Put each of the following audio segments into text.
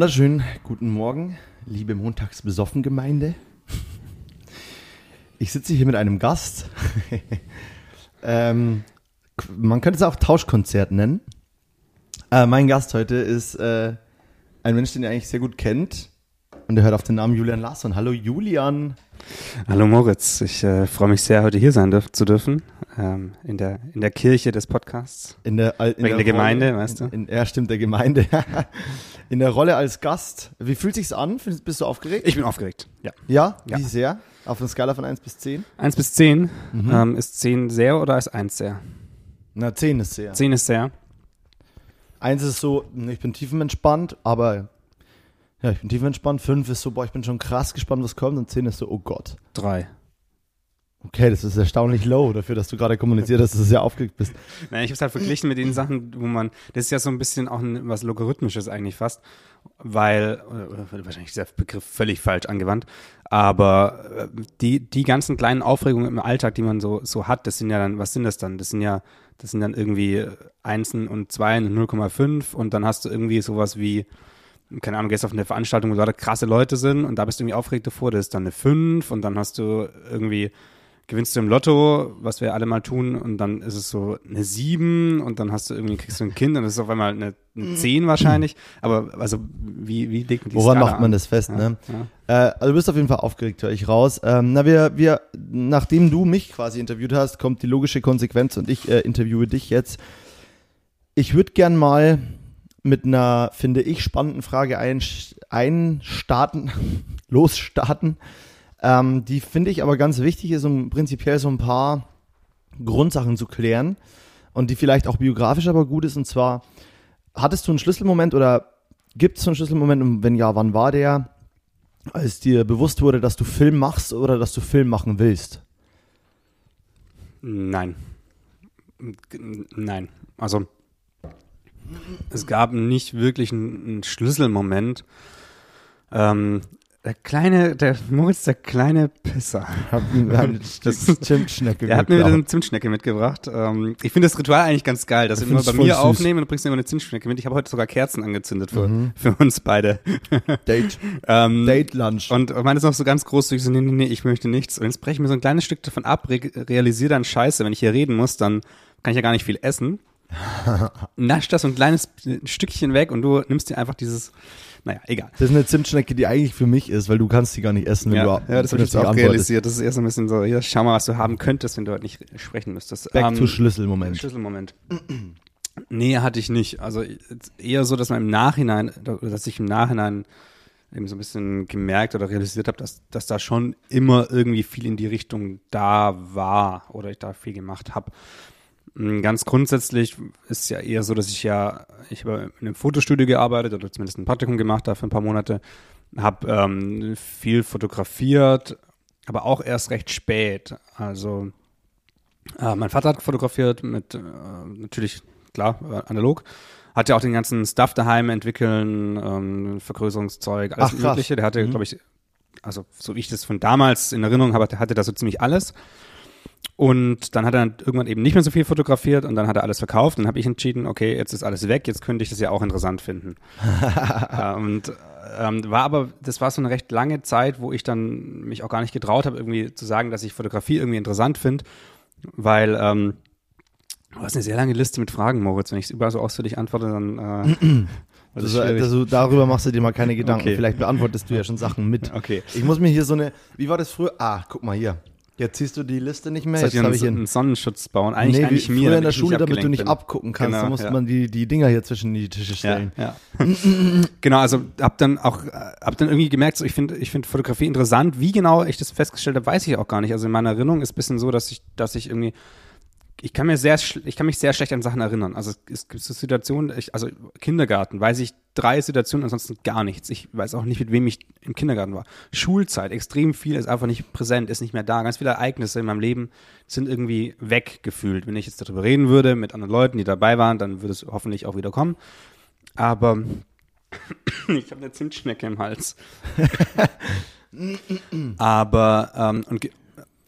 Wunderschönen guten Morgen, liebe Montagsbesoffen-Gemeinde. Ich sitze hier mit einem Gast. ähm, man könnte es auch Tauschkonzert nennen. Äh, mein Gast heute ist äh, ein Mensch, den ihr eigentlich sehr gut kennt. Und der hört auf den Namen Julian Larsson. Hallo Julian. Hallo Moritz, ich äh, freue mich sehr, heute hier sein dürf zu dürfen. Ähm, in, der, in der Kirche des Podcasts. In der, in Wegen der, Rolle- Gemeinde, weißt du? In, in, ja, stimmt, der Gemeinde. in der Rolle als Gast. Wie fühlt sich's an? Findest- Bist du aufgeregt? Ich bin aufgeregt, ja. ja? Ja. Wie sehr? Auf einer Skala von 1 bis 10? 1 bis 10. Ähm, ist 10 sehr oder ist 1 sehr? Na, 10 ist sehr. 10 ist sehr. Eins ist so, ich bin tiefenentspannt, aber ja, ich bin tiefenentspannt. Fünf ist so, boah, ich bin schon krass gespannt, was kommt. Und zehn ist so, oh Gott. 3. Okay, das ist erstaunlich low dafür, dass du gerade kommuniziert hast, dass du sehr aufgeregt bist. Nein, ich habe es halt verglichen mit den Sachen, wo man, das ist ja so ein bisschen auch ein, was Logarithmisches eigentlich fast, weil, oder wahrscheinlich ist der Begriff völlig falsch angewandt, aber äh, die, die ganzen kleinen Aufregungen im Alltag, die man so, so hat, das sind ja dann, was sind das dann? Das sind ja, das sind dann irgendwie Einsen und Zweien und 0,5 und dann hast du irgendwie sowas wie, keine Ahnung, gehst auf eine Veranstaltung, wo da krasse Leute sind und da bist du irgendwie aufgeregt davor, das ist dann eine 5 und dann hast du irgendwie, gewinnst du im Lotto, was wir alle mal tun, und dann ist es so eine 7 und dann hast du irgendwie, kriegst du ein Kind und das ist auf einmal eine, eine 10 wahrscheinlich. Aber also wie, wie legt man die Woran Skala macht man an? das fest, Ja, ne? ja. Äh, also du bist auf jeden Fall aufgeregt, höre ich raus. Ähm, na, wir, wir, nachdem du mich quasi interviewt hast, kommt die logische Konsequenz und ich äh, interviewe dich jetzt. Ich würde gern mal mit einer, finde ich, spannenden Frage ein, einstarten, losstarten. Ähm, die finde ich aber ganz wichtig ist, um prinzipiell so ein paar Grundsachen zu klären und die vielleicht auch biografisch aber gut ist. Und zwar, hattest du einen Schlüsselmoment oder gibt es einen Schlüsselmoment und wenn ja, wann war der, als dir bewusst wurde, dass du Film machst oder dass du Film machen willst? Nein. Nein. Also es gab nicht wirklich einen, einen Schlüsselmoment. Ähm, der kleine, der Moritz, der kleine Pisser. Ihm eine Das- Zimtschnecke Der hat mir wieder eine Zimtschnecke mitgebracht. Ähm, ich finde das Ritual eigentlich ganz geil, dass Ich wir immer bei mir süß. aufnehmen und bringst immer eine Zimtschnecke mit. Ich habe heute sogar Kerzen angezündet für, Mhm. für uns beide. Date, ähm, Date Lunch. und meine ist noch so ganz großzügig, so, nee, nee, nee, ich möchte nichts. Und jetzt breche ich mir so ein kleines Stück davon ab, re realisiere dann Scheiße, wenn ich hier reden muss, dann kann ich ja gar nicht viel essen. Nasch das so ein kleines Stückchen weg und du nimmst dir einfach dieses, naja, egal. das ist eine Zimtschnecke, die eigentlich für mich ist, weil du kannst die gar nicht essen, wenn Ja, du ja, das habe ich auch realisiert. Das ist eher so ein bisschen so, hier, schau mal, was du haben könntest, wenn du heute nicht sprechen müsstest. Back Ähm, to Schlüsselmoment. Schlüsselmoment. Nee, hatte ich nicht. Also eher so, dass man im Nachhinein, dass ich im Nachhinein eben so ein bisschen gemerkt oder realisiert habe, dass, dass da schon immer irgendwie viel in die Richtung da war oder ich da viel gemacht habe. Mm, Ganz grundsätzlich ist es ja eher so, dass ich ja, ich habe in einem Fotostudio gearbeitet oder zumindest ein Praktikum gemacht da für ein paar Monate, habe ähm, viel fotografiert, aber auch erst recht spät. Also äh, mein Vater hat fotografiert mit, äh, natürlich, klar, analog. Hat ja auch den ganzen Stuff daheim entwickeln, ähm, Vergrößerungszeug, alles Ach. Mögliche. Der hatte, Mhm. glaube ich, also so wie ich das von damals in Erinnerung habe, hatte er so ziemlich alles. Und dann hat er irgendwann eben nicht mehr so viel fotografiert und dann hat er alles verkauft. Dann habe ich entschieden, okay, jetzt ist alles weg, jetzt könnte ich das ja auch interessant finden. und ähm, war aber, das war so eine recht lange Zeit, wo ich dann mich auch gar nicht getraut habe, irgendwie zu sagen, dass ich Fotografie irgendwie interessant finde, weil ähm, du hast eine sehr lange Liste mit Fragen, Moritz. Wenn ich es überall so ausführlich antworte, dann äh, Also, also darüber machst du dir mal keine Gedanken. Okay. Vielleicht beantwortest du ja schon Sachen mit. okay. Ich muss mir hier so eine, wie war das früher? Ah, guck mal hier. Jetzt siehst du die Liste nicht mehr. Jetzt habe ich einen, Sonnenschutz bauen? Eigentlich, nee, eigentlich mir, früher in der Schule, damit du nicht bin. abgucken kannst, Genau, da musste ja. man die, die Dinger hier zwischen die Tische stellen. Ja, ja. genau, also hab dann auch, äh, hab dann irgendwie gemerkt, so, ich finde ich finde Fotografie interessant. Wie genau ich das festgestellt habe, weiß ich auch gar nicht. Also in meiner Erinnerung ist ein bisschen so, dass ich, dass ich irgendwie, ich kann mir sehr, ich kann mich sehr schlecht an Sachen erinnern. Also es gibt so Situationen, ich, also Kindergarten, weiß ich drei Situationen, ansonsten gar nichts. Ich weiß auch nicht, mit wem ich im Kindergarten war. Schulzeit, extrem viel ist einfach nicht präsent, ist nicht mehr da. Ganz viele Ereignisse in meinem Leben sind irgendwie weggefühlt. Wenn ich jetzt darüber reden würde mit anderen Leuten, die dabei waren, dann würde es hoffentlich auch wieder kommen. Aber ich habe eine Zimtschnecke im Hals. Aber ähm, und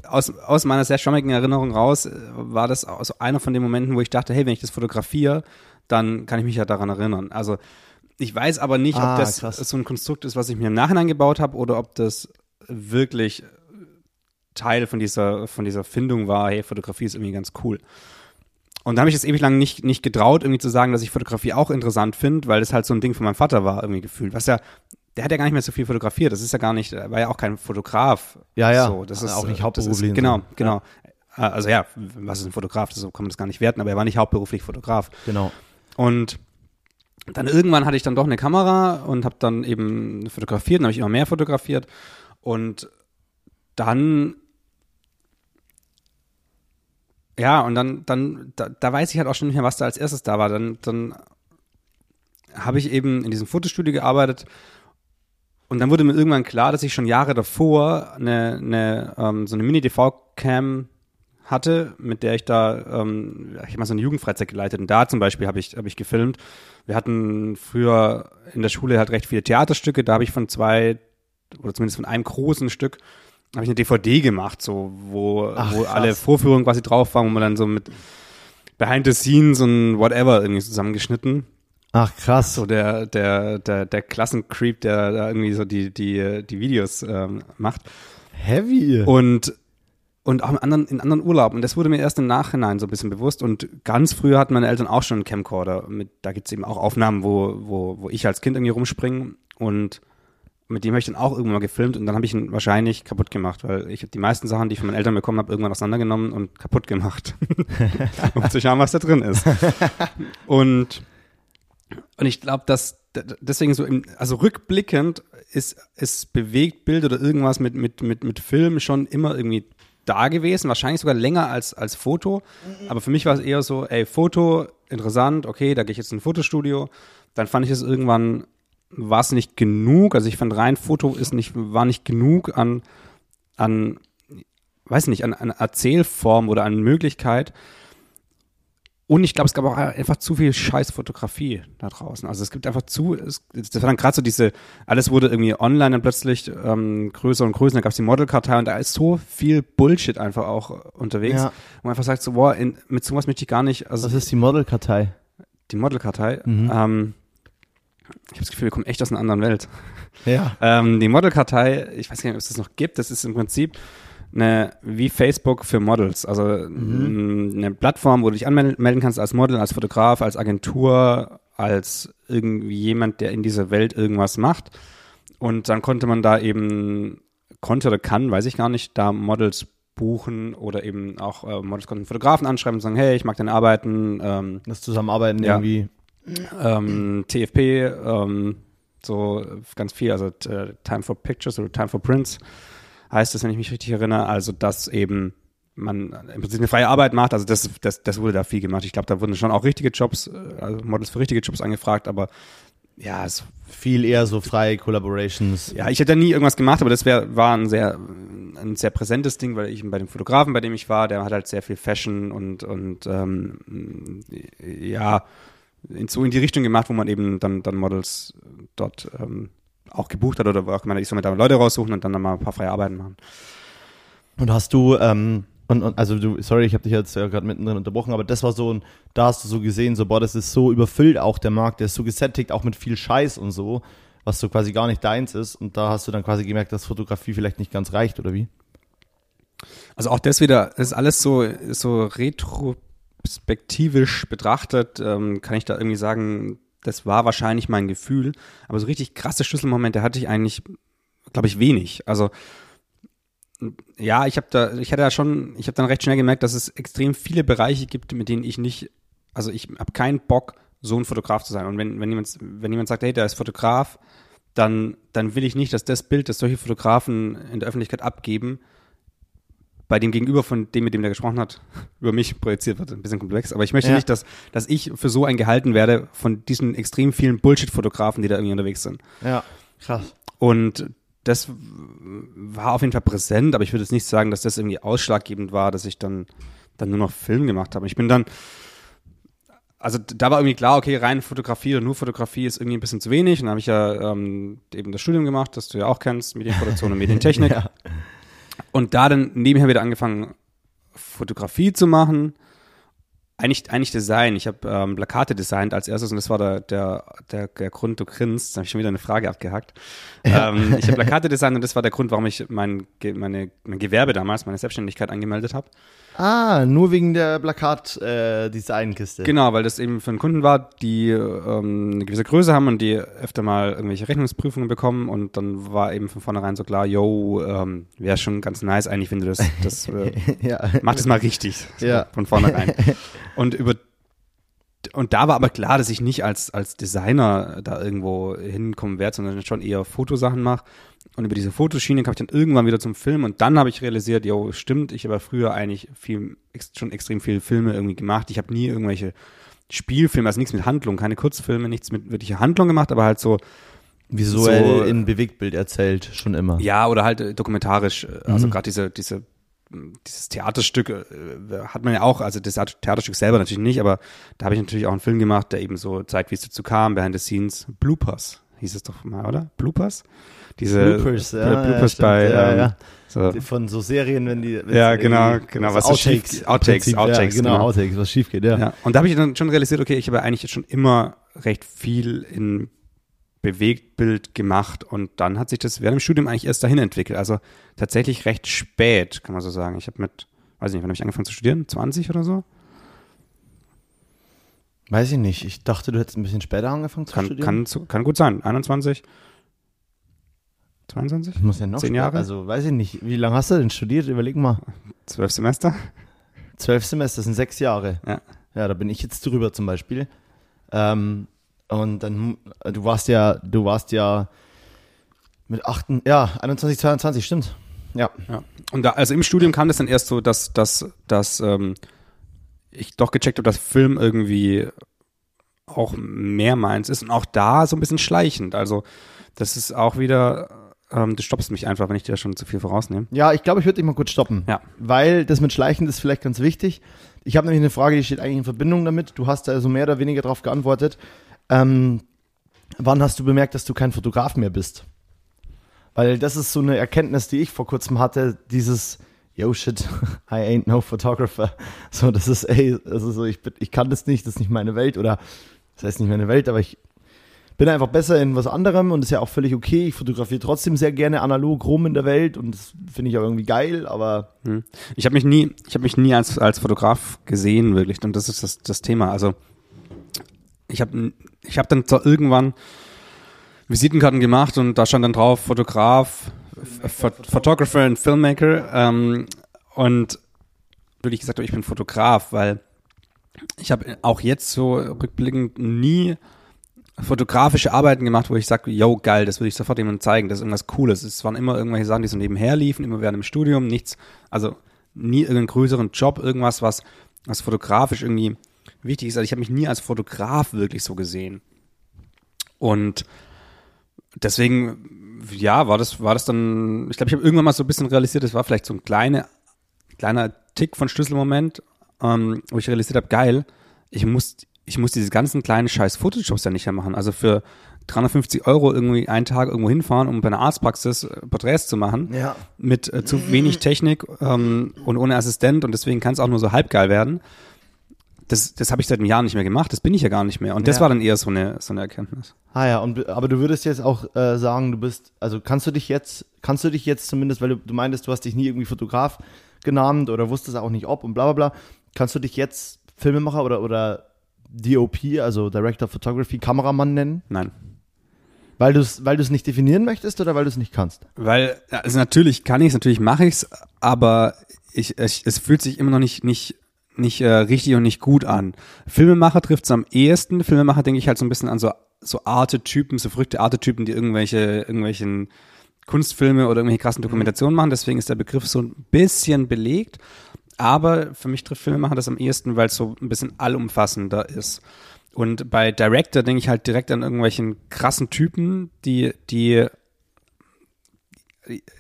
aus, aus meiner sehr schwammigen Erinnerung raus äh, war das auch so einer von den Momenten, wo ich dachte, hey, wenn ich das fotografiere, dann kann ich mich ja daran erinnern. Also Ich weiß aber nicht, Ah, ob das krass. so ein Konstrukt ist, was ich mir im Nachhinein gebaut habe oder ob das wirklich Teil von dieser, von dieser Findung war, hey, Fotografie ist irgendwie ganz cool. Und da habe ich es ewig lang nicht, nicht getraut, irgendwie zu sagen, dass ich Fotografie auch interessant finde, weil es halt so ein Ding von meinem Vater war, irgendwie gefühlt. Was ja, der hat ja gar nicht mehr so viel fotografiert. Das ist ja gar nicht, er war ja auch kein Fotograf. Ja, ja. So, das ist, Auch nicht äh, hauptberuflich Das ist, und genau, so. genau. Äh, Also ja, was ist ein Fotograf? So kann man das gar nicht werten, aber er war nicht hauptberuflich Fotograf. Genau. Und dann irgendwann hatte ich dann doch eine Kamera und habe dann eben fotografiert, dann habe ich immer mehr fotografiert und dann ja, und dann, dann, da, da weiß ich halt auch schon nicht mehr, was da als erstes da war. Dann, dann habe ich eben in diesem Fotostudio gearbeitet und dann wurde mir irgendwann klar, dass ich schon Jahre davor eine, eine ähm, so eine Mini-DV-Cam hatte, mit der ich da, ähm, ich habe mal so eine Jugendfreizeit geleitet und da zum Beispiel habe ich, habe ich gefilmt. Wir hatten früher in der Schule halt recht viele Theaterstücke, da habe ich von zwei oder zumindest von einem großen Stück habe ich eine DVD gemacht, so wo, Ach, wo krass. alle Vorführungen quasi drauf waren, wo man dann so mit Behind the Scenes und whatever irgendwie zusammengeschnitten. Ach, krass. So der, der, der, der Klassencreep, der da irgendwie so die, die, die Videos ähm, macht. Heavy. Und, und auch in anderen, in anderen Urlauben. Und das wurde mir erst im Nachhinein so ein bisschen bewusst. Und ganz früher hatten meine Eltern auch schon einen Camcorder. Mit, da gibt's eben auch Aufnahmen, wo, wo, wo ich als Kind irgendwie rumspringe. Und mit dem habe ich dann auch irgendwann mal gefilmt. Und dann habe ich ihn wahrscheinlich kaputt gemacht. Weil ich habe die meisten Sachen, die ich von meinen Eltern bekommen habe, irgendwann auseinandergenommen und kaputt gemacht. um zu schauen, was da drin ist. Und, und ich glaube, dass deswegen so, im, also rückblickend ist, ist Bewegtbild oder irgendwas mit, mit, mit, mit Film schon immer irgendwie da gewesen, wahrscheinlich sogar länger als, als Foto. Aber für mich war es eher so, ey, Foto, interessant, okay, da gehe ich jetzt in ein Fotostudio. Dann fand ich es irgendwann, war es nicht genug. Also ich fand rein Foto ist nicht, war nicht genug an, an, weiß nicht, an, an Erzählform oder an Möglichkeit. Und ich glaube, es gab auch einfach zu viel Scheißfotografie da draußen. Also es gibt einfach zu, es, das war dann gerade so diese, alles wurde irgendwie online dann plötzlich ähm, größer und größer, da gab es die Modelkartei und da ist so viel Bullshit einfach auch unterwegs. Ja. Wo man einfach sagt, so, boah, in, mit sowas möchte ich gar nicht, also Was ist die Modelkartei? die Modelkartei, Mhm. ähm, ich habe das Gefühl, wir kommen echt aus einer anderen Welt. Ja. Ähm, die Modelkartei, ich weiß gar nicht, ob es das noch gibt, das ist im Prinzip eine, wie Facebook für Models. Also Mhm. mh, eine Plattform, wo du dich anmelden kannst als Model, als Fotograf, als Agentur, als irgendwie jemand, der in dieser Welt irgendwas macht. Und dann konnte man da eben, konnte oder kann, weiß ich gar nicht, da Models buchen oder eben auch äh, Models konnten Fotografen anschreiben und sagen, hey, ich mag deine Arbeiten, ähm, Das Zusammenarbeiten Ja. irgendwie. ähm, TFP, ähm, so ganz viel, also äh, Time for Pictures oder Time for Prints heißt es, wenn ich mich richtig erinnere, also dass eben man im Prinzip eine freie Arbeit macht, also das, das, das wurde da viel gemacht. Ich glaube, da wurden schon auch richtige Jobs, äh, also Models für richtige Jobs angefragt, aber ja, es, Viel eher so freie Collaborations. ja, ich hätte da nie irgendwas gemacht, aber das wär, war ein sehr, ein sehr präsentes Ding, weil ich bei dem Fotografen, bei dem ich war, der hat halt sehr viel Fashion und, und ähm, ja, in, so in die Richtung gemacht, wo man eben dann, dann Models dort ähm, auch gebucht hat oder wo auch gemeint hat, ich soll mir da Leute raussuchen und dann, dann mal ein paar freie Arbeiten machen. Und hast du, ähm, und, und also du, sorry, ich habe dich jetzt ja gerade mittendrin unterbrochen, aber das war so ein, da hast du so gesehen, so, boah, das ist so überfüllt auch der Markt, der ist so gesättigt, auch mit viel Scheiß und so, was so quasi gar nicht deins ist. Und da hast du dann quasi gemerkt, dass Fotografie vielleicht nicht ganz reicht, oder wie? Also auch das wieder, das ist alles so, so retrospektivisch betrachtet, ähm, kann ich da irgendwie sagen, das war wahrscheinlich mein Gefühl. Aber so richtig krasse Schlüsselmomente hatte ich eigentlich, glaube ich, wenig. Also ja, ich habe da, ich hatte da schon, ich habe dann recht schnell gemerkt, dass es extrem viele Bereiche gibt, mit denen ich nicht, also ich habe keinen Bock, so ein Fotograf zu sein. Und wenn, wenn jemand, wenn jemand sagt, hey, der ist Fotograf, dann, dann will ich nicht, dass das Bild, das solche Fotografen in der Öffentlichkeit abgeben, bei dem Gegenüber von dem, mit dem der gesprochen hat, über mich projiziert wird. Ein bisschen komplex. Aber ich möchte Ja. nicht, dass, dass ich für so einen gehalten werde von diesen extrem vielen Bullshit-Fotografen, die da irgendwie unterwegs sind. Ja, krass. Und das war auf jeden Fall präsent, aber ich würde jetzt nicht sagen, dass das irgendwie ausschlaggebend war, dass ich dann, dann nur noch Film gemacht habe. Ich bin dann, also da war irgendwie klar, okay, rein Fotografie oder nur Fotografie ist irgendwie ein bisschen zu wenig. Und dann habe ich ja ähm, eben das Studium gemacht, das du ja auch kennst, Medienproduktion und Medientechnik. Ja. Und da dann nebenher wieder angefangen, Fotografie zu machen. eigentlich, eigentlich Design. Ich habe ähm, Plakate designt als erstes und das war der, der, der, der Grund, du grinst. Da habe ich schon wieder eine Frage abgehackt. Ähm, ich habe Plakate designt und das war der Grund, warum ich mein, meine, mein Gewerbe damals, meine Selbstständigkeit angemeldet habe. Ah, nur wegen der Plakat-Design-Kiste. Äh, genau, weil das eben für einen Kunden war, die ähm, eine gewisse Größe haben und die öfter mal irgendwelche Rechnungsprüfungen bekommen und dann war eben von vornherein so klar, yo, ähm, wäre schon ganz nice eigentlich, wenn du das, das äh, ja. mach das mal richtig. Ja. Von vornherein. Und über und da war aber klar, dass ich nicht als, als Designer da irgendwo hinkommen werde, sondern schon eher Fotosachen mache. Und über diese Fotoschiene kam ich dann irgendwann wieder zum Film und dann habe ich realisiert, jo, stimmt, ich habe früher eigentlich viel, schon extrem viele Filme irgendwie gemacht. Ich habe nie irgendwelche Spielfilme, also nichts mit Handlung, keine Kurzfilme, nichts mit wirklicher Handlung gemacht, aber halt so visuell so, in Bewegtbild erzählt, schon immer. Ja, oder halt dokumentarisch, also mhm. gerade diese, diese dieses Theaterstück äh, hat man ja auch, also das Theaterstück selber natürlich nicht, aber da habe ich natürlich auch einen Film gemacht, der eben so zeigt, wie es dazu kam, behind the scenes, Bloopers hieß es doch mal, oder? Bloopers? Diese Bloopers, ja, Bloopers ja, bei ja, ähm, ja. So. von so Serien, wenn die wenn ja genau genau was Outtakes so schief, Outtakes Outtakes genau, genau Outtakes was schief geht ja. ja und da habe ich dann schon realisiert okay ich habe eigentlich schon immer recht viel in Bewegtbild gemacht und dann hat sich das während dem Studium eigentlich erst dahin entwickelt. Also tatsächlich recht spät, kann man so sagen. Ich habe mit, weiß ich nicht, wann habe ich angefangen zu studieren? 20 oder so? Weiß ich nicht. Ich dachte, du hättest ein bisschen später angefangen zu kann, studieren. Kann, kann gut sein. 21? 22? Das muss ja noch Zehn Jahre? Also weiß ich nicht. Wie lange hast du denn studiert? Überleg mal. Zwölf Semester? Zwölf Semester sind sechs Jahre. Ja. Ja, da bin ich jetzt drüber zum Beispiel. Ähm, und dann, du warst ja, du warst ja mit 8, ja, 21, 22, stimmt. Ja. ja. Und da, also im Studium kam das dann erst so, dass, dass, dass ähm, ich doch gecheckt habe, dass Film irgendwie auch mehr meins ist und auch da so ein bisschen schleichend. Also das ist auch wieder, ähm, du stoppst mich einfach, wenn ich dir schon zu viel vorausnehme. Ja, ich glaube, ich würde dich mal kurz stoppen. Ja. Weil das mit schleichend ist vielleicht ganz wichtig. Ich habe nämlich eine Frage, die steht eigentlich in Verbindung damit. Du hast da also mehr oder weniger darauf geantwortet. Ähm, wann hast du bemerkt, dass du kein Fotograf mehr bist? Weil das ist so eine Erkenntnis, die ich vor kurzem hatte, dieses Yo shit, I ain't no photographer. So, das ist, ey, also so, ich, ich kann das nicht, das ist nicht meine Welt oder das heißt nicht meine Welt, aber ich bin einfach besser in was anderem und ist ja auch völlig okay. Ich fotografiere trotzdem sehr gerne analog rum in der Welt und das finde ich auch irgendwie geil, aber. Hm. Ich habe mich nie, ich habe mich nie als, als Fotograf gesehen, wirklich. Und das ist das, das Thema. Also ich habe ich hab dann zwar irgendwann Visitenkarten gemacht und da stand dann drauf Fotograf, Photographer und Filmmaker ähm, und wirklich gesagt ich bin Fotograf, weil ich habe auch jetzt so rückblickend nie fotografische Arbeiten gemacht, wo ich sage, yo, geil, das würde ich sofort jemandem zeigen, das ist irgendwas Cooles. Es waren immer irgendwelche Sachen, die so nebenher liefen, immer während dem Studium, nichts, also nie irgendeinen größeren Job, irgendwas, was, was fotografisch irgendwie wichtig ist. Also ich habe mich nie als Fotograf wirklich so gesehen. Und deswegen, ja, war das, war das dann, ich glaube, ich habe irgendwann mal so ein bisschen realisiert, das war vielleicht so ein kleiner, kleiner Tick von Schlüsselmoment, ähm, wo ich realisiert habe, geil, ich muss, ich muss diese ganzen kleinen scheiß Fotojobs ja nicht mehr machen. Also für 350 Euro irgendwie einen Tag irgendwo hinfahren, um bei einer Arztpraxis äh, Porträts zu machen. Ja. Mit äh, zu wenig Technik ähm, und ohne Assistent und deswegen kann es auch nur so halb geil werden das, das habe ich seit einem Jahr nicht mehr gemacht, das bin ich ja gar nicht mehr. Und das ja. war dann eher so eine, so eine Erkenntnis. Ah ja, und, aber du würdest jetzt auch äh, sagen, du bist, also kannst du dich jetzt, kannst du dich jetzt zumindest, weil du, du meintest, du hast dich nie irgendwie Fotograf genannt oder wusstest auch nicht ob und bla bla bla, kannst du dich jetzt Filmemacher oder, oder DOP, also Director of Photography, Kameramann nennen? Nein. Weil du es weil nicht definieren möchtest oder weil du es nicht kannst? Weil, also natürlich kann ich es, natürlich mache ich es, aber ich, ich, es fühlt sich immer noch nicht, nicht nicht äh, richtig und nicht gut an. Filmemacher trifft es am ehesten. Filmemacher denke ich halt so ein bisschen an so, so Artetypen, so verrückte Artetypen, die irgendwelche, irgendwelchen Kunstfilme oder irgendwelche krassen Dokumentationen machen. Deswegen ist der Begriff so ein bisschen belegt. Aber für mich trifft Filmemacher das am ehesten, weil es so ein bisschen allumfassender ist. Und bei Director denke ich halt direkt an irgendwelchen krassen Typen, die, die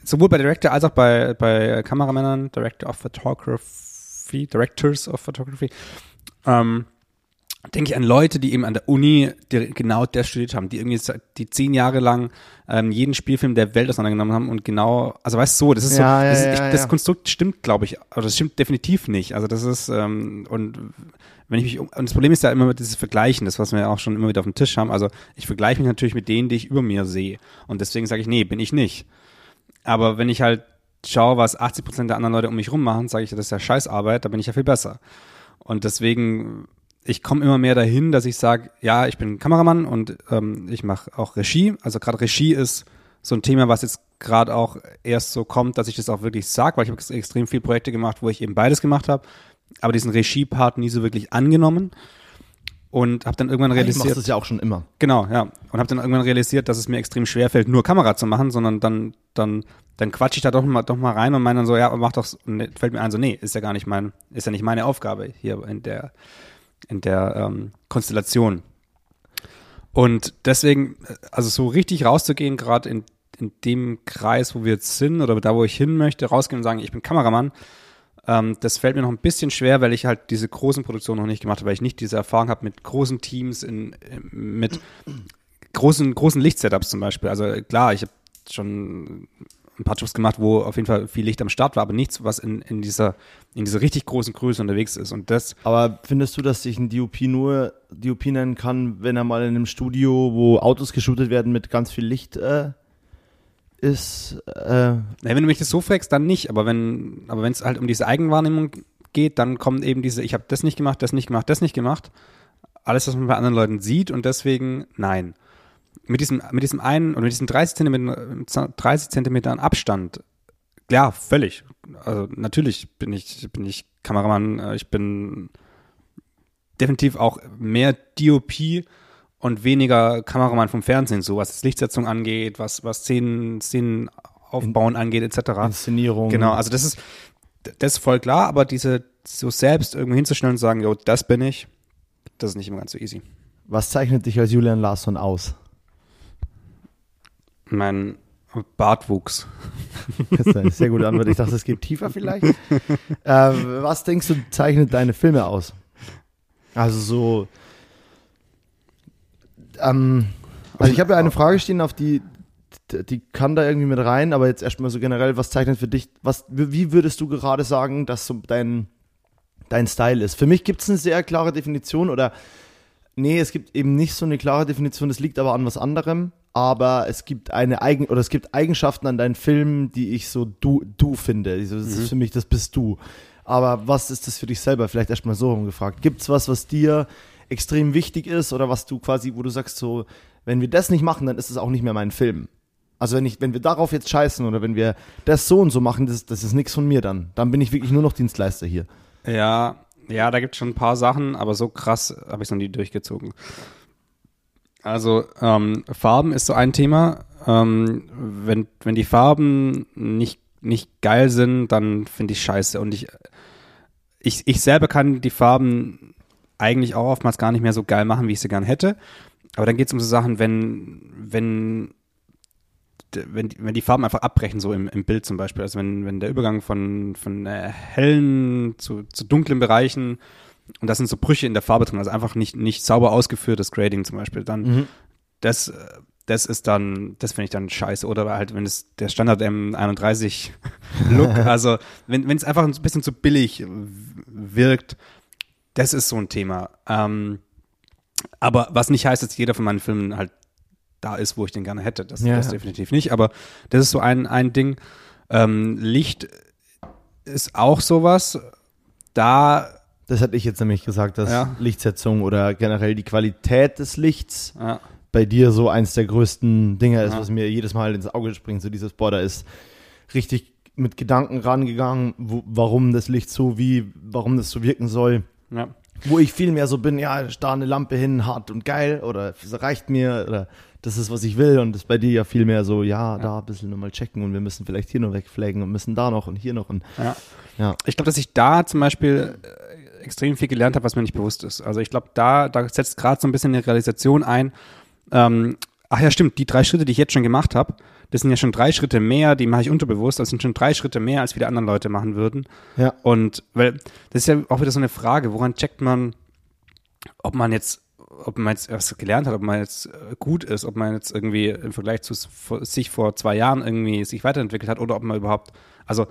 sowohl bei Director als auch bei, bei Kameramännern, Director of Photography, Directors of Photography, ähm, denke ich an Leute, die eben an der Uni genau das studiert haben, die irgendwie die zehn Jahre lang ähm, jeden Spielfilm der Welt auseinandergenommen haben und genau, also weißt du, so, das ist so, Ja, ja, das, ja, ich, das Konstrukt stimmt, glaube ich, aber das stimmt definitiv nicht. Also das ist ähm, und wenn ich mich um, und das Problem ist ja immer mit dieses Vergleichen, das was wir ja auch schon immer wieder auf dem Tisch haben. Also ich vergleiche mich natürlich mit denen, die ich über mir sehe und deswegen sage ich, nee, bin ich nicht. Aber wenn ich halt schaue, was 80 Prozent der anderen Leute um mich rum machen, sage ich, das ist ja Scheißarbeit, da bin ich ja viel besser. Und deswegen, ich komme immer mehr dahin, dass ich sage, ja, ich bin Kameramann und ähm, ich mache auch Regie. Also gerade Regie ist so ein Thema, was jetzt gerade auch erst so kommt, dass ich das auch wirklich sage, weil ich habe extrem viele Projekte gemacht, wo ich eben beides gemacht habe, aber diesen Regie-Part nie so wirklich angenommen und habe dann irgendwann Ich machst realisiert, das ja auch schon immer. Genau, ja. Und habe dann irgendwann realisiert, dass es mir extrem schwer fällt, nur Kamera zu machen, sondern dann, dann, dann quatsch ich da doch mal, doch mal rein und meine dann so, ja, mach doch, und dann fällt mir ein, so, nee, ist ja gar nicht mein, ist ja nicht meine Aufgabe hier in der, in der ähm, Konstellation. Und deswegen, also so richtig rauszugehen, gerade in, in dem Kreis, wo wir jetzt sind oder da, wo ich hin möchte, rausgehen und sagen, ich bin Kameramann, ähm, das fällt mir noch ein bisschen schwer, weil ich halt diese großen Produktionen noch nicht gemacht habe, weil ich nicht diese Erfahrung habe mit großen Teams, in, mit großen, großen Lichtsetups zum Beispiel. Also klar, ich habe schon ein paar Jobs gemacht, wo auf jeden Fall viel Licht am Start war, aber nichts, was in, in dieser, in dieser richtig großen Größe unterwegs ist. Und das, Aber findest du, dass sich ein DOP nur DOP nennen kann, wenn er mal in einem Studio, wo Autos geshootet werden, mit ganz viel Licht äh, ist? Äh, Na, wenn du mich das so fragst, dann nicht. Aber wenn, aber es halt um diese Eigenwahrnehmung geht, dann kommt eben diese, ich habe das nicht gemacht, das nicht gemacht, das nicht gemacht. Alles, was man bei anderen Leuten sieht und deswegen nein. Mit diesem, mit diesem einen oder mit diesen 30 Zentimeter, 30 Zentimetern Abstand, ja, völlig. Also natürlich bin ich, bin ich Kameramann, äh, ich bin definitiv auch mehr DOP und weniger Kameramann vom Fernsehen, so was das Lichtsetzung angeht, was, was Szenen, Szenen aufbauen angeht, etc. Inszenierung. Genau, also das ist, das ist voll klar, aber diese so selbst irgendwo hinzustellen und sagen, jo, das bin ich, das ist nicht immer ganz so easy. Was zeichnet dich als Julian Larsson aus? Mein Bartwuchs. Das ist eine sehr gute Antwort. Ich dachte, es geht tiefer vielleicht. äh, was denkst du, zeichnet deine Filme aus? Also so. Ähm, also ich habe ja eine Frage stehen, auf die, die kann da irgendwie mit rein, aber jetzt erstmal so generell, was zeichnet für dich, was, wie würdest du gerade sagen, dass so dein, dein Style ist? Für mich gibt es eine sehr klare Definition oder nee, es gibt eben nicht so eine klare Definition, das liegt aber an was anderem, aber es gibt eine Eigen oder es gibt Eigenschaften an deinen Filmen, die ich so du, du finde. Also Das ist für mich, das bist du. Aber was ist das für dich selber? Vielleicht erstmal so rumgefragt. Gibt's was, was dir extrem wichtig ist oder was du quasi, wo du sagst so, wenn wir das nicht machen, dann ist es auch nicht mehr mein Film. Also wenn ich, wenn wir darauf jetzt scheißen oder wenn wir das so und so machen, das, das ist nichts von mir dann. Dann bin ich wirklich nur noch Dienstleister hier. Ja, ja, da gibt es schon ein paar Sachen, aber so krass habe ich es noch nie durchgezogen. Also ähm, Farben ist so ein Thema. Ähm, wenn, wenn die Farben nicht, nicht geil sind, dann finde ich scheiße. Und ich, ich, ich selber kann die Farben eigentlich auch oftmals gar nicht mehr so geil machen, wie ich sie gern hätte. Aber dann geht es um so Sachen, wenn, wenn, wenn, die- wenn die Farben einfach abbrechen, so im, im Bild zum Beispiel. Also wenn, wenn der Übergang von, von äh, hellen zu, zu dunklen Bereichen und das sind so Brüche in der Farbe drin, also einfach nicht, nicht sauber ausgeführtes Grading zum Beispiel, dann das, äh, das ist dann, das finde ich dann scheiße. Oder halt, wenn es der Standard M31 Look, also wenn es einfach ein bisschen zu billig wirkt, das ist so ein Thema. Ähm, aber was nicht heißt, dass jeder von meinen Filmen halt da ist, wo ich den gerne hätte. Das, Ja, das definitiv nicht. Aber das ist so ein, ein Ding. Ähm, Licht ist auch sowas. Da, Das hatte ich jetzt nämlich gesagt, dass Ja. Lichtsetzung oder generell die Qualität des Lichts ja, bei dir so eins der größten Dinge ist, was mir jedes Mal ins Auge springt. So dieses, da ist richtig mit Gedanken rangegangen, wo, warum das Licht so wie, warum das so wirken soll. Ja. Wo ich viel mehr so bin, ja, da eine Lampe hin, hart und geil oder es reicht mir oder das ist, was ich will und das ist bei dir ja viel mehr so, ja, da ein bisschen nochmal checken und wir müssen vielleicht hier noch wegflaggen und müssen da noch und hier noch und ja. ja. Ich glaube, dass ich da zum Beispiel äh, extrem viel gelernt habe, was mir nicht bewusst ist. Also ich glaube, da, da setzt gerade so ein bisschen eine Realisation ein. Ähm, ach ja, stimmt, die drei Schritte, die ich jetzt schon gemacht habe, das sind ja schon drei Schritte mehr, die mache ich unterbewusst, das sind schon drei Schritte mehr, als viele andere Leute machen würden. Ja. Und weil das ist ja auch wieder so eine Frage, woran checkt man, ob man jetzt, ob man jetzt was gelernt hat, ob man jetzt äh, gut ist, ob man jetzt irgendwie im Vergleich zu sich vor zwei Jahren irgendwie sich weiterentwickelt hat oder ob man überhaupt, also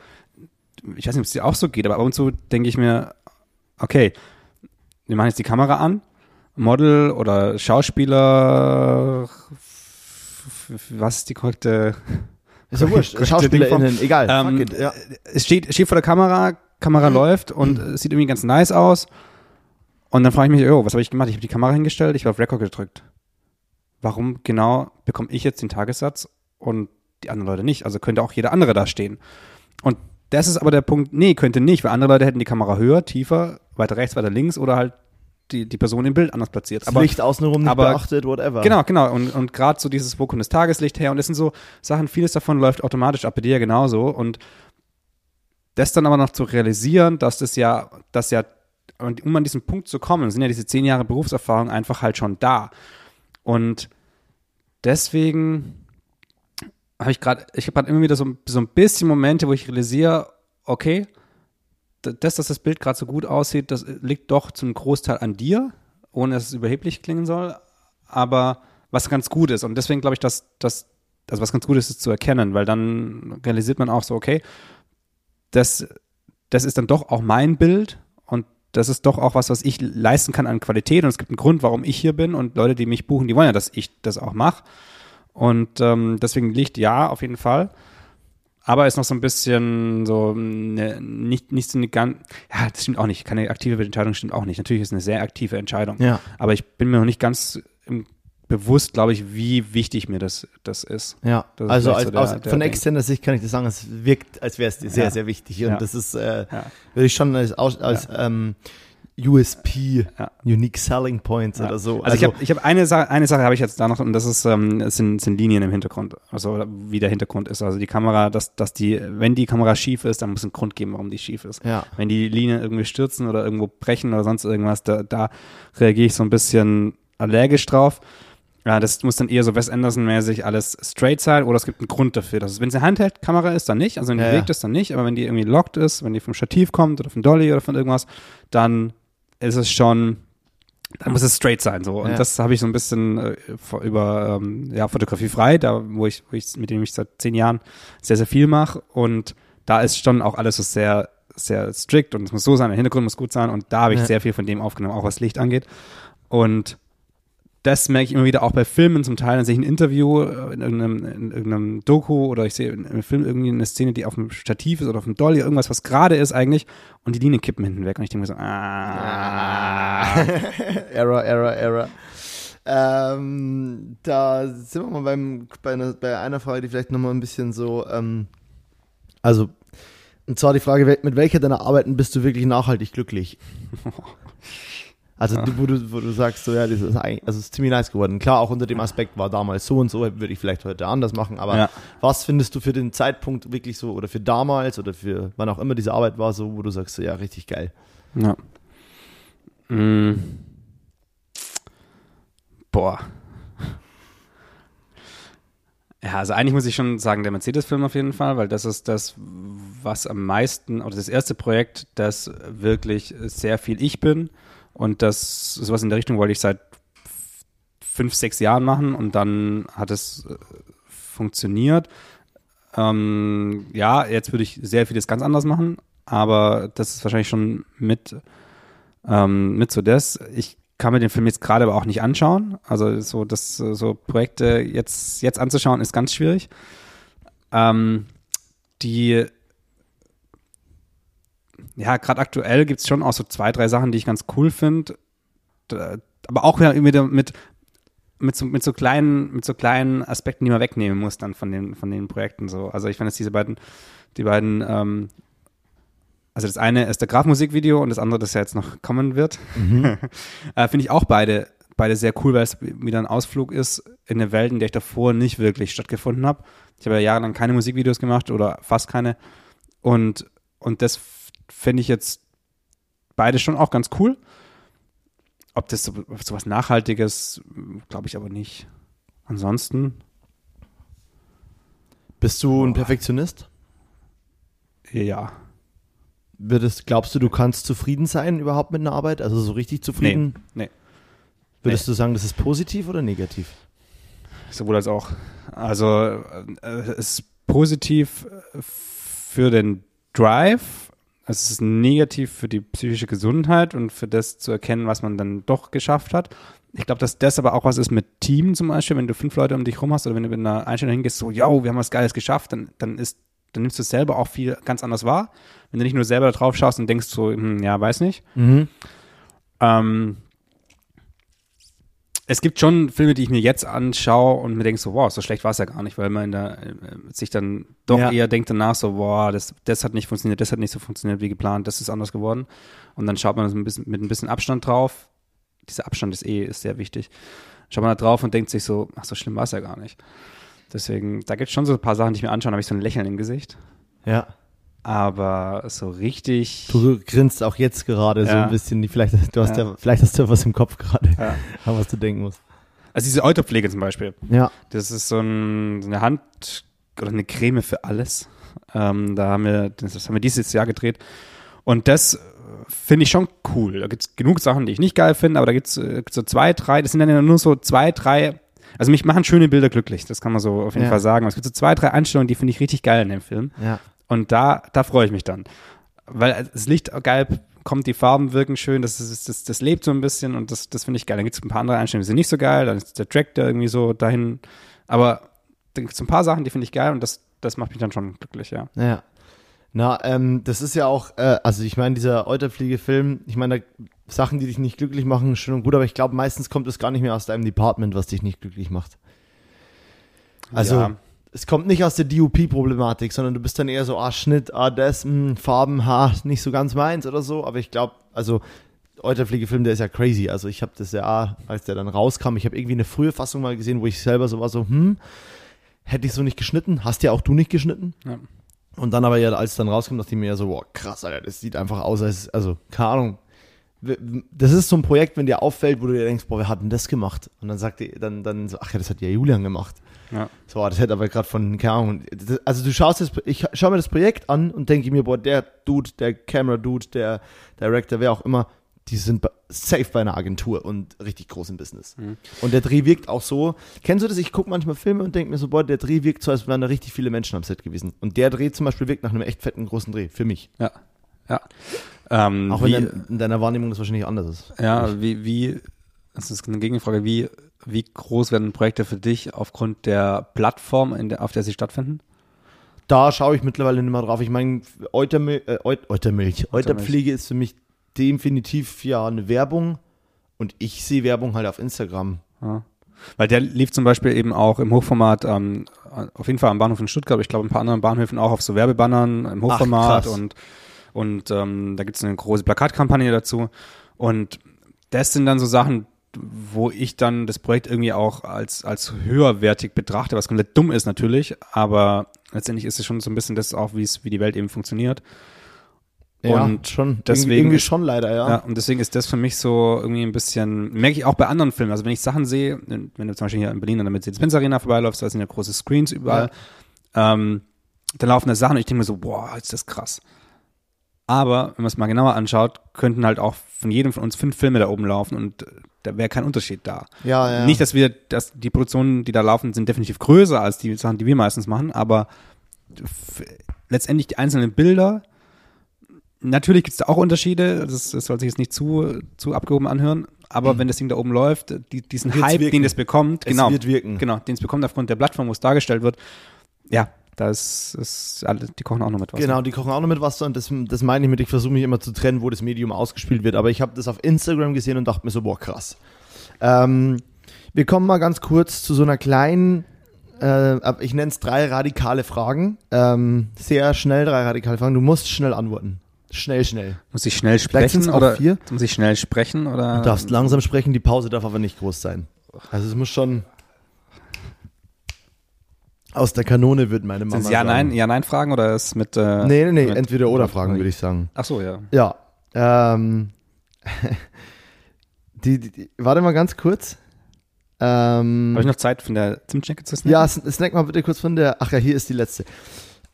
ich weiß nicht, ob es dir auch so geht, aber ab und zu denke ich mir, okay, wir machen jetzt die Kamera an, Model oder Schauspieler, was ist die korrekte Ist ja wurscht. SchauspielerInnen, egal. Ähm, it, ja. es steht, steht vor der Kamera, Kamera läuft und es sieht irgendwie ganz nice aus. Und dann frage ich mich, oh, was habe ich gemacht? Ich habe die Kamera hingestellt, ich habe auf Record gedrückt. Warum genau bekomme ich jetzt den Tagessatz und die anderen Leute nicht? Also könnte auch jeder andere da stehen. Und das ist aber der Punkt, nee, könnte nicht, weil andere Leute hätten die Kamera höher, tiefer, weiter rechts, weiter links oder halt die, die Person im Bild anders platziert. Das Aber Licht außenrum nicht aber- beachtet, whatever. Genau, genau. Und, und gerade so dieses, wo kommt das Tageslicht her? Und das sind so Sachen, vieles davon läuft automatisch ab bei dir genauso. Und das dann aber noch zu realisieren, dass das ja, dass ja, und um an diesen Punkt zu kommen, sind ja diese zehn Jahre Berufserfahrung einfach halt schon da. Und deswegen habe ich gerade, ich habe gerade immer wieder so, so ein bisschen Momente, wo ich realisiere, okay, das, dass das Bild gerade so gut aussieht, das liegt doch zum Großteil an dir, ohne dass es überheblich klingen soll, aber was ganz gut ist. Und deswegen glaube ich, dass das, also was ganz gut ist, ist zu erkennen, weil dann realisiert man auch so, okay, das, das ist dann doch auch mein Bild und das ist doch auch was, was ich leisten kann an Qualität und es gibt einen Grund, warum ich hier bin und Leute, die mich buchen, die wollen ja, dass ich das auch mache. Und ähm, deswegen Licht ja, auf jeden Fall. Aber ist noch so ein bisschen so ne, nicht, nicht so eine ganz, ja, das stimmt auch nicht. Keine aktive Entscheidung stimmt auch nicht. Natürlich ist es eine sehr aktive Entscheidung. Ja. Aber ich bin mir noch nicht ganz im, bewusst, glaube ich, wie wichtig mir das, das ist. Ja, Das ist also als, so der- aus, der von externer Sicht kann ich dir sagen, es wirkt, als wäre es dir sehr, Ja. sehr wichtig. Und Ja. das ist, äh, würde ich schon als, als ähm, USP, Ja. Unique Selling Points Ja. oder so. Also, ich habe ich hab eine Sache, eine Sache habe ich jetzt da noch und das ist ähm, sind, sind Linien im Hintergrund, also wie der Hintergrund ist. Also die Kamera, dass, dass die, wenn die Kamera schief ist, dann muss es einen Grund geben, warum die schief ist. Ja. Wenn die Linien irgendwie stürzen oder irgendwo brechen oder sonst irgendwas, da, da reagiere ich so ein bisschen allergisch drauf. Ja, das muss dann eher so Wes Anderson-mäßig alles straight sein oder es gibt einen Grund dafür. Dass es, wenn es eine Handheld-Kamera ist, dann nicht. Also wenn die Ja, bewegt ist, dann nicht. Aber wenn die irgendwie locked ist, wenn die vom Stativ kommt oder von Dolly oder von irgendwas, dann ist es schon, dann muss es straight sein. So. Und Ja. das habe ich so ein bisschen äh, über ähm, ja, Fotografie frei, da wo ich, wo ich, mit dem ich seit zehn Jahren sehr, sehr viel mache. Und da ist schon auch alles so sehr, sehr strikt und es muss so sein, der Hintergrund muss gut sein. Und da habe ich Ja. sehr viel von dem aufgenommen, auch was Licht angeht. Und das merke ich immer wieder auch bei Filmen zum Teil. Dann sehe ich ein Interview äh, in irgendeinem, in irgendeinem Doku oder ich sehe in einem Film irgendwie eine Szene, die auf dem Stativ ist oder auf dem Dolly, irgendwas, was gerade ist eigentlich und die Linien kippen hinten weg und ich denke mir so, ah. Error, Error, Error. Ähm, da sind wir mal beim, bei, einer, bei einer Frage, die vielleicht nochmal ein bisschen so, ähm, also, und zwar die Frage, mit welcher deiner Arbeiten bist du wirklich nachhaltig glücklich? Also, du, wo, du, wo du sagst, so, ja, das ist also, es ist ziemlich nice geworden. Klar, auch unter dem Aspekt war damals so und so, würde ich vielleicht heute anders machen, aber Ja. was findest du für den Zeitpunkt wirklich so, oder für damals, oder für wann auch immer diese Arbeit war, so, wo du sagst, so, ja, richtig geil. Ja. Mm. Boah. Ja, also eigentlich muss ich schon sagen, der Mercedes-Film auf jeden Fall, weil das ist das, was am meisten, oder das erste Projekt, das wirklich sehr viel ich bin. Und das, sowas in der Richtung wollte ich seit fünf, sechs Jahren machen und dann hat es äh, funktioniert. Ähm, ja, jetzt würde ich sehr vieles ganz anders machen, aber das ist wahrscheinlich schon mit, ähm, mit so das. Ich kann mir den Film jetzt gerade aber auch nicht anschauen. Also so das so Projekte jetzt jetzt anzuschauen ist ganz schwierig. Ähm, die ja, gerade aktuell gibt es schon auch so zwei, drei Sachen, die ich ganz cool finde. Aber auch wieder mit, mit, so, mit, so kleinen, mit so kleinen Aspekten, die man wegnehmen muss dann von den, von den Projekten. So. Also ich fand jetzt diese beiden, die beiden, ähm, also das eine ist der Graf-Musikvideo und das andere, das ja jetzt noch kommen wird. äh, finde ich auch beide, beide sehr cool, weil es wieder ein Ausflug ist in eine Welt, in der ich davor nicht wirklich stattgefunden habe. Ich habe ja jahrelang keine Musikvideos gemacht oder fast keine. Und, und das f- finde ich jetzt beide schon auch ganz cool. Ob das so, so was Nachhaltiges, glaube ich aber nicht. Ansonsten, Bist du ein Perfektionist? ja. Würdest, glaubst du, du kannst zufrieden sein überhaupt mit einer Arbeit? Also so richtig Nee, zufrieden? nee. Würdest du sagen, das ist positiv oder negativ? Sowohl als auch. Also äh, es ist positiv für den Drive, es ist negativ für die psychische Gesundheit und für das zu erkennen, was man dann doch geschafft hat. Ich glaube, dass das aber auch was ist mit Team zum Beispiel, wenn du fünf Leute um dich rum hast oder wenn du mit einer Einstellung hingehst, so, yo, wir haben was Geiles geschafft, dann, dann ist, dann nimmst du es selber auch viel ganz anders wahr. Wenn du nicht nur selber drauf schaust und denkst so, hm, ja, weiß nicht. Mhm. Ähm, es gibt schon Filme, die ich mir jetzt anschaue und mir denke so, wow, so schlecht war es ja gar nicht, weil man da äh, sich dann doch Ja. eher denkt danach so, wow, das, das hat nicht funktioniert, das hat nicht so funktioniert wie geplant, das ist anders geworden. Und dann schaut man ein bisschen, mit ein bisschen Abstand drauf. Dieser Abstand ist eh ist sehr wichtig. Schaut man da drauf und denkt sich so, ach, so schlimm war es ja gar nicht. Deswegen, da gibt es schon so ein paar Sachen, die ich mir anschaue, da habe ich so ein Lächeln im Gesicht. Ja. Aber so richtig. Du grinst auch jetzt gerade so Ja. ein bisschen. Vielleicht, du hast Ja. ja. vielleicht hast du was im Kopf gerade, Ja. an was du denken musst. Also diese Euterpflege zum Beispiel. Ja. Das ist so, ein, so eine Hand oder eine Creme für alles. Ähm, da haben wir, das haben wir dieses Jahr gedreht. Und das äh, finde ich schon cool. Da gibt es genug Sachen, die ich nicht geil finde, aber da gibt es äh, so zwei, drei, das sind dann ja nur so zwei, drei, also mich machen schöne Bilder glücklich, das kann man so auf jeden Ja. Fall sagen. Aber es gibt so zwei, drei Einstellungen, die finde ich richtig geil in dem Film. Ja. Und da, da freue ich mich dann. Weil das Licht geil kommt, die Farben wirken schön, das, ist, das, das lebt so ein bisschen und das, das finde ich geil. Dann gibt es ein paar andere Einstellungen, die sind nicht so geil, dann ist der Track da irgendwie so dahin. Aber dann gibt es ein paar Sachen, die finde ich geil und das, das macht mich dann schon glücklich, ja. Ja. Na, ähm, das ist ja auch, äh, also ich meine, dieser Euterfliege-Film, ich meine, Sachen, die dich nicht glücklich machen, schön und gut, aber ich glaube, meistens kommt es gar nicht mehr aus deinem Department, was dich nicht glücklich macht. Also, ja, es kommt nicht aus der DOP-Problematik, sondern du bist dann eher so, ah, Schnitt, ah, das, mh, Farben, ha, nicht so ganz meins oder so, aber ich glaube, also, Euterfliege-Film, der ist ja crazy. Also ich habe das ja, als der dann rauskam, ich habe irgendwie eine frühe Fassung mal gesehen, wo ich selber so war, so, hm, hätte ich so nicht geschnitten, hast ja auch du nicht geschnitten. ja. Und dann aber ja, als es dann rauskam, dachte ich mir ja so, boah, krass, Alter, das sieht einfach aus, als, also, keine Ahnung. Das ist so ein Projekt, wenn dir auffällt, wo du dir denkst, boah, wer hat denn das gemacht? Und dann sagt ihr, dann, dann so, ach ja, das hat ja Julian gemacht. Ja. So, das hätte aber gerade von, keine Ahnung, also du schaust das, ich schaue mir das Projekt an und denke mir, boah, der Dude, der Camera-Dude, der Director, wer auch immer, die sind safe bei einer Agentur und richtig groß im Business. Mhm. Und der Dreh wirkt auch so, kennst du das? Ich gucke manchmal Filme und denke mir so, boah, der Dreh wirkt so, als wären da richtig viele Menschen am Set gewesen. Und der Dreh zum Beispiel wirkt nach einem echt fetten großen Dreh, für mich. Ja. ja. Ähm, Auch wie, wenn dein, in deiner Wahrnehmung das wahrscheinlich anders ist. ja, wie, wie, das ist eine Gegenfrage, wie, wie groß werden Projekte für dich aufgrund der Plattform, der, auf der sie stattfinden? Da schaue ich mittlerweile nicht mehr drauf. Ich meine, Eutermilch, äh, Eut- Eutermilch. Euterpflege ist für mich definitiv ja eine Werbung. Und ich sehe Werbung halt auf Instagram. Ja. Weil der lief zum Beispiel eben auch im Hochformat, ähm, auf jeden Fall am Bahnhof in Stuttgart, aber ich glaube ein paar anderen Bahnhöfen auch auf so Werbebannern im Hochformat krass. und, und ähm, da gibt es eine große Plakatkampagne dazu. Und das sind dann so Sachen, wo ich dann das Projekt irgendwie auch als, als höherwertig betrachte, was komplett dumm ist natürlich, aber letztendlich ist es schon so ein bisschen das auch, wie es, wie die Welt eben funktioniert. Ja, Und schon. deswegen irgendwie, schon leider, ja. Ja, und deswegen ist das für mich so irgendwie ein bisschen, merke ich auch bei anderen Filmen. Also wenn ich Sachen sehe, wenn du zum Beispiel hier in Berlin an der Mercedes-Benz Arena vorbeiläufst, da sind ja große Screens überall, ähm, dann laufen da Sachen und ich denke mir so, boah, ist das krass. Aber wenn man es mal genauer anschaut, könnten halt auch von jedem von uns fünf Filme da oben laufen und äh, da wäre kein Unterschied da. Ja, ja. Nicht, dass wir, dass die Produktionen, die da laufen, sind definitiv größer als die Sachen, die wir meistens machen, aber letztendlich die einzelnen Bilder, natürlich gibt es da auch Unterschiede, das, das soll sich jetzt nicht zu, zu abgehoben anhören, aber wenn das Ding da oben läuft, die, diesen Wird's Hype, wirken. den es bekommt, Es genau, genau, den es bekommt aufgrund der Plattform, wo es dargestellt wird, ja, da ist, ist die kochen auch noch mit was. Genau, die kochen auch noch mit Wasser und das, das meine ich mit, ich versuche mich immer zu trennen, wo das Medium ausgespielt wird. Aber ich habe das auf Instagram gesehen und dachte mir so, boah, krass. Ähm, wir kommen mal ganz kurz zu so einer kleinen, äh, ich nenne es drei radikale Fragen. Ähm, sehr schnell drei radikale Fragen. Du musst schnell antworten. Schnell, schnell. Muss ich schnell sprechen oder vier. muss ich schnell sprechen oder? Du darfst langsam sprechen, die Pause darf aber nicht groß sein. Also es muss schon aus der Kanone wird meine Mama Sind es ja, sagen. nein, ja, nein Fragen oder ist mit, äh, Nee, nee, nee, mit- entweder oder Fragen würde ich sagen. Ach so, ja. Ja. Ähm, die, die, die, warte mal ganz kurz. Ähm, Habe ich noch Zeit von der Zimtschnecke zu snacken? ja, sn- snack mal bitte kurz von der. Ach ja, hier ist die letzte.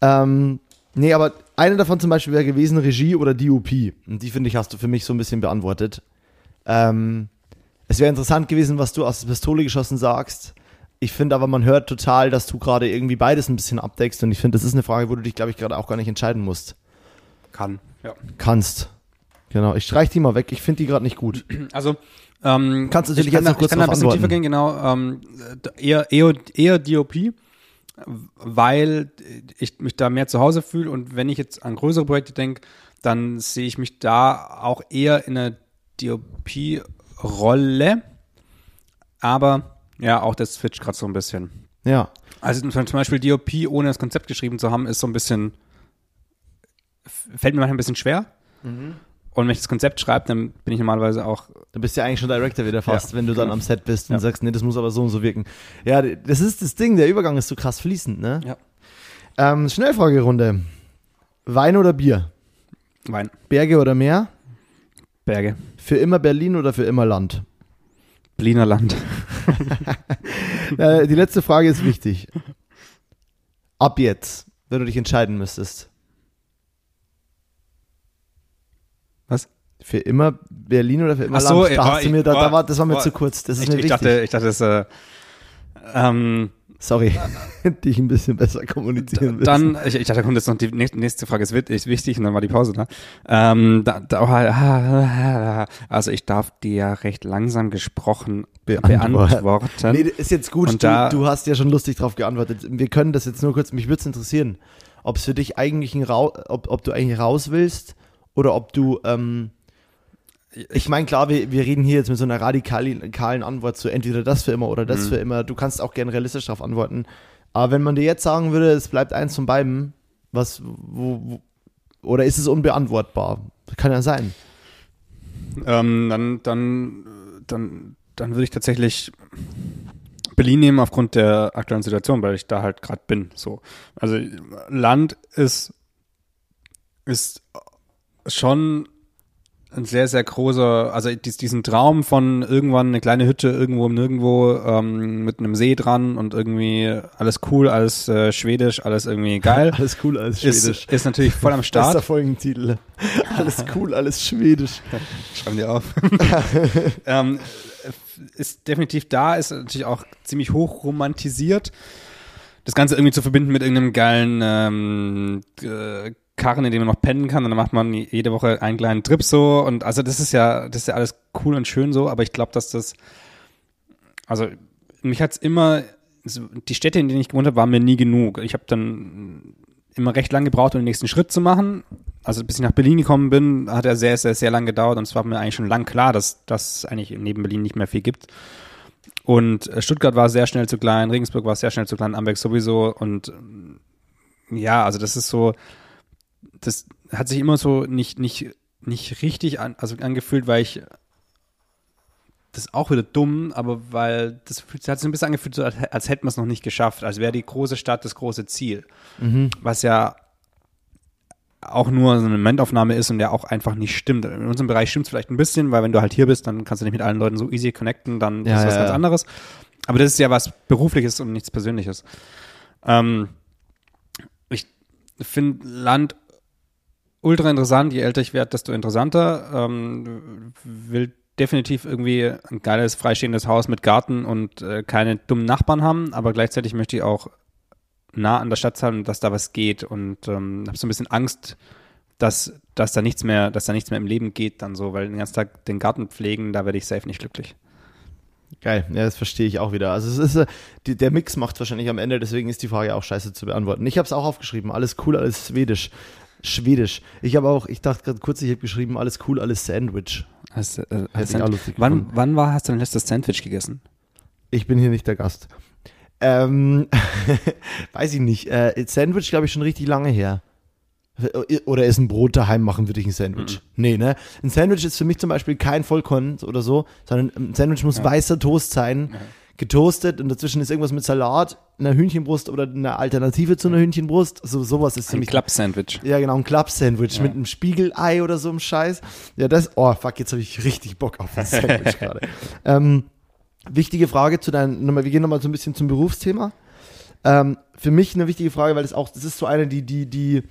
Ähm, nee, aber eine davon zum Beispiel wäre gewesen Regie oder DOP. Und die finde ich, hast du für mich so ein bisschen beantwortet. Ähm, Es wäre interessant gewesen, was du aus der Pistole geschossen sagst. Ich finde aber, man hört total, dass du gerade irgendwie beides ein bisschen abdeckst. Und ich finde, das ist eine Frage, wo du dich, glaube ich, gerade auch gar nicht entscheiden musst. Kann, ja. Kannst. Genau. Ich streich die mal weg. Ich finde die gerade nicht gut. Also, ähm, Kannst du natürlich ich kann, jetzt noch kurz ich kann da ein bisschen antworten. tiefer gehen, genau. Ähm, eher, eher, eher DOP, weil ich mich da mehr zu Hause fühle und wenn ich jetzt an größere Projekte denke, dann sehe ich mich da auch eher in einer DOP-Rolle. Aber ja, auch das switcht gerade so ein bisschen. Ja. Also zum Beispiel DOP ohne das Konzept geschrieben zu haben, ist so ein bisschen, fällt mir manchmal ein bisschen schwer. Mhm. Und wenn ich das Konzept schreibe, dann bin ich normalerweise auch Du bist ja eigentlich schon Director wieder fast, Ja. wenn du dann am Set bist und Ja. sagst, nee, das muss aber so und so wirken. Ja, das ist das Ding, der Übergang ist so krass fließend, ne? Ja. Ähm, Schnellfragerunde. Wein oder Bier? Wein, Berge oder Meer? Berge, Für immer Berlin oder für immer Land? Berliner Land. Äh, die letzte Frage ist wichtig. Ab jetzt, wenn du dich entscheiden müsstest. Was? Für immer Berlin oder für immer Ach so, Land? Da du ich- mir, da, war, das war mir oh, zu kurz. Das ist Ich, mir ich, wichtig. dachte, ich dachte, das äh, ähm, Sorry, dich ein bisschen besser kommunizieren müssen. dann, ich, ich dachte, da kommt jetzt noch die nächste, Frage, ist, wichtig und dann war die Pause da. Ähm, da, da oh, also ich darf dir ja recht langsam gesprochen Beantworten. beantworten. Nee, ist jetzt gut. Und Du, da- du hast ja schon lustig drauf geantwortet. Wir können das jetzt nur kurz, mich würde es interessieren, ob es für dich eigentlich ein ob, ob du eigentlich raus willst oder ob du, ähm, ich meine, klar, wir, wir reden hier jetzt mit so einer radikalen Antwort zu entweder das für immer oder das Mhm. für immer. Du kannst auch gerne realistisch darauf antworten. Aber wenn man dir jetzt sagen würde, es bleibt eins von beiden, was, wo, wo oder ist es unbeantwortbar? Kann ja sein. Ähm, dann, dann, dann, dann würde ich tatsächlich Berlin nehmen aufgrund der aktuellen Situation, weil ich da halt gerade bin. So, also Land ist ist schon ein sehr sehr großer, also dies, diesen Traum von irgendwann eine kleine Hütte irgendwo nirgendwo ähm, mit einem See dran und irgendwie alles cool, alles äh, schwedisch, alles irgendwie geil. Alles cool, alles schwedisch. Ist, ist natürlich voll am Start. Folgentitel. Alles cool, alles schwedisch. Schreiben die auf. ähm, ist definitiv da, ist natürlich auch ziemlich hoch romantisiert. Das Ganze irgendwie zu verbinden mit irgendeinem geilen ähm, äh, Karren, in dem man noch pennen kann und dann macht man jede Woche einen kleinen Trip so und also das ist ja, das ist ja alles cool und schön so, aber ich glaube, dass das, also mich hat's immer, so, die Städte, in denen ich gewohnt habe, waren mir nie genug. Ich habe dann immer recht lang gebraucht, um den nächsten Schritt zu machen. Also bis ich nach Berlin gekommen bin, hat er sehr, sehr, sehr lang gedauert und es war mir eigentlich schon lang klar, dass es eigentlich neben Berlin nicht mehr viel gibt. Und äh, Stuttgart war sehr schnell zu klein, Regensburg war sehr schnell zu klein, Amberg sowieso und ja, also das ist so, das hat sich immer so nicht, nicht, nicht richtig an, also angefühlt, weil ich das ist auch wieder dumm, aber weil das hat sich ein bisschen angefühlt, so, als, als hätten wir es noch nicht geschafft, als wäre die große Stadt das große Ziel. Was ja auch nur so eine Momentaufnahme ist und der auch einfach nicht stimmt. In unserem Bereich stimmt es vielleicht ein bisschen, weil wenn du halt hier bist, dann kannst du nicht mit allen Leuten so easy connecten, dann Ja, ist was ja, ganz ja. anderes. Aber das ist ja was Berufliches und nichts Persönliches. Ähm, ich finde Land ultra interessant. Je älter ich werde, desto interessanter. Ähm, will definitiv irgendwie ein geiles, freistehendes Haus mit Garten und äh, keine dummen Nachbarn haben, aber gleichzeitig möchte ich auch nah an der Stadt sein, dass da was geht und ähm, habe so ein bisschen Angst, dass, dass da nichts mehr, dass da nichts mehr im Leben geht dann so, weil den ganzen Tag den Garten pflegen, da werde ich safe nicht glücklich. Geil, ja, das verstehe ich auch wieder. Also es ist, äh, die, der Mix macht wahrscheinlich am Ende, deswegen ist die Frage auch scheiße zu beantworten. Ich habe es auch aufgeschrieben, alles cool, alles schwedisch. Schwedisch. Ich habe auch, ich dachte gerade kurz, ich habe geschrieben, alles cool, alles Sandwich. Hast, äh, hast lustig wann, wann war, hast du dein letztes Sandwich gegessen? Ich bin hier nicht der Gast. Ähm, weiß ich nicht. Äh, Sandwich, glaube ich, schon richtig lange her. Oder ist ein Brot daheim machen, würde ich ein Sandwich. Nee, ne? Ein Sandwich ist für mich zum Beispiel kein Vollkorn oder so, sondern ein Sandwich muss weißer Toast sein, getoastet und dazwischen ist irgendwas mit Salat, einer Hühnchenbrust oder einer Alternative zu einer Hühnchenbrust. So, sowas ist für Ein. Club-Sandwich. Ja, genau, ein Club-Sandwich mit einem Spiegelei oder so einem Scheiß. Ja, das, oh fuck, jetzt habe ich richtig Bock auf ein Sandwich gerade. Ähm, wichtige Frage zu deinem, nochmal, wir gehen nochmal so ein bisschen zum Berufsthema. Ähm, für mich eine wichtige Frage, weil es auch, das ist so eine, die, die, die,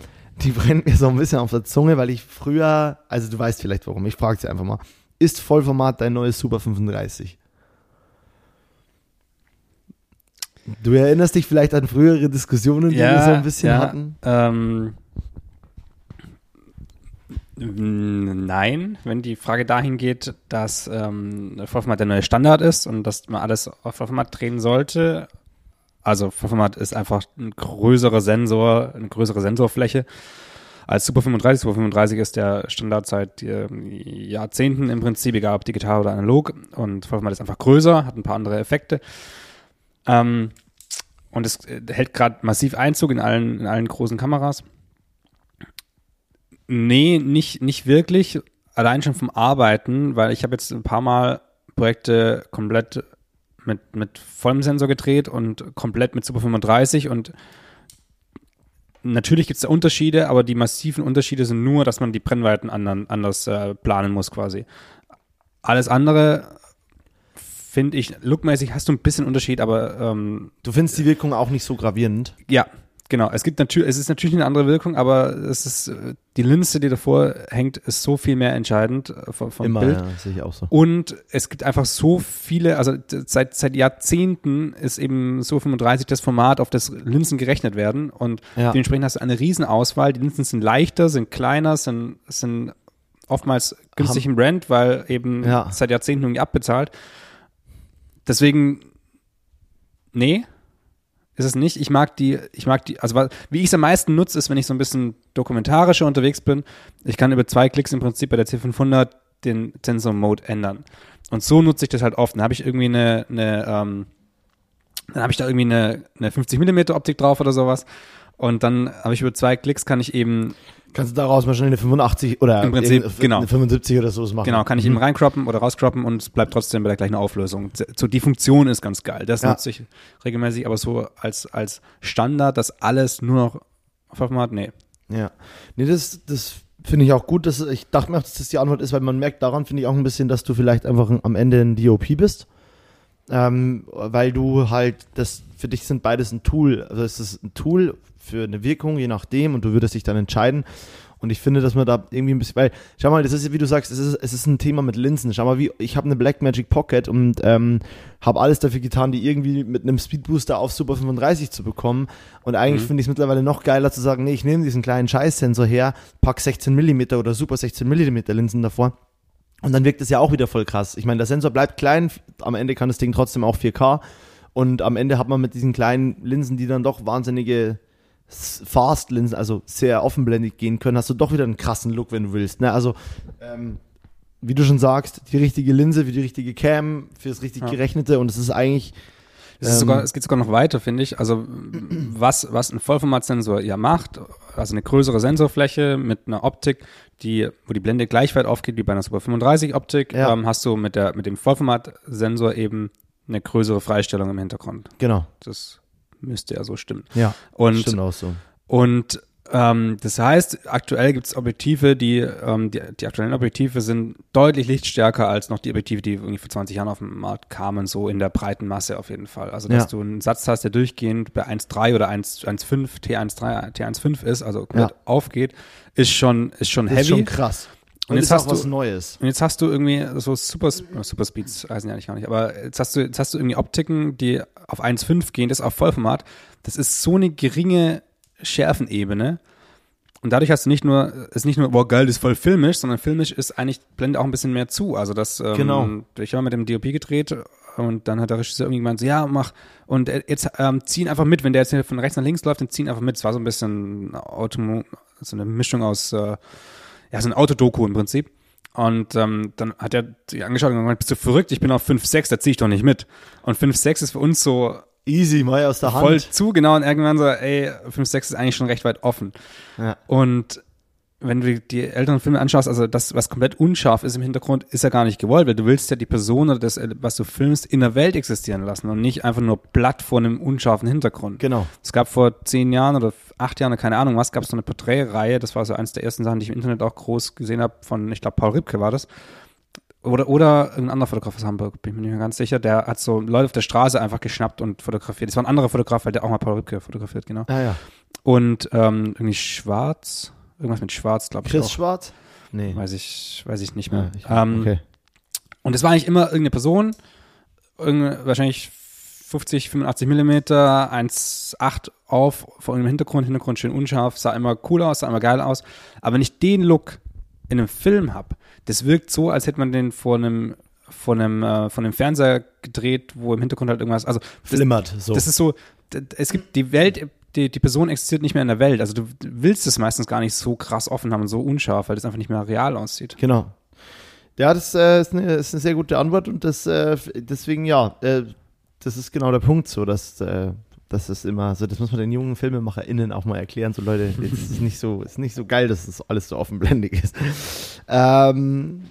die brennt mir so ein bisschen auf der Zunge, weil ich früher, also du weißt vielleicht warum, ich frage sie einfach mal. Ist Vollformat dein neues Super 35? Du erinnerst dich vielleicht an frühere Diskussionen, die wir so ein bisschen ja, hatten? Ähm, nein, wenn die Frage dahin geht, dass ähm, Vollformat der neue Standard ist und dass man alles auf Vollformat drehen sollte. Also Vollformat ist einfach ein größerer Sensor, eine größere Sensorfläche als Super 35. Super 35 ist der Standard seit äh, Jahrzehnten im Prinzip, egal ob digital oder analog. Und Vollformat ist einfach größer, hat ein paar andere Effekte. Ähm, und es äh, hält gerade massiv Einzug in allen, in allen großen Kameras. Nee, nicht, nicht wirklich. Allein schon vom Arbeiten, weil ich habe jetzt ein paar Mal Projekte komplett mit, mit vollem Sensor gedreht und komplett mit Super 35 und natürlich gibt es da Unterschiede, aber die massiven Unterschiede sind nur, dass man die Brennweiten andern, anders äh, planen muss quasi. Alles andere finde ich, lookmäßig hast du ein bisschen Unterschied, aber ähm, Du findest die Wirkung auch nicht so gravierend? ja, genau. Es gibt natürlich, es ist natürlich eine andere Wirkung, aber es ist die Linse, die davor hängt, ist so viel mehr entscheidend äh, vom, vom Immer, Bild. ja, sehe ich auch so. Und es gibt einfach so viele, also seit, seit Jahrzehnten ist eben so 35 das Format, auf das Linsen gerechnet werden. Und Ja. dementsprechend hast du eine Riesenauswahl. Die Linsen sind leichter, sind kleiner, sind, sind oftmals günstig im Rent, weil eben Ja. seit Jahrzehnten irgendwie abbezahlt. Deswegen, nee, ist es nicht. Ich mag die, ich mag die, also wie ich es am meisten nutze, ist, wenn ich so ein bisschen dokumentarischer unterwegs bin. Ich kann über zwei Klicks im Prinzip bei der C500 den Sensor-Mode ändern. Und so nutze ich das halt oft. Dann habe ich irgendwie eine, eine ähm, dann habe ich da irgendwie eine, eine 50 mm Optik drauf oder sowas. Und dann habe ich über zwei Klicks kann ich eben Kannst du daraus mal schnell eine 85 oder Im Prinzip, genau. eine 75 oder so machen? Genau, kann ich eben reincroppen oder rauscroppen und es bleibt trotzdem bei der gleichen Auflösung. So, die Funktion ist ganz geil. Das Ja. nutze ich regelmäßig, aber so als, als Standard, das alles nur noch auf Format, nee. Ja. Nee, das, das finde ich auch gut. Dass, ich dachte mir, auch, dass das die Antwort ist, weil man merkt daran, finde ich auch ein bisschen, dass du vielleicht einfach am Ende ein DOP bist. Ähm, weil du halt, das für dich sind beides ein Tool. Also es ist ein Tool für eine Wirkung, je nachdem, und du würdest dich dann entscheiden. Und ich finde, dass man da irgendwie ein bisschen, weil, schau mal, das ist, wie du sagst, es ist, es ist ein Thema mit Linsen. Schau mal, wie, ich habe eine Blackmagic Pocket und ähm, habe alles dafür getan, die irgendwie mit einem Speedbooster auf Super 35 zu bekommen. Und eigentlich Mhm. finde ich es mittlerweile noch geiler zu sagen, nee, ich nehme diesen kleinen Scheißsensor her, pack 16 mm oder Super 16 mm Linsen davor. Und dann wirkt es ja auch wieder voll krass. Ich meine, der Sensor bleibt klein, am Ende kann das Ding trotzdem auch 4K. Und am Ende hat man mit diesen kleinen Linsen, die dann doch wahnsinnige Fast-Linsen, also sehr offenblendig gehen können, hast du doch wieder einen krassen Look, wenn du willst. Ne? Also, ähm, wie du schon sagst, die richtige Linse für die richtige Cam, für das richtig Ja. gerechnete und es ist eigentlich, Es, ist Ähm, sogar, es geht sogar noch weiter, finde ich. Also was, was ein Vollformatsensor ja macht, also eine größere Sensorfläche mit einer Optik, die, wo die Blende gleich weit aufgeht wie bei einer Super 35 Optik, Ja. ähm, hast du mit, der, mit dem Vollformatsensor eben eine größere Freistellung im Hintergrund. genau, Das müsste ja so stimmen. ja, Und stimmt auch so. Und ähm, das heißt, aktuell gibt es Objektive, die, ähm, die, die aktuellen Objektive sind deutlich lichtstärker als noch die Objektive, die irgendwie vor 20 Jahren auf den Markt kamen, so in der breiten Masse auf jeden Fall. Also, dass Ja. du einen Satz hast, der durchgehend bei 1.3 oder 1 1.5, T1.3, T1.5 ist, also Ja. aufgeht, ist schon, ist schon Das heavy. ist schon krass. Und, Und jetzt hast was du- Neues. Und jetzt hast du irgendwie so Super, Super Speeds, heißen ja eigentlich gar nicht, aber jetzt hast du, jetzt hast du irgendwie Optiken, die auf 1,5 gehen, das auf Vollformat. Das ist so eine geringe Schärfenebene. Und dadurch hast du nicht nur, ist nicht nur, boah, geil, das ist voll filmisch, sondern filmisch ist eigentlich, blendet auch ein bisschen mehr zu. Also das, ähm, Genau. ich habe mit dem DOP gedreht und dann hat der Regisseur irgendwie gemeint, so, ja, mach, und jetzt ähm, ziehen einfach mit, wenn der jetzt hier von rechts nach links läuft, dann ziehen einfach mit. Es war so ein bisschen Automo, so eine Mischung aus, äh, ja, so ein Autodoku im Prinzip. Und ähm, dann hat er die angeschaut und gemeint, bist du verrückt? Ich bin auf 5,6, da zieh ich doch nicht mit. Und 5,6 ist für uns so Easy, mal aus der Hand. voll zu genau und irgendwann so, ey, 5,6 ist eigentlich schon recht weit offen. Ja. Und wenn du die älteren Filme anschaust, also das, was komplett unscharf ist im Hintergrund, ist ja gar nicht gewollt, weil du willst ja die Person oder das, was du filmst, in der Welt existieren lassen und nicht einfach nur platt vor einem unscharfen Hintergrund. Genau. Es gab vor zehn Jahren oder acht Jahren, keine Ahnung was, gab es so eine Porträtreihe, das war so eines der ersten Sachen, die ich im Internet auch groß gesehen habe, von, ich glaube, Paul Ripke war das. Oder, oder irgendein anderer Fotograf aus Hamburg, bin ich mir nicht mehr ganz sicher, der hat so Leute auf der Straße einfach geschnappt und fotografiert. Das war ein anderer Fotograf, weil der auch mal Paul Ripke fotografiert, genau. Ah ja. Und ähm, irgendwie schwarz, irgendwas mit schwarz, glaube ich Chris auch. Schwarz? Nee. Weiß ich, weiß ich nicht mehr. Ja, ich, ähm, okay. Und es war eigentlich immer irgendeine Person, irgendeine, wahrscheinlich 50, 85 Millimeter, 1,8 auf, vor irgendeinem Hintergrund, Hintergrund schön unscharf, sah immer cool aus, sah immer geil aus. Aber ich den Look in einem Film habe, das wirkt so, als hätte man den vor einem von einem, äh, von einem Fernseher gedreht, wo im Hintergrund halt irgendwas, also das, Flimmert, so. das ist so, es gibt die Welt, die, die Person existiert nicht mehr in der Welt. Also du willst es meistens gar nicht so krass offen haben und so unscharf, weil das einfach nicht mehr real aussieht. Genau. Ja, das äh, ist, eine, ist eine sehr gute Antwort und das äh, deswegen ja, äh, das ist genau der Punkt so, dass äh, das ist immer so, das muss man den jungen FilmemacherInnen auch mal erklären, so Leute, das ist nicht so, ist nicht so geil, dass das alles so offenblendig ist. Ähm,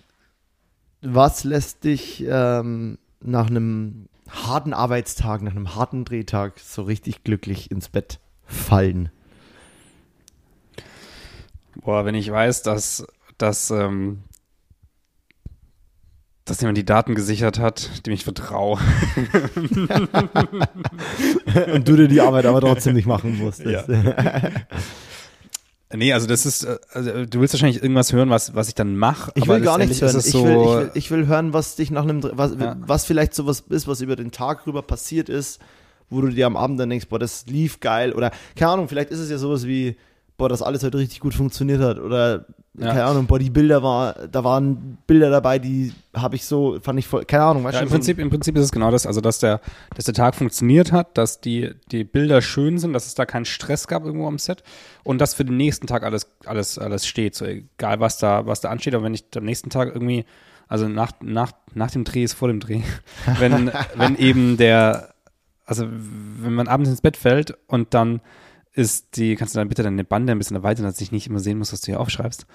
was lässt dich ähm, nach einem harten Arbeitstag, nach einem harten Drehtag so richtig glücklich ins Bett fallen? Boah, wenn ich weiß, dass, dass, ähm, dass jemand die Daten gesichert hat, dem ich vertraue. Und du dir die Arbeit aber trotzdem nicht machen musstest. Nee, also das ist, also du willst wahrscheinlich irgendwas hören, was, was ich dann mache. Ich will gar nichts hören. Ich, so, will, ich, will, ich will hören, was dich nach einem, was, Ja. was vielleicht sowas ist, was über den Tag rüber passiert ist, wo du dir am Abend dann denkst, boah, das lief geil. Oder, keine Ahnung, vielleicht ist es ja sowas wie, boah, das alles heute richtig gut funktioniert hat. Oder, Ja. keine Ahnung, boah, die Bilder war, da waren Bilder dabei, die habe ich so, fand ich voll, keine Ahnung, weißt Ja, du? im Prinzip, im Prinzip ist es genau das, also dass der, dass der Tag funktioniert hat, dass die, die Bilder schön sind, dass es da keinen Stress gab irgendwo am Set und dass für den nächsten Tag alles, alles, alles steht, so egal was da, was da ansteht, aber wenn ich am nächsten Tag irgendwie, also nach, nach, nach dem Dreh ist vor dem Dreh, wenn, wenn eben der, also wenn man abends ins Bett fällt und dann ist die, kannst du dann bitte deine Bande ein bisschen erweitern, dass ich nicht immer sehen muss, was du hier aufschreibst.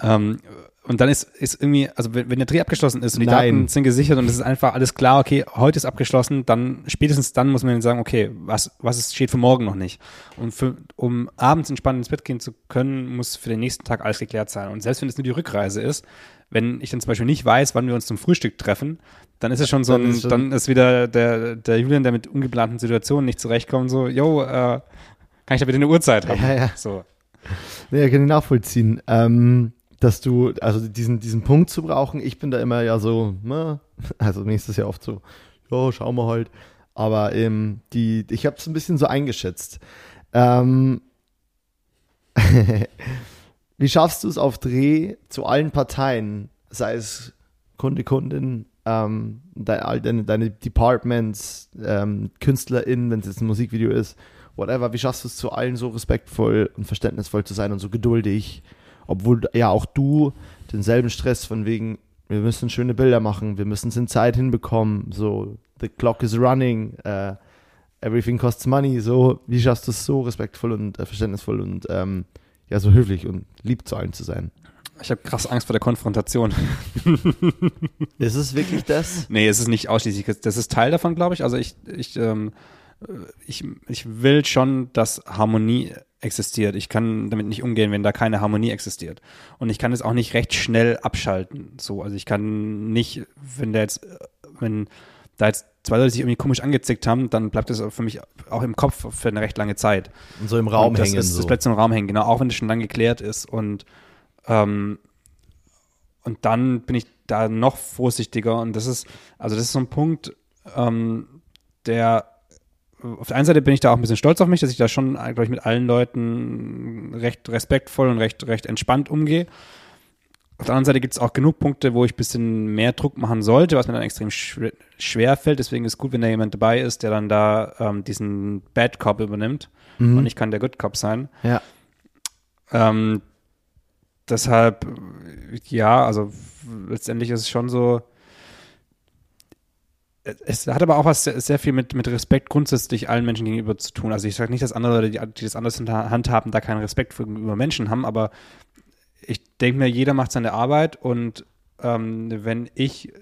Ähm, und dann ist, ist irgendwie, also wenn, wenn der Dreh abgeschlossen ist und die Nein. Daten sind gesichert und es ist einfach alles klar, okay, heute ist abgeschlossen, dann spätestens dann muss man sagen, okay, was, was ist, steht für morgen noch nicht. Und für, um abends entspannt ins Bett gehen zu können, muss für den nächsten Tag alles geklärt sein. Und selbst wenn es nur die Rückreise ist, wenn ich dann zum Beispiel nicht weiß, wann wir uns zum Frühstück treffen, dann ist es schon so Dann ein, dann ist wieder der, der Julian, der mit ungeplanten Situationen nicht zurechtkommt, so, yo, äh, kann ich da bitte eine Uhrzeit haben? Ja, ja. So. Nee, kann ich nachvollziehen. Ähm, dass du, also diesen, diesen Punkt zu brauchen, ich bin da immer ja so, ne, also nächstes Jahr oft so, ja, schauen wir halt. Aber ähm, die, ich habe es ein bisschen so eingeschätzt. Ähm, wie schaffst du es auf Dreh zu allen Parteien, sei es Kunde, Kundin, ähm, deine, deine Departments, ähm, KünstlerInnen, wenn es jetzt ein Musikvideo ist, whatever, wie schaffst du es zu allen so respektvoll und verständnisvoll zu sein und so geduldig, obwohl ja auch du denselben Stress von wegen, wir müssen schöne Bilder machen, wir müssen es in Zeit hinbekommen, so, the clock is running, äh, everything costs money, so, wie schaffst du es so respektvoll und äh, verständnisvoll und ähm, ja, so höflich und lieb zu allen zu sein? Ich habe krass Angst vor der Konfrontation. Ist es wirklich das? Nee, es ist nicht ausschließlich. Das ist Teil davon, glaube ich. Also ich, ich, ähm, ich, ich will schon, dass Harmonie existiert. Ich kann damit nicht umgehen, wenn da keine Harmonie existiert. Und ich kann es auch nicht recht schnell abschalten. So, also ich kann nicht, wenn der jetzt, wenn da jetzt zwei Leute sich irgendwie komisch angezickt haben, dann bleibt das für mich auch im Kopf für eine recht lange Zeit. Und so im Raum und das hängen. Ist, so. Das bleibt so im Raum hängen, genau, auch wenn es schon lange geklärt ist. Und, ähm, und dann bin ich da noch vorsichtiger. Und das ist, also das ist so ein Punkt, ähm, der auf der einen Seite bin ich da auch ein bisschen stolz auf mich, dass ich da schon, glaube ich, mit allen Leuten recht respektvoll und recht, recht entspannt umgehe. Auf der anderen Seite gibt es auch genug Punkte, wo ich ein bisschen mehr Druck machen sollte, was mir dann extrem schwer, schwer fällt. Deswegen ist gut, wenn da jemand dabei ist, der dann da ähm, diesen Bad Cop übernimmt. Mhm. Und ich kann der Good Cop sein. Ja. Ähm, deshalb, ja, also letztendlich ist es schon so. Es hat aber auch was sehr, sehr viel mit, mit Respekt grundsätzlich allen Menschen gegenüber zu tun. Also ich sage nicht, dass andere Leute, die, die das anders in der Hand haben, da keinen Respekt gegenüber Menschen haben, aber ich denke mir, jeder macht seine Arbeit und ähm, wenn ich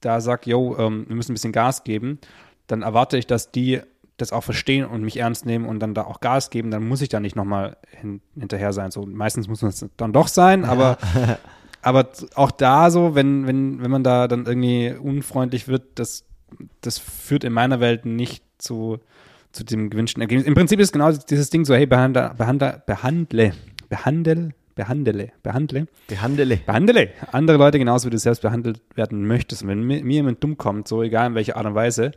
da sage, yo, ähm, wir müssen ein bisschen Gas geben, dann erwarte ich, dass die das auch verstehen und mich ernst nehmen und dann da auch Gas geben, dann muss ich da nicht nochmal hin, hinterher sein. So meistens muss es dann doch sein, aber, aber auch da so, wenn, wenn, wenn man da dann irgendwie unfreundlich wird, das, das führt in meiner Welt nicht zu, zu dem gewünschten Ergebnis. Im Prinzip ist genau dieses Ding so, hey, behandle, behandle, behandle, behandle, behandle, behandle, Behandele. behandle andere Leute genauso, wie du selbst behandelt werden möchtest. Und wenn mir, mir jemand dumm kommt, so egal in welcher Art und Weise,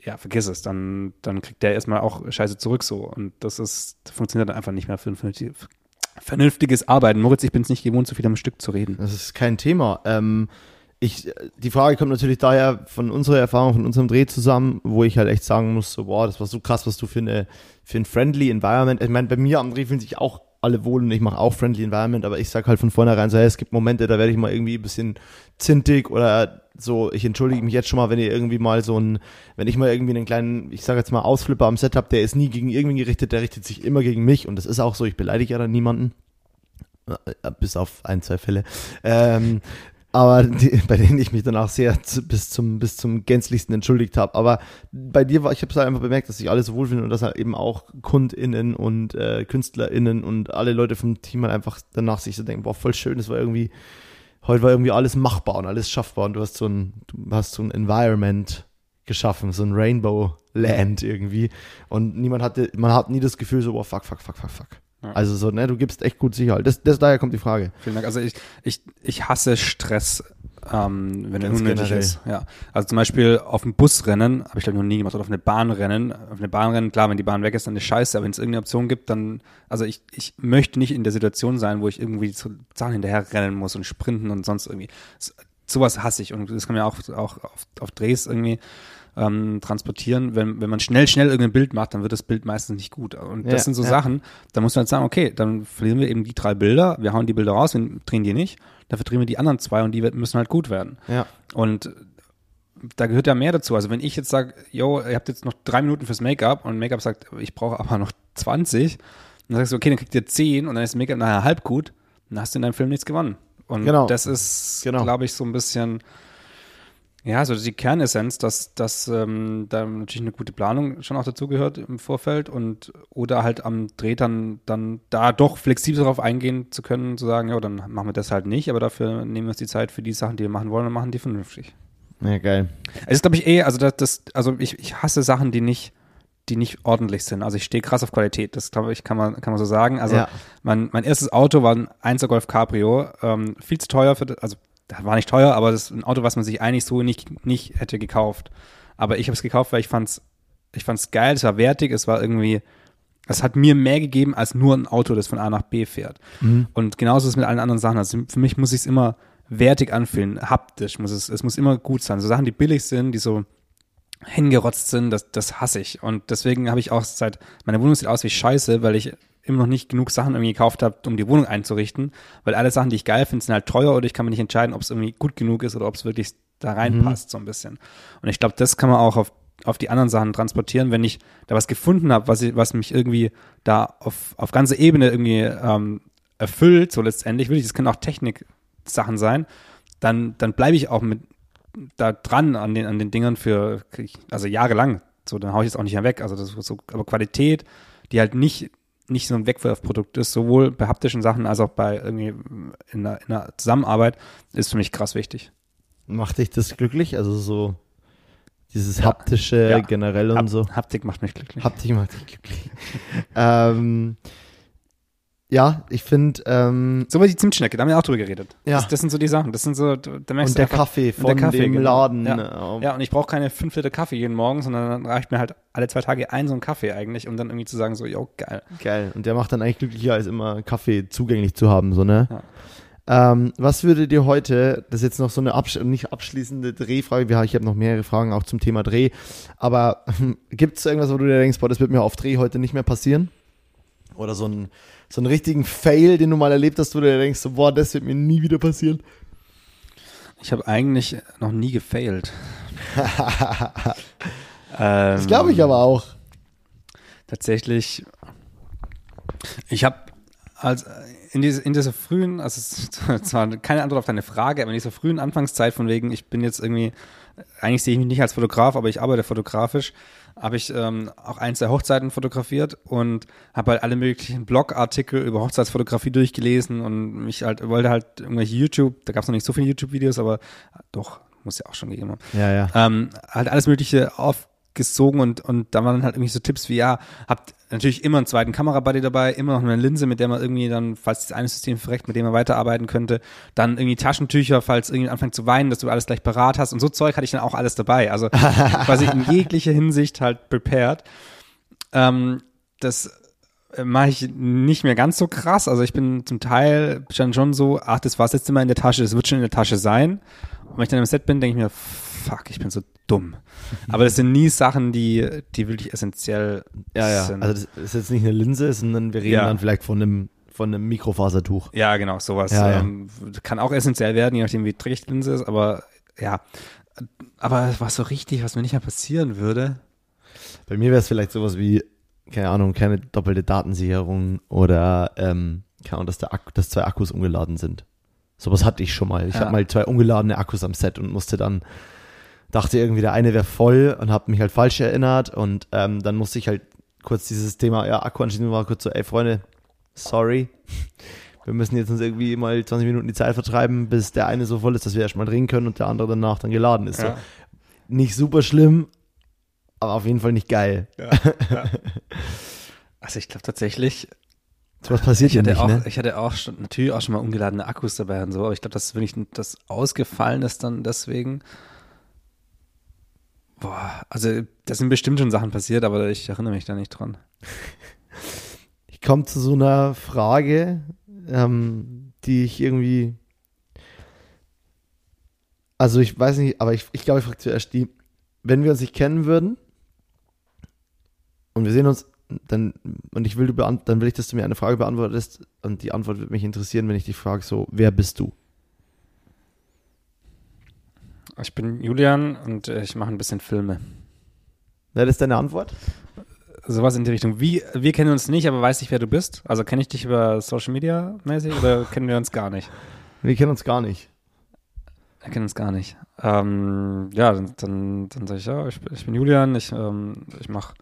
ja, vergiss es, dann, dann kriegt der erstmal auch Scheiße zurück so. Und das ist, funktioniert dann einfach nicht mehr für ein vernünftiges- vernünftiges Arbeiten. Moritz, ich bin es nicht gewohnt, so viel am Stück zu reden. Das ist kein Thema. Ähm, ich, die Frage kommt natürlich daher von unserer Erfahrung, von unserem Dreh zusammen, wo ich halt echt sagen muss, so, boah, das war so krass, was du für eine, für ein friendly Environment. Ich meine, bei mir am Dreh fühlen sich auch alle wohl und ich mache auch friendly Environment, aber ich sag halt von vornherein so, hey, es gibt Momente, da werde ich mal irgendwie ein bisschen zintig oder so, ich entschuldige mich jetzt schon mal, wenn ihr irgendwie mal so ein, wenn ich mal irgendwie einen kleinen, ich sage jetzt mal Ausflipper am Setup, der ist nie gegen irgendwen gerichtet, der richtet sich immer gegen mich und das ist auch so, ich beleidige ja dann niemanden. Äh, Bis auf ein, zwei Fälle. Ähm, aber die, bei denen ich mich danach sehr zu, bis zum bis zum gänzlichsten entschuldigt habe. Aber bei dir war, ich habe es halt einfach bemerkt, dass sich alle so wohlfühlen und dass halt eben auch KundInnen und äh, KünstlerInnen und alle Leute vom Team halt einfach danach sich so denken, boah, voll schön, das war irgendwie, heute war irgendwie alles machbar und alles schaffbar und du hast so ein, du hast so ein Environment geschaffen, so ein Rainbow Land irgendwie und niemand hatte, man hat nie das Gefühl so, boah, fuck, fuck, fuck, fuck, fuck. Ja. Also so, ne, du gibst echt gut Sicherheit. Das, das daher kommt die Frage. Vielen Dank. Also ich, ich, ich hasse Stress, ähm, wenn er unnötig ist. Ja. Also zum Beispiel auf dem Busrennen, habe ich glaube noch nie gemacht, oder auf eine Bahnrennen. Auf eine Bahnrennen, klar, wenn die Bahn weg ist, dann ist scheiße, aber wenn es irgendeine Option gibt, dann, also ich, ich möchte nicht in der Situation sein, wo ich irgendwie zu Sachen hinterher rennen muss und sprinten und sonst irgendwie. So- Sowas hasse ich und das kann man ja auch, auch auf, auf Drehs irgendwie ähm, transportieren. Wenn, wenn man schnell, schnell irgendein Bild macht, dann wird das Bild meistens nicht gut. Und das Ja, sind so ja. Sachen, da muss man halt sagen, okay, dann verlieren wir eben die drei Bilder, wir hauen die Bilder raus, wir drehen die nicht, dafür drehen wir die anderen zwei und die müssen halt gut werden. Ja. Und da gehört ja mehr dazu. Also wenn ich jetzt sage, yo, ihr habt jetzt noch drei Minuten fürs Make-up und Make-up sagt, ich brauche aber noch 20, dann sagst du, okay, dann kriegt ihr 10 und dann ist Make-up nachher halb gut, dann hast du in deinem Film nichts gewonnen. Und Genau. das ist, Genau. glaube ich, so ein bisschen, ja, so die Kernessenz, dass, dass ähm, da natürlich eine gute Planung schon auch dazugehört im Vorfeld und oder halt am Dreh dann, dann da doch flexibel darauf eingehen zu können, zu sagen, ja, dann machen wir das halt nicht, aber dafür nehmen wir uns die Zeit für die Sachen, die wir machen wollen und machen die vernünftig. Ja, geil. Es ist, glaube ich, eh, also das, das, also ich, ich hasse Sachen, die nicht, die nicht ordentlich sind. Also ich stehe krass auf Qualität, das glaube ich, kann man, kann man so sagen. Also Ja. mein, mein erstes Auto war ein 1er Golf Cabrio, ähm, viel zu teuer für, das- also das war nicht teuer, aber das ist ein Auto, was man sich eigentlich so nicht, nicht hätte gekauft. Aber ich habe es gekauft, weil ich fand's, ich fand's geil, es war wertig, es war irgendwie, es hat mir mehr gegeben als nur ein Auto, das von A nach B fährt. Und genauso ist es mit allen anderen Sachen. Also für mich muss ich es immer wertig anfühlen, haptisch muss es, es muss immer gut sein. So Sachen, die billig sind, die so hingerotzt sind, das, das hasse ich. Und deswegen habe ich auch seit, meine Wohnung sieht aus wie Scheiße, weil ich immer noch nicht genug Sachen irgendwie gekauft habe, um die Wohnung einzurichten. Weil alle Sachen, die ich geil finde, sind halt teuer oder ich kann mir nicht entscheiden, ob es irgendwie gut genug ist oder ob es wirklich da reinpasst, so ein bisschen. Und ich glaube, das kann man auch auf, auf die anderen Sachen transportieren. Wenn ich da was gefunden habe, was, ich- was mich irgendwie da auf, auf ganze Ebene irgendwie ähm, erfüllt, so letztendlich will ich, das können auch Technik-Sachen sein, dann, dann bleibe ich auch mit da dran an den, an den Dingern für, also jahrelang. So, dann hau ich es auch nicht mehr weg. Also das so, aber Qualität, die halt nicht, nicht so ein Wegwerfprodukt ist, sowohl bei haptischen Sachen als auch bei irgendwie in einer, in einer Zusammenarbeit, ist für mich krass wichtig. Macht dich das glücklich? Also so dieses Ja. haptische Ja. generell und Hap so. Haptik macht mich glücklich. Haptik macht dich glücklich. ähm, ja, ich finde, ähm, so war die Zimtschnecke, da haben wir auch drüber geredet. Ja. Das, das sind so die Sachen. Das sind so, da merkst und du der einfach, Kaffee und der von Kaffee, dem genau. Laden. Ja. äh, Ja, und ich brauche keine fünf Liter Kaffee jeden Morgen, sondern dann reicht mir halt alle zwei Tage ein so ein Kaffee eigentlich, um dann irgendwie zu sagen, so, yo, geil. Geil. Und der macht dann eigentlich glücklicher, als immer Kaffee zugänglich zu haben, so, ne? Ja. Ähm, was würde dir heute, das ist jetzt noch so eine absch nicht abschließende Drehfrage, wir- ich habe noch mehrere Fragen auch zum Thema Dreh, aber gibt es irgendwas, wo du dir denkst, boah, das wird mir auf Dreh heute nicht mehr passieren? Oder so einen, so einen richtigen Fail, den du mal erlebt hast, wo du dir denkst, so, boah, das wird mir nie wieder passieren? Ich habe eigentlich noch nie gefailt. Das glaube ich aber auch. Tatsächlich, ich habe als in, diese, in dieser frühen, also es ist zwar keine Antwort auf deine Frage, aber in dieser frühen Anfangszeit von wegen, ich bin jetzt irgendwie, eigentlich sehe ich mich nicht als Fotograf, aber ich arbeite fotografisch, habe ich ähm, auch eins der Hochzeiten fotografiert und habe halt alle möglichen Blogartikel über Hochzeitsfotografie durchgelesen und mich halt, wollte halt irgendwelche YouTube, da gab es noch nicht so viele YouTube-Videos, aber doch, muss ja auch schon gegeben haben Ja, ja. ähm, halt alles Mögliche gesogen und, und da waren dann halt irgendwie so Tipps wie, ja, habt natürlich immer einen zweiten Kamerabuddy dabei, immer noch eine Linse, mit der man irgendwie dann, falls das eine System verreckt, mit dem man weiterarbeiten könnte, dann irgendwie Taschentücher, falls irgendwie anfängt zu weinen, dass du alles gleich parat hast und so Zeug hatte ich dann auch alles dabei. Also quasi in jeglicher Hinsicht halt prepared. Ähm, das äh, mache ich nicht mehr ganz so krass. Also ich bin zum Teil dann schon so, ach, das war jetzt immer in der Tasche, das wird schon in der Tasche sein. Und wenn ich dann im Set bin, denke ich mir, fuck, ich bin so dumm. Aber das sind nie Sachen, die, die wirklich essentiell Ja, ja. sind. Also das ist jetzt nicht eine Linse, sondern wir reden Ja. dann vielleicht von einem, von einem Mikrofasertuch. Ja, genau, sowas. Ja. Ähm, kann auch essentiell werden, je nachdem, wie die Linse ist, aber ja. Aber was so richtig, was mir nicht mehr passieren würde. Bei mir wäre es vielleicht sowas wie, keine Ahnung, keine doppelte Datensicherung oder ähm, keine Ahnung, dass, der Akku, dass zwei Akkus umgeladen sind. Sowas hatte ich schon mal. Ich Ja. hatte mal zwei ungeladene Akkus am Set und musste dann, dachte irgendwie, der eine wäre voll und habe mich halt falsch erinnert und ähm, dann musste ich halt kurz dieses Thema, ja, Akku anschließen, war kurz so, ey Freunde, sorry, wir müssen jetzt uns irgendwie mal 20 Minuten die Zeit vertreiben, bis der eine so voll ist, dass wir erstmal drehen können und der andere danach dann geladen ist. So. Ja. Nicht super schlimm, aber auf jeden Fall nicht geil. Ja, ja. Also ich glaube tatsächlich, Sowas passiert ich ja hatte, nicht, auch, ne? ich hatte auch schon, natürlich auch schon mal ungeladene Akkus dabei und so, aber ich glaube, das, wenn ich das ausgefallen ist, dann deswegen. Boah, also das sind bestimmt schon Sachen passiert, aber ich erinnere mich da nicht dran. Ich komme zu so einer Frage, ähm, die ich irgendwie. Also ich weiß nicht, aber ich, ich glaube, ich frage zuerst die, wenn wir uns nicht kennen würden und wir sehen uns, dann, und ich will, du dann will ich, dass du mir eine Frage beantwortest und die Antwort würde mich interessieren, wenn ich dich frage, so, wer bist du? Ich bin Julian und äh, ich mache ein bisschen Filme. Wäre das deine Antwort? Sowas in die Richtung. Wie, wir kennen uns nicht, aber weiß ich, wer du bist? Also kenne ich dich über Social Media mäßig oder kennen wir uns gar nicht? Wir kennen uns gar nicht. Wir kennen uns gar nicht. Ähm, ja, dann, dann, dann sage ich, ja, ich, bin- ich bin Julian, ich, ähm, ich mache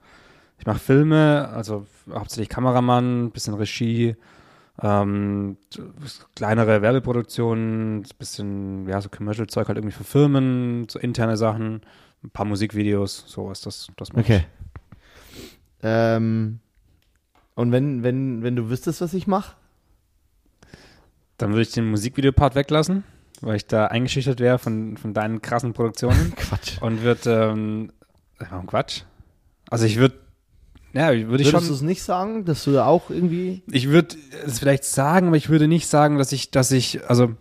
ich mach Filme, also hauptsächlich Kameramann, bisschen Regie, ähm, kleinere Werbeproduktionen, ein bisschen, ja, so Commercial-Zeug halt irgendwie für Firmen, so interne Sachen, ein paar Musikvideos, sowas, das, das mach ich. Okay. Ähm, und wenn, wenn, wenn du wüsstest, was ich mache? Dann würde ich den Musikvideopart weglassen, weil ich da eingeschüchtert wäre von, von deinen krassen Produktionen. Quatsch. und würde, ähm, Quatsch? Also ich würde, ja, würde ich Würdest du es nicht sagen, dass du da auch irgendwie ich würde es vielleicht sagen, aber ich würde nicht sagen, dass ich, dass ich, also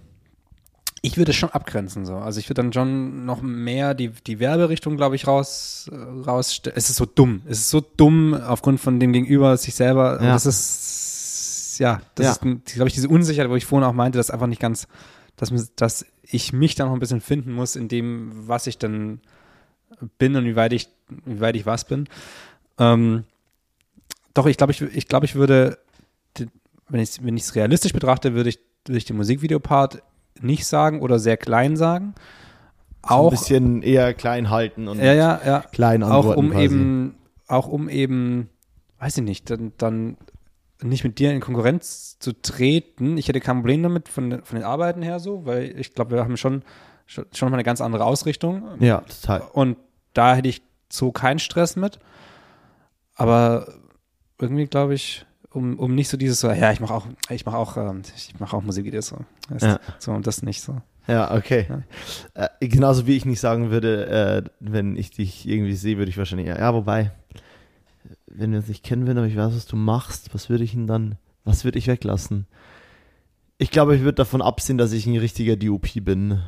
ich würde es schon abgrenzen so. Also ich würde dann schon noch mehr die, die Werberichtung, glaube ich, raus, äh, rausstellen. Es ist so dumm. Es ist so dumm aufgrund von dem Gegenüber, sich selber. Und Ja. Das ist, ja, das Ja. ist, glaube ich, diese Unsicherheit, wo ich vorhin auch meinte, dass einfach nicht ganz, dass, dass ich mich dann noch ein bisschen finden muss in dem, was ich dann bin und wie weit ich, wie weit ich was bin. Ähm, doch, ich glaube, ich, ich glaube, ich würde, wenn ich es wenn ich's realistisch betrachte, würde ich, würde ich den Musikvideopart nicht sagen oder sehr klein sagen. so Auch, ein bisschen eher klein halten und ja, ja, ja. klein Auch antworten um quasi. eben, auch um eben, weiß ich nicht, dann, dann nicht mit dir in Konkurrenz zu treten. Ich hätte kein Problem damit von, den- von den Arbeiten her so, weil ich glaube, wir haben schon, schon schon mal eine ganz andere Ausrichtung. Ja, total. Und da hätte ich so keinen Stress mit. Aber irgendwie glaube ich, um, um nicht so dieses so, ja, ich mache auch, ich mache auch, ähm, ich mache auch Musikvideos so. Weißt? Ja. So und das nicht so. Ja, okay. Äh, genauso wie ich nicht sagen würde, äh, wenn ich dich irgendwie sehe, würde ich wahrscheinlich, ja, ja, wobei, wenn wir uns nicht kennen würden, aber ich weiß, was du machst, was würde ich denn dann, was würde ich weglassen? Ich glaube, ich würde davon absehen, dass ich ein richtiger DOP bin.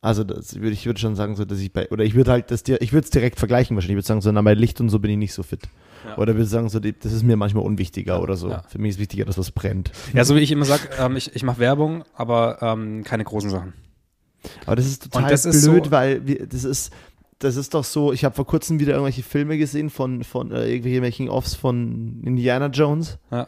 Also das würde ich würde schon sagen, so dass ich bei oder ich würde halt das dir ich würde es direkt vergleichen wahrscheinlich. Ich würde sagen, so na, bei Licht und so bin ich nicht so fit. Ja. Oder würde sagen, so das ist mir manchmal unwichtiger oder so. Ja. Für mich ist wichtiger, dass was brennt. Ja, so wie ich immer sage, ähm, ich, ich mache Werbung, aber ähm, keine großen Sachen. Aber das ist total das ist blöd, so- weil wir, das ist das ist doch so, ich habe vor kurzem wieder irgendwelche Filme gesehen von, von äh, irgendwelche Making-ofs von Indiana Jones. Ja.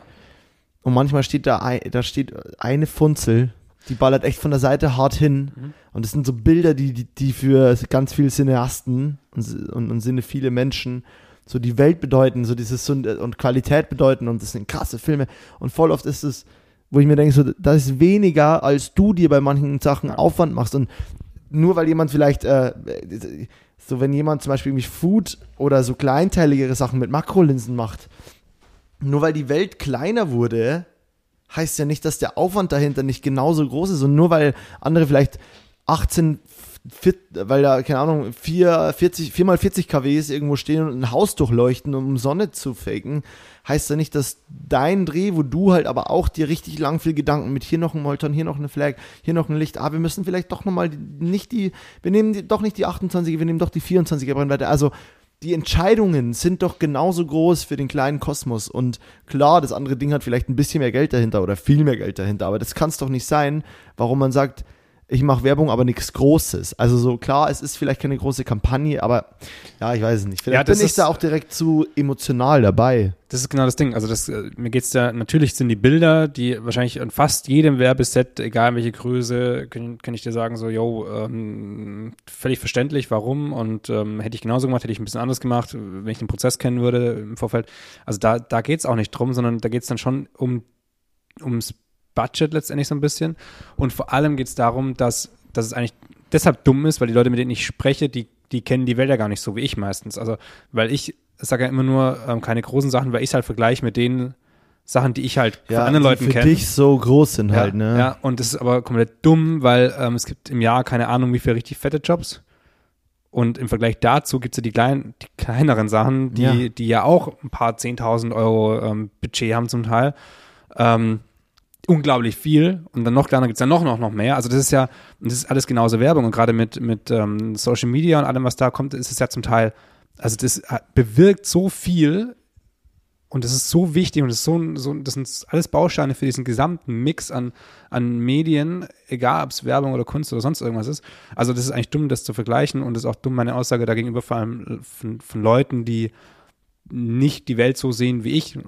Und manchmal steht da, ein, da steht eine Funzel, die ballert echt von der Seite hart hin. Mhm. Und das sind so Bilder, die, die, die für ganz viele Cineasten und, und, und sind viele Menschen so die Welt bedeuten, so dieses und Qualität bedeuten und das sind krasse Filme. Und voll oft ist es, wo ich mir denke, so, das ist weniger, als du dir bei manchen Sachen. Aufwand machst. Und nur weil jemand vielleicht äh, So, wenn jemand zum Beispiel irgendwie Food oder so kleinteiligere Sachen mit Makrolinsen macht, nur weil die Welt kleiner wurde, heißt ja nicht, dass der Aufwand dahinter nicht genauso groß ist. Und nur weil andere vielleicht 18, fit, weil da, keine Ahnung, 4, 40, 4 mal 40 kWs irgendwo stehen und ein Haus durchleuchten, um Sonne zu faken, heißt ja nicht, dass dein Dreh, wo du halt aber auch dir richtig lang viel Gedanken mit hier noch ein Molton, hier noch eine Flag, hier noch ein Licht, ah, wir müssen vielleicht doch nochmal nicht die, wir nehmen die, doch nicht die 28er, wir nehmen doch die 24er Brennweite. Also die Entscheidungen sind doch genauso groß für den kleinen Kosmos. Und klar, das andere Ding hat vielleicht ein bisschen mehr Geld dahinter oder viel mehr Geld dahinter, aber das kann es doch nicht sein, warum man sagt, ich mache Werbung, aber nichts Großes. Also so klar, es ist vielleicht keine große Kampagne, aber ja, ich weiß es nicht. Vielleicht Ja, bin ich da auch direkt zu emotional dabei. Das ist genau das Ding. Also das, äh, mir geht's da, natürlich sind die Bilder, die wahrscheinlich in fast jedem Werbeset, egal welche Größe, kann, kann ich dir sagen, so, yo, ähm, völlig verständlich, warum und ähm, hätte ich genauso gemacht, hätte ich ein bisschen anders gemacht, wenn ich den Prozess kennen würde im Vorfeld. Also da, da geht's auch nicht drum, sondern da geht's dann schon um, ums Budget letztendlich so ein bisschen und vor allem geht's darum, dass, dass es eigentlich deshalb dumm ist, weil die Leute, mit denen ich spreche, die, die kennen die Welt ja gar nicht so wie ich meistens. Also, weil ich sage ja immer nur ähm, keine großen Sachen, weil ich halt vergleiche mit den Sachen, die ich halt von anderen die Leuten für kenne. dich so groß sind halt, ja, ne? ja, und das ist aber komplett dumm, weil ähm, es gibt im Jahr keine Ahnung, wie viele richtig fette Jobs. Und im Vergleich dazu gibt es ja die, kleinen, die kleineren Sachen, die Ja. ja. die ja auch ein paar 10.000 Euro ähm, Budget haben zum Teil. Ähm, unglaublich viel. Und dann noch kleiner gibt es ja noch, noch, noch mehr. Also das ist ja, das ist alles genauso Werbung. Und gerade mit, mit ähm, Social Media und allem, was da kommt, ist es ja zum Teil, also das hat- bewirkt so viel und das ist so wichtig und das so, so das sind alles Bausteine für diesen gesamten Mix an, an Medien, egal ob es Werbung oder Kunst oder sonst irgendwas ist. Also das ist eigentlich dumm, das zu vergleichen und das ist auch dumm, meine Aussage da gegenüber vor allem von, von Leuten, die nicht die Welt so sehen wie ich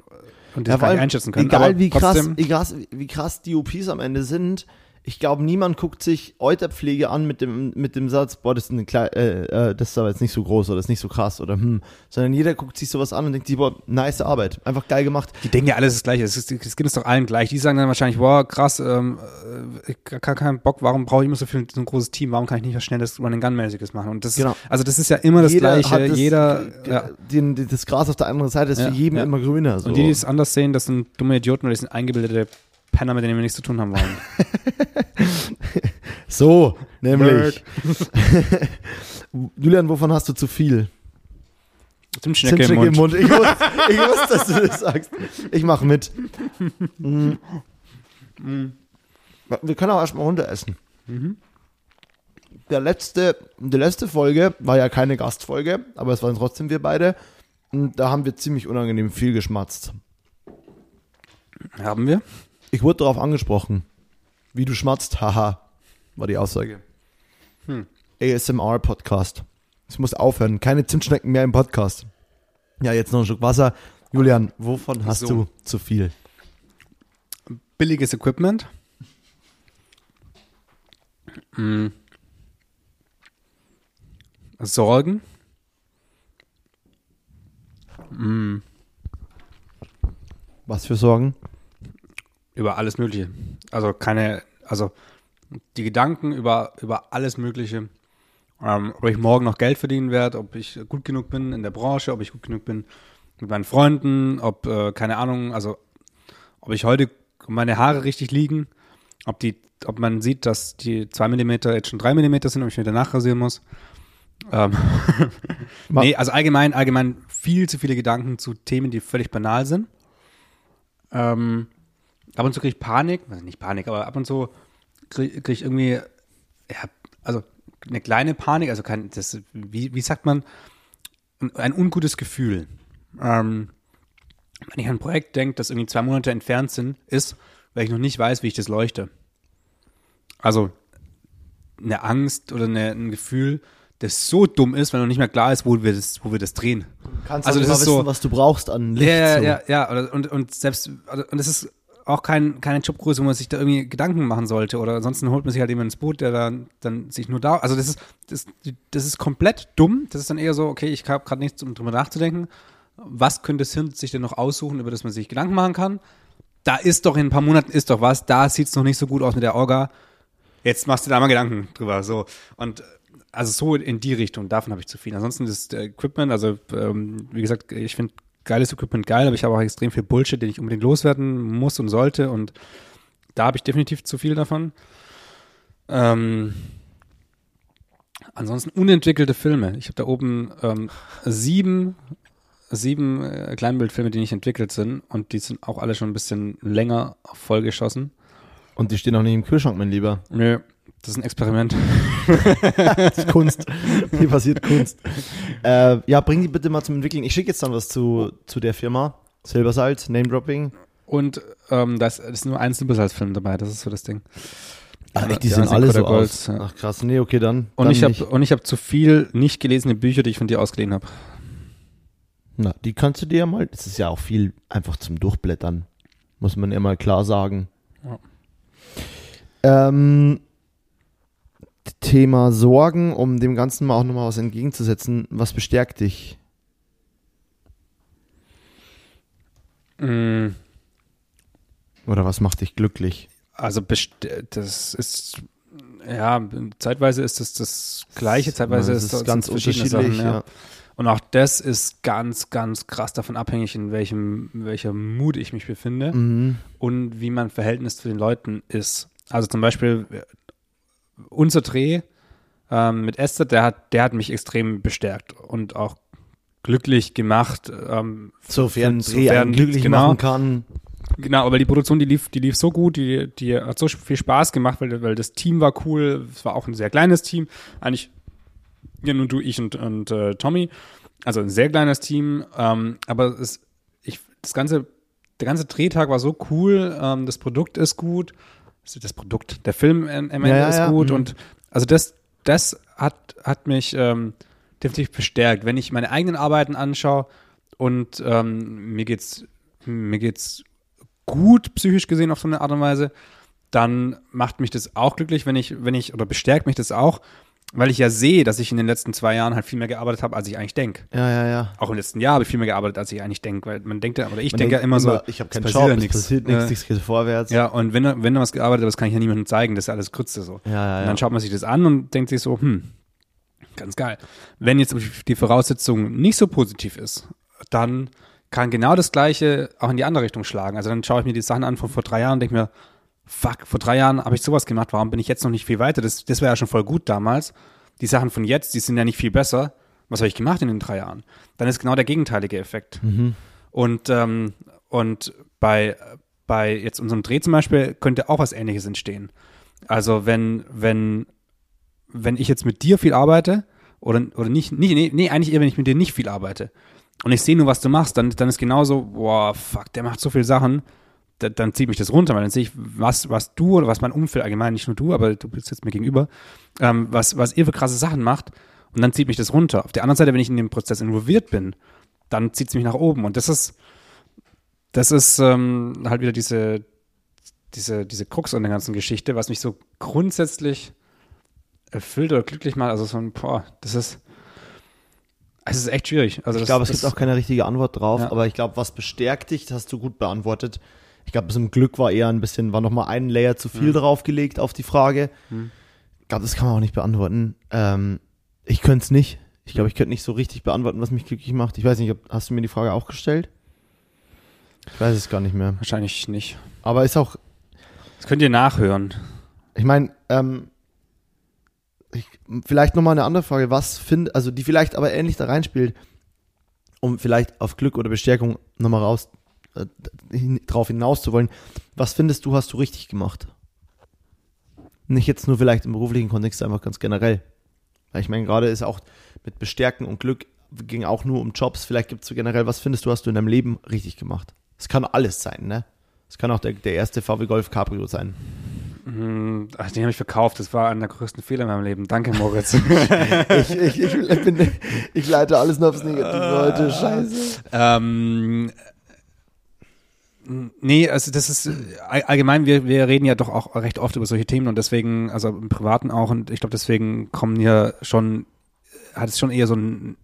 und das Ja, allem, einschätzen können. Egal wie krass, trotzdem- krass, wie krass die OPs am Ende sind, ich glaube, niemand guckt sich Euterpflege an mit dem, mit dem Satz, boah, das ist, eine Kle äh, äh, das ist aber jetzt nicht so groß oder das ist nicht so krass oder hm, sondern jeder guckt sich sowas an und denkt sich, boah, nice Arbeit, einfach geil gemacht. Die denken ja alles das Gleiche. Es, ist, es geht uns doch allen gleich. Die sagen dann wahrscheinlich, boah, krass, ähm, äh, ich gar keinen Bock, warum brauche ich immer so viel so ein großes Team? Warum kann ich nicht was schnelles Run-and-Gun-mäßiges machen? Und das, Genau. also das ist ja immer das Gleiche. hat das, Jeder, ja. den, den, das Gras auf der anderen Seite ist Ja, für jeden ja. immer grüner. So. Und die, die es anders sehen, das sind dumme Idioten, weil die sind eingebildete Penner, mit denen wir nichts zu tun haben wollen. so, nämlich. Julian, wovon hast du zu viel? Zimtschnecke im Zimtschnecke im Mund. Mund. Ich wusste, ich wusste, dass du das sagst. Ich mache mit. Mm. Wir können auch erstmal runter essen. Der letzte, die letzte Folge war ja keine Gastfolge, aber es waren trotzdem wir beide. Und da haben wir ziemlich unangenehm viel geschmatzt. Haben wir? Ich wurde darauf angesprochen. Wie du schmatzt, haha, war die Aussage. Hm. ASMR-Podcast. Es muss aufhören. Keine Zimtschnecken mehr im Podcast. Ja, jetzt noch ein Schluck Wasser. Julian, wovon hast So. du zu viel? Billiges Equipment. Mm. Sorgen. Mm. Was für Sorgen? Über alles Mögliche. Also keine, also die Gedanken über, über alles Mögliche. Ähm, ob ich morgen noch Geld verdienen werde, ob ich gut genug bin in der Branche, ob ich gut genug bin mit meinen Freunden, ob, äh, keine Ahnung, also ob ich heute meine Haare richtig liegen, ob die, ob man sieht, dass die 2 mm jetzt schon 3 mm sind, ob ich wieder nachrasieren muss. Ähm, nee, also allgemein, allgemein viel zu viele Gedanken zu Themen, die völlig banal sind. Ähm, ab und zu kriege ich Panik, also nicht Panik, aber ab und zu kriege krieg ich irgendwie, ja, also eine kleine Panik, also kein, das, wie, wie sagt man, ein, ungutes Gefühl. Ähm, wenn ich an ein Projekt denke, das irgendwie zwei Monate entfernt sind, ist, weil ich noch nicht weiß, wie ich das leuchte. Also eine Angst oder eine, ein Gefühl, das so dumm ist, weil noch nicht mehr klar ist, wo wir das, wo wir das drehen. Kannst Also das ist wissen, so- was du brauchst an Licht. Ja, ja, ja, oder, und, und selbst, also, und das ist auch kein, keine Jobgröße, wo man sich da irgendwie Gedanken machen sollte. Oder ansonsten holt man sich halt jemanden ins Boot, der dann, dann sich nur da. Also das ist, das, das ist komplett dumm. Das ist dann eher so, okay, ich habe gerade nichts, um drüber nachzudenken. Was könnte das Hirn sich denn noch aussuchen, über das man sich Gedanken machen kann? Da ist doch in ein paar Monaten ist doch was, da sieht's noch nicht so gut aus mit der Orga. Jetzt machst du da mal Gedanken drüber. So. Und also so in die Richtung, davon habe ich zu viel. Ansonsten ist Equipment, also ähm, wie gesagt, ich finde geiles Equipment geil, aber ich habe auch extrem viel Bullshit, den ich unbedingt loswerden muss und sollte und da habe ich definitiv zu viel davon. Ähm, ansonsten unentwickelte Filme. Ich habe da oben ähm, sieben, sieben äh, Kleinbildfilme, die nicht entwickelt sind und die sind auch alle schon ein bisschen länger vollgeschossen. Und die stehen auch nicht im Kühlschrank, mein Lieber. Nö, das ist ein Experiment. das ist Kunst. Hier passiert Kunst. Äh, ja, bring die bitte mal zum Entwickeln. Ich schicke jetzt dann was zu, zu der Firma. Silbersalz, Name Dropping. Und ähm, da ist, nur ein Silbersalz-Film dabei, das ist so das Ding. Ach, echt, die ja, sehen alle so aus. Ja. Ach krass, nee, okay, dann. Und dann ich habe habe zu viel nicht gelesene Bücher, die ich von dir ausgeliehen habe. Na, die kannst du dir ja mal. Das ist ja auch viel einfach zum Durchblättern, muss man ja mal klar sagen. Ja. Ähm, Thema Sorgen, um dem Ganzen mal auch nochmal was entgegenzusetzen. Was bestärkt dich? Mm. Oder was macht dich glücklich? Also das ist ja zeitweise ist es das gleiche, zeitweise ja, ist es ganz unterschiedliche Sachen. Ja. ja. Und auch das ist ganz, ganz krass davon abhängig, in welchem, welcher Mut ich mich befinde mhm. und wie mein Verhältnis zu den Leuten ist. Also zum Beispiel unser Dreh ähm, mit Esther, der hat, der hat mich extrem bestärkt und auch glücklich gemacht. Ähm, sofern Dreh glücklich genau, machen kann. Genau, aber die Produktion, die lief, die lief so gut, die, die hat so viel Spaß gemacht, weil, weil das Team war cool. Es war auch ein sehr kleines Team. Eigentlich ja nur du, ich und, und äh, Tommy. Also ein sehr kleines Team. Ähm, aber es, ich, das ganze, der ganze Drehtag war so cool. Ähm, das Produkt ist gut. Das Produkt, der Film am Ende ja, ist gut. Ja. Mhm. Und also das, das hat, hat mich ähm, definitiv bestärkt. Wenn ich meine eigenen Arbeiten anschaue und ähm, mir geht's, mir geht's gut psychisch gesehen auf so eine Art und Weise, dann macht mich das auch glücklich, wenn ich, wenn ich, oder bestärkt mich das auch, weil ich ja sehe, dass ich in den letzten zwei Jahren halt viel mehr gearbeitet habe, als ich eigentlich denke. Ja, ja, ja. Auch im letzten Jahr habe ich viel mehr gearbeitet, als ich eigentlich denke, weil man denkt ja, oder ich denke ja immer, immer, so, ich habe keinen Job, ja nichts. passiert nichts, nichts geht vorwärts. Ja, und wenn, wenn du was gearbeitet hast, kann ich ja niemandem zeigen, das ist alles Grütze so. Ja, ja, und dann schaut man sich das an und denkt sich so, hm, ganz geil. Wenn jetzt die Voraussetzung nicht so positiv ist, dann kann genau das Gleiche auch in die andere Richtung schlagen. Also dann schaue ich mir die Sachen an von vor drei Jahren und denke mir, fuck, vor drei Jahren habe ich sowas gemacht, warum bin ich jetzt noch nicht viel weiter? Das, das wäre ja schon voll gut damals. Die Sachen von jetzt, die sind ja nicht viel besser. Was habe ich gemacht in den drei Jahren? Dann ist genau der gegenteilige Effekt. Mhm. Und, ähm, und bei, bei jetzt unserem Dreh zum Beispiel könnte auch was ähnliches entstehen. Also wenn, wenn, wenn ich jetzt mit dir viel arbeite, oder, oder nicht, nicht nee, nee, eigentlich eher, wenn ich mit dir nicht viel arbeite, und ich sehe nur, was du machst, dann, dann ist genauso, boah, fuck, der macht so viele Sachen, da, dann zieht mich das runter, weil dann sehe ich, was, was du oder was mein Umfeld allgemein, nicht nur du, aber du bist jetzt mir gegenüber, ähm, was, was ihr für krasse Sachen macht und dann zieht mich das runter. Auf der anderen Seite, wenn ich in dem Prozess involviert bin, dann zieht es mich nach oben und das ist, das ist ähm, halt wieder diese, diese, diese Krux an der ganzen Geschichte, was mich so grundsätzlich erfüllt oder glücklich macht, also so ein, boah, das ist, es ist echt schwierig. Also ich glaube, es gibt auch keine richtige Antwort drauf, ja. aber ich glaube, was bestärkt dich, das hast du gut beantwortet. Ich glaube, zum Glück war eher ein bisschen, war nochmal ein Layer zu viel mhm. draufgelegt auf die Frage. Mhm. Ich glaube, das kann man auch nicht beantworten. Ähm, ich könnte es nicht. Ich glaube, ich könnte nicht so richtig beantworten, was mich glücklich macht. Ich weiß nicht, hast du mir die Frage auch gestellt? Ich weiß es gar nicht mehr. Wahrscheinlich nicht. Aber ist auch. Das könnt ihr nachhören. Ich meine, ähm, ich, vielleicht nochmal eine andere Frage, was finde, also die vielleicht aber ähnlich da reinspielt, um vielleicht auf Glück oder Bestärkung nochmal raus äh, drauf hinaus zu wollen. Was findest du, hast du richtig gemacht? Nicht jetzt nur vielleicht im beruflichen Kontext, einfach ganz generell. Weil ich meine, gerade ist auch mit Bestärken und Glück ging auch nur um Jobs. Vielleicht gibt es so generell, was findest du, hast du in deinem Leben richtig gemacht? Es kann alles sein, ne? Es kann auch der, der erste VW Golf Cabrio sein. Hm, ach, den habe ich verkauft. Das war einer der größten Fehler in meinem Leben. Danke, Moritz. ich, ich, ich, bin, ich, leite alles nur aufs Negative heute. Scheiße. Ähm, Nee, also das ist allgemein, wir, wir reden ja doch auch recht oft über solche Themen und deswegen, also im Privaten auch, und ich glaube, deswegen kommen hier schon, hat es schon eher so einen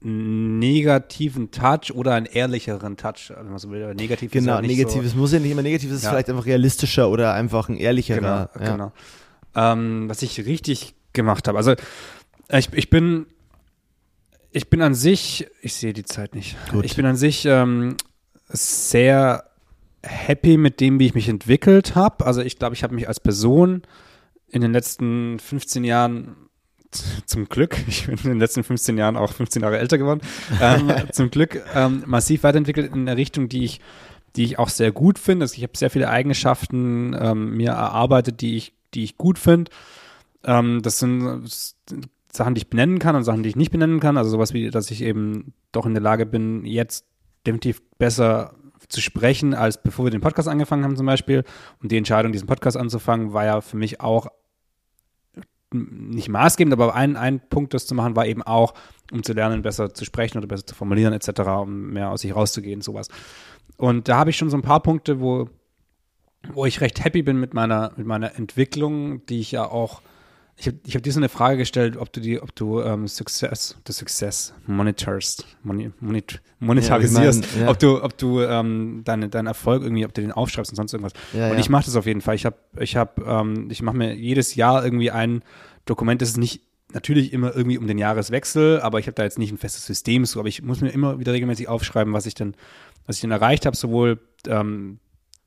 negativen Touch oder einen ehrlicheren Touch, wenn man so will. Negativ genau, ist ja negatives so, muss ja nicht immer negativ, es ist ja. vielleicht einfach realistischer oder einfach ein ehrlicherer. Genau, ja. genau. Ähm, was ich richtig gemacht habe, also Ich, ich bin, ich bin an sich, ich sehe die Zeit nicht. Gut. Ich bin an sich ähm, sehr happy mit dem, wie ich mich entwickelt habe. Also ich glaube, ich habe mich als Person in den letzten 15 Jahren zum Glück, ich bin in den letzten 15 Jahren auch 15 Jahre älter geworden, ähm, zum Glück ähm, massiv weiterentwickelt in der Richtung, die ich, die ich auch sehr gut finde. Also ich habe sehr viele Eigenschaften ähm, mir erarbeitet, die ich, die ich gut finde. Ähm, das sind Sachen, die ich benennen kann und Sachen, die ich nicht benennen kann. Also sowas wie, dass ich eben doch in der Lage bin, jetzt definitiv besser zu sprechen, als bevor wir den Podcast angefangen haben zum Beispiel. Und die Entscheidung, diesen Podcast anzufangen, war ja für mich auch nicht maßgebend, aber ein, ein Punkt, das zu machen, war eben auch, um zu lernen, besser zu sprechen oder besser zu formulieren etc., um mehr aus sich rauszugehen, sowas. Und da habe ich schon so ein paar Punkte, wo, wo ich recht happy bin mit meiner, mit meiner Entwicklung, die ich ja auch ich habe ich hab dir so eine Frage gestellt, ob du die, ob du ähm, Success, the Success monitorst, moni, monit, monetarisierst, Ja, ich mein, ja. ob du, ob du ähm, deine, deinen Erfolg irgendwie, ob du den aufschreibst und sonst irgendwas. Ja, und ich mache das auf jeden Fall. Ich habe, ich habe, ähm, ich mache mir jedes Jahr irgendwie ein Dokument. Das ist nicht natürlich immer irgendwie um den Jahreswechsel, aber ich habe da jetzt nicht ein festes System, so, aber ich muss mir immer wieder regelmäßig aufschreiben, was ich denn, was ich denn erreicht habe, sowohl ähm,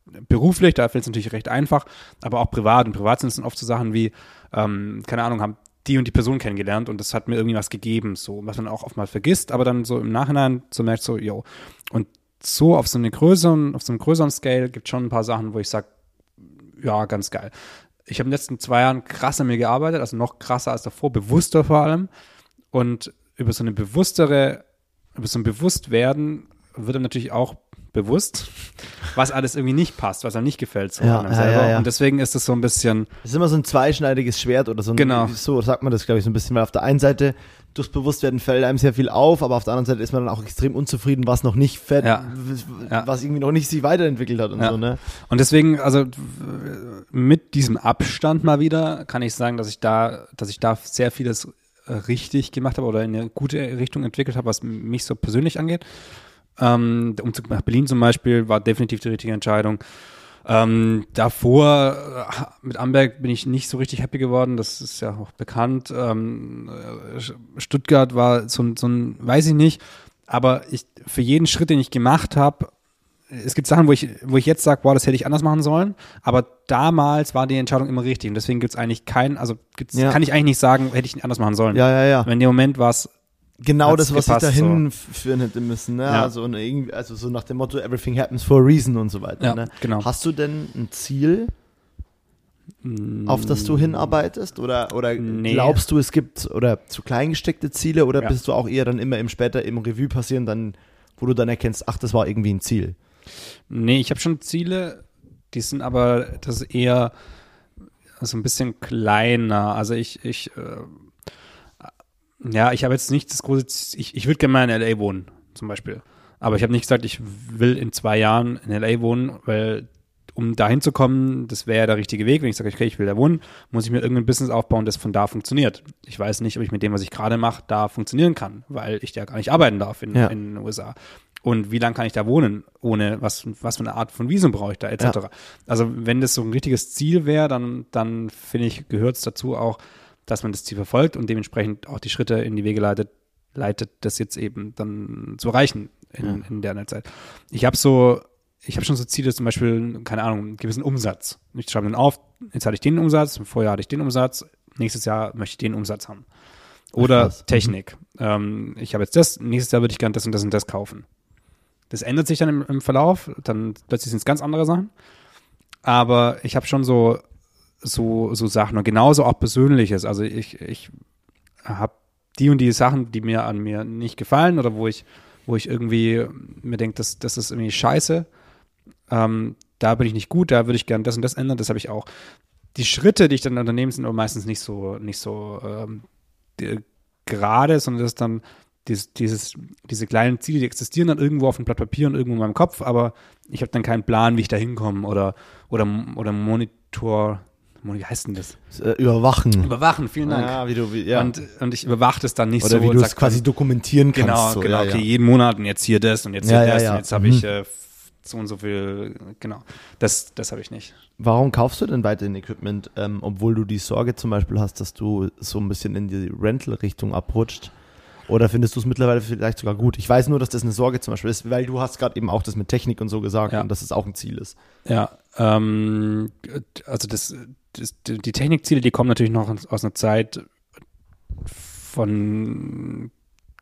beruflich, da fällt es natürlich recht einfach, aber auch privat. Und privat sind es dann oft so Sachen wie, ähm, keine Ahnung, haben die und die Person kennengelernt und das hat mir irgendwie was gegeben, so, was man auch oft mal vergisst, aber dann so im Nachhinein so merkt, so, yo. Und so auf so eine größeren, auf so einem größeren Scale gibt schon ein paar Sachen, wo ich sage, ja, ganz geil. Ich habe in den letzten zwei Jahren krass an mir gearbeitet, also noch krasser als davor, bewusster vor allem. Und über so eine bewusstere, über so ein Bewusstwerden wird dann natürlich auch bewusst, was alles irgendwie nicht passt, was einem nicht gefällt so Ja, ja, selber. ja, ja. Und deswegen ist es so ein bisschen, Das ist immer so ein zweischneidiges Schwert oder so ein, Genau. so sagt man das, glaube ich, so ein bisschen, weil auf der einen Seite durchs Bewusstwerden fällt einem sehr viel auf, aber auf der anderen Seite ist man dann auch extrem unzufrieden, was noch nicht fett, Ja. was irgendwie noch nicht sich weiterentwickelt hat und so, ne? Und deswegen, also mit diesem Abstand mal wieder, kann ich sagen, dass ich da, dass ich da sehr vieles äh, richtig gemacht habe oder in eine gute Richtung entwickelt habe, was mich so persönlich angeht. Ähm, der Umzug nach Berlin zum Beispiel war definitiv die richtige Entscheidung. Ähm, davor äh, mit Amberg bin ich nicht so richtig happy geworden, das ist ja auch bekannt. Ähm, äh, Stuttgart war so, ein- so ein, weiß ich nicht, aber ich, für jeden Schritt, den ich gemacht habe, es gibt Sachen, wo ich, wo ich jetzt sage, wow, das hätte ich anders machen sollen, aber damals war die Entscheidung immer richtig und deswegen gibt es eigentlich keinen, also Ja. kann ich eigentlich nicht sagen, hätte ich anders machen sollen. Ja, ja, ja. In dem Moment war es, Genau das, was gepasst, sich dahin f- führen hätte müssen, ne? Ja. Also, irgendwie, also so nach dem Motto, everything happens for a reason und so weiter, Ja, ne? genau. Hast du denn ein Ziel, auf das du hinarbeitest? Oder, oder Nee. glaubst du, es gibt oder zu klein gesteckte Ziele oder Ja. bist du auch eher dann immer im später im Revue passieren, dann, wo du dann erkennst, ach, das war irgendwie ein Ziel? nee, ich habe schon Ziele, die sind aber, das eher so ein bisschen kleiner. Also ich, ich, äh, ja, ich habe jetzt nicht das große, Z- ich, ich würde gerne mal in L.A. wohnen, zum Beispiel. Aber ich habe nicht gesagt, ich will in zwei Jahren in L.A. wohnen, weil um dahin zu kommen, das wäre ja der richtige Weg. Wenn ich sage, okay, ich will da wohnen, muss ich mir irgendein Business aufbauen, das von da funktioniert. Ich weiß nicht, ob ich mit dem, was ich gerade mache, da funktionieren kann, weil ich ja gar nicht arbeiten darf in, Ja. in den USA. Und wie lange kann ich da wohnen, ohne was, was für eine Art von Visum brauche ich da, etc. Ja. Also wenn das so ein richtiges Ziel wäre, dann, dann finde ich, gehört es dazu auch, dass man das Ziel verfolgt und dementsprechend auch die Schritte in die Wege leitet, leitet das jetzt eben dann zu erreichen in, Ja. in der Zeit. Ich habe so, ich habe schon so Ziele, zum Beispiel, keine Ahnung, einen gewissen Umsatz. Ich schreibe dann auf, jetzt hatte ich den Umsatz, vorher hatte ich den Umsatz, nächstes Jahr möchte ich den Umsatz haben. Oder krass. Mhm. Technik. Ähm, ich habe jetzt das, nächstes Jahr würde ich gerne das und das und das kaufen. Das ändert sich dann im, im Verlauf, dann plötzlich sind es ganz andere Sachen. Aber ich habe schon so, so, so Sachen und genauso auch Persönliches. Also ich, ich habe die und die Sachen, die mir an mir nicht gefallen oder wo ich, wo ich irgendwie mir denke, das, das ist irgendwie scheiße. Ähm, da bin ich nicht gut, da würde ich gerne das und das ändern, das habe ich auch. Die Schritte, die ich dann unternehme, sind aber meistens nicht so, nicht so ähm, gerade, sondern das ist dann dieses, dieses, diese kleinen Ziele, die existieren dann irgendwo auf dem Blatt Papier und irgendwo in meinem Kopf, aber ich habe dann keinen Plan, wie ich da hinkomme oder, oder, oder Monitor, wie heißt denn das? Äh, überwachen. Überwachen, vielen Dank. Ja, wie du, wie, ja. Und, und ich überwache das dann nicht oder so wie und du es quasi dokumentieren kannst. Genau, so, genau, ja, okay, ja. jeden Monat und jetzt hier das und jetzt hier das ja. und jetzt habe Mhm. ich äh, so und so viel, genau. Das, das habe ich nicht. Warum kaufst du denn weiterhin Equipment, ähm, obwohl du die Sorge zum Beispiel hast, dass du so ein bisschen in die Rental-Richtung abrutscht? Oder findest du es mittlerweile vielleicht sogar gut? Ich weiß nur, dass das eine Sorge zum Beispiel ist, weil du hast gerade eben auch das mit Technik und so gesagt Ja. und dass es auch ein Ziel ist. Ja, ähm, also das, die Technikziele, die kommen natürlich noch aus einer Zeit von,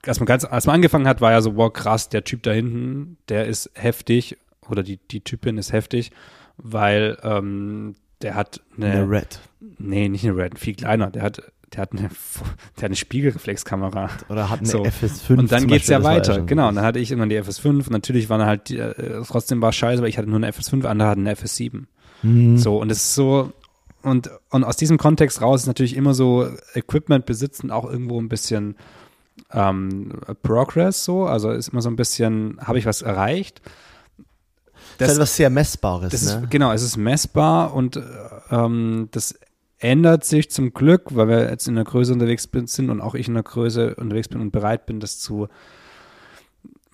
als man, ganz, als man angefangen hat, war ja so, wow, krass, der Typ da hinten, der ist heftig oder die, die Typin ist heftig, weil ähm, der hat eine, Eine Red. nee, nicht eine Red, viel kleiner, der hat, der hat eine, der hat eine Spiegelreflexkamera. Oder hat eine So. FS5. Und dann geht's Beispiel, ja weiter. genau. Und dann hatte ich immer die FS5 und natürlich waren halt, die, äh, trotzdem war es scheiße, weil ich hatte nur eine FS5, andere hatten eine FS7. Mhm. So, und es ist so, und, und aus diesem Kontext raus ist natürlich immer so Equipment besitzen auch irgendwo ein bisschen ähm, Progress so, also ist immer so ein bisschen, habe ich was erreicht? Das ist halt was sehr Messbares. Das ne? ist, genau, es ist messbar und äh, ähm, das ändert sich zum Glück, weil wir jetzt in der Größe unterwegs sind und auch ich in der Größe unterwegs bin und bereit bin, das zu,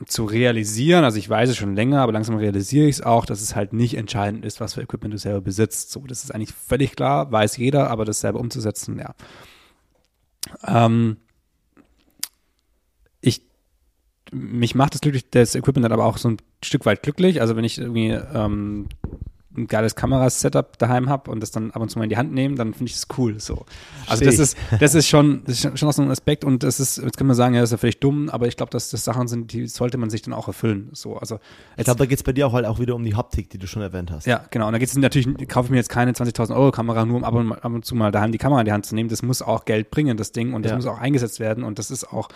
zu realisieren. Also ich weiß es schon länger, aber langsam realisiere ich es auch, dass es halt nicht entscheidend ist, was für Equipment du selber besitzt. So, das ist eigentlich völlig klar, weiß jeder, aber das selber umzusetzen, ja. Ähm, ich mich macht das glücklich, das Equipment dann aber auch so ein Stück weit glücklich. Also wenn ich irgendwie ähm, ein geiles Kamerasetup daheim habe und das dann ab und zu mal in die Hand nehme, dann finde ich das cool. So. Also das ist, das ist schon, das ist schon auch so ein Aspekt und das ist, jetzt kann man sagen, ja, das ist ja vielleicht dumm, aber ich glaube, dass das Sachen sind, die sollte man sich dann auch erfüllen. So, also Ich glaube, da geht es bei dir auch halt auch wieder um die Haptik, die du schon erwähnt hast. ja, genau. Und da geht es natürlich, kaufe ich mir jetzt keine 20.000 Euro Kamera, nur um ab und, ab und zu mal daheim die Kamera in die Hand zu nehmen. Das muss auch Geld bringen, das Ding, und das Ja. muss auch eingesetzt werden. Und das ist auch,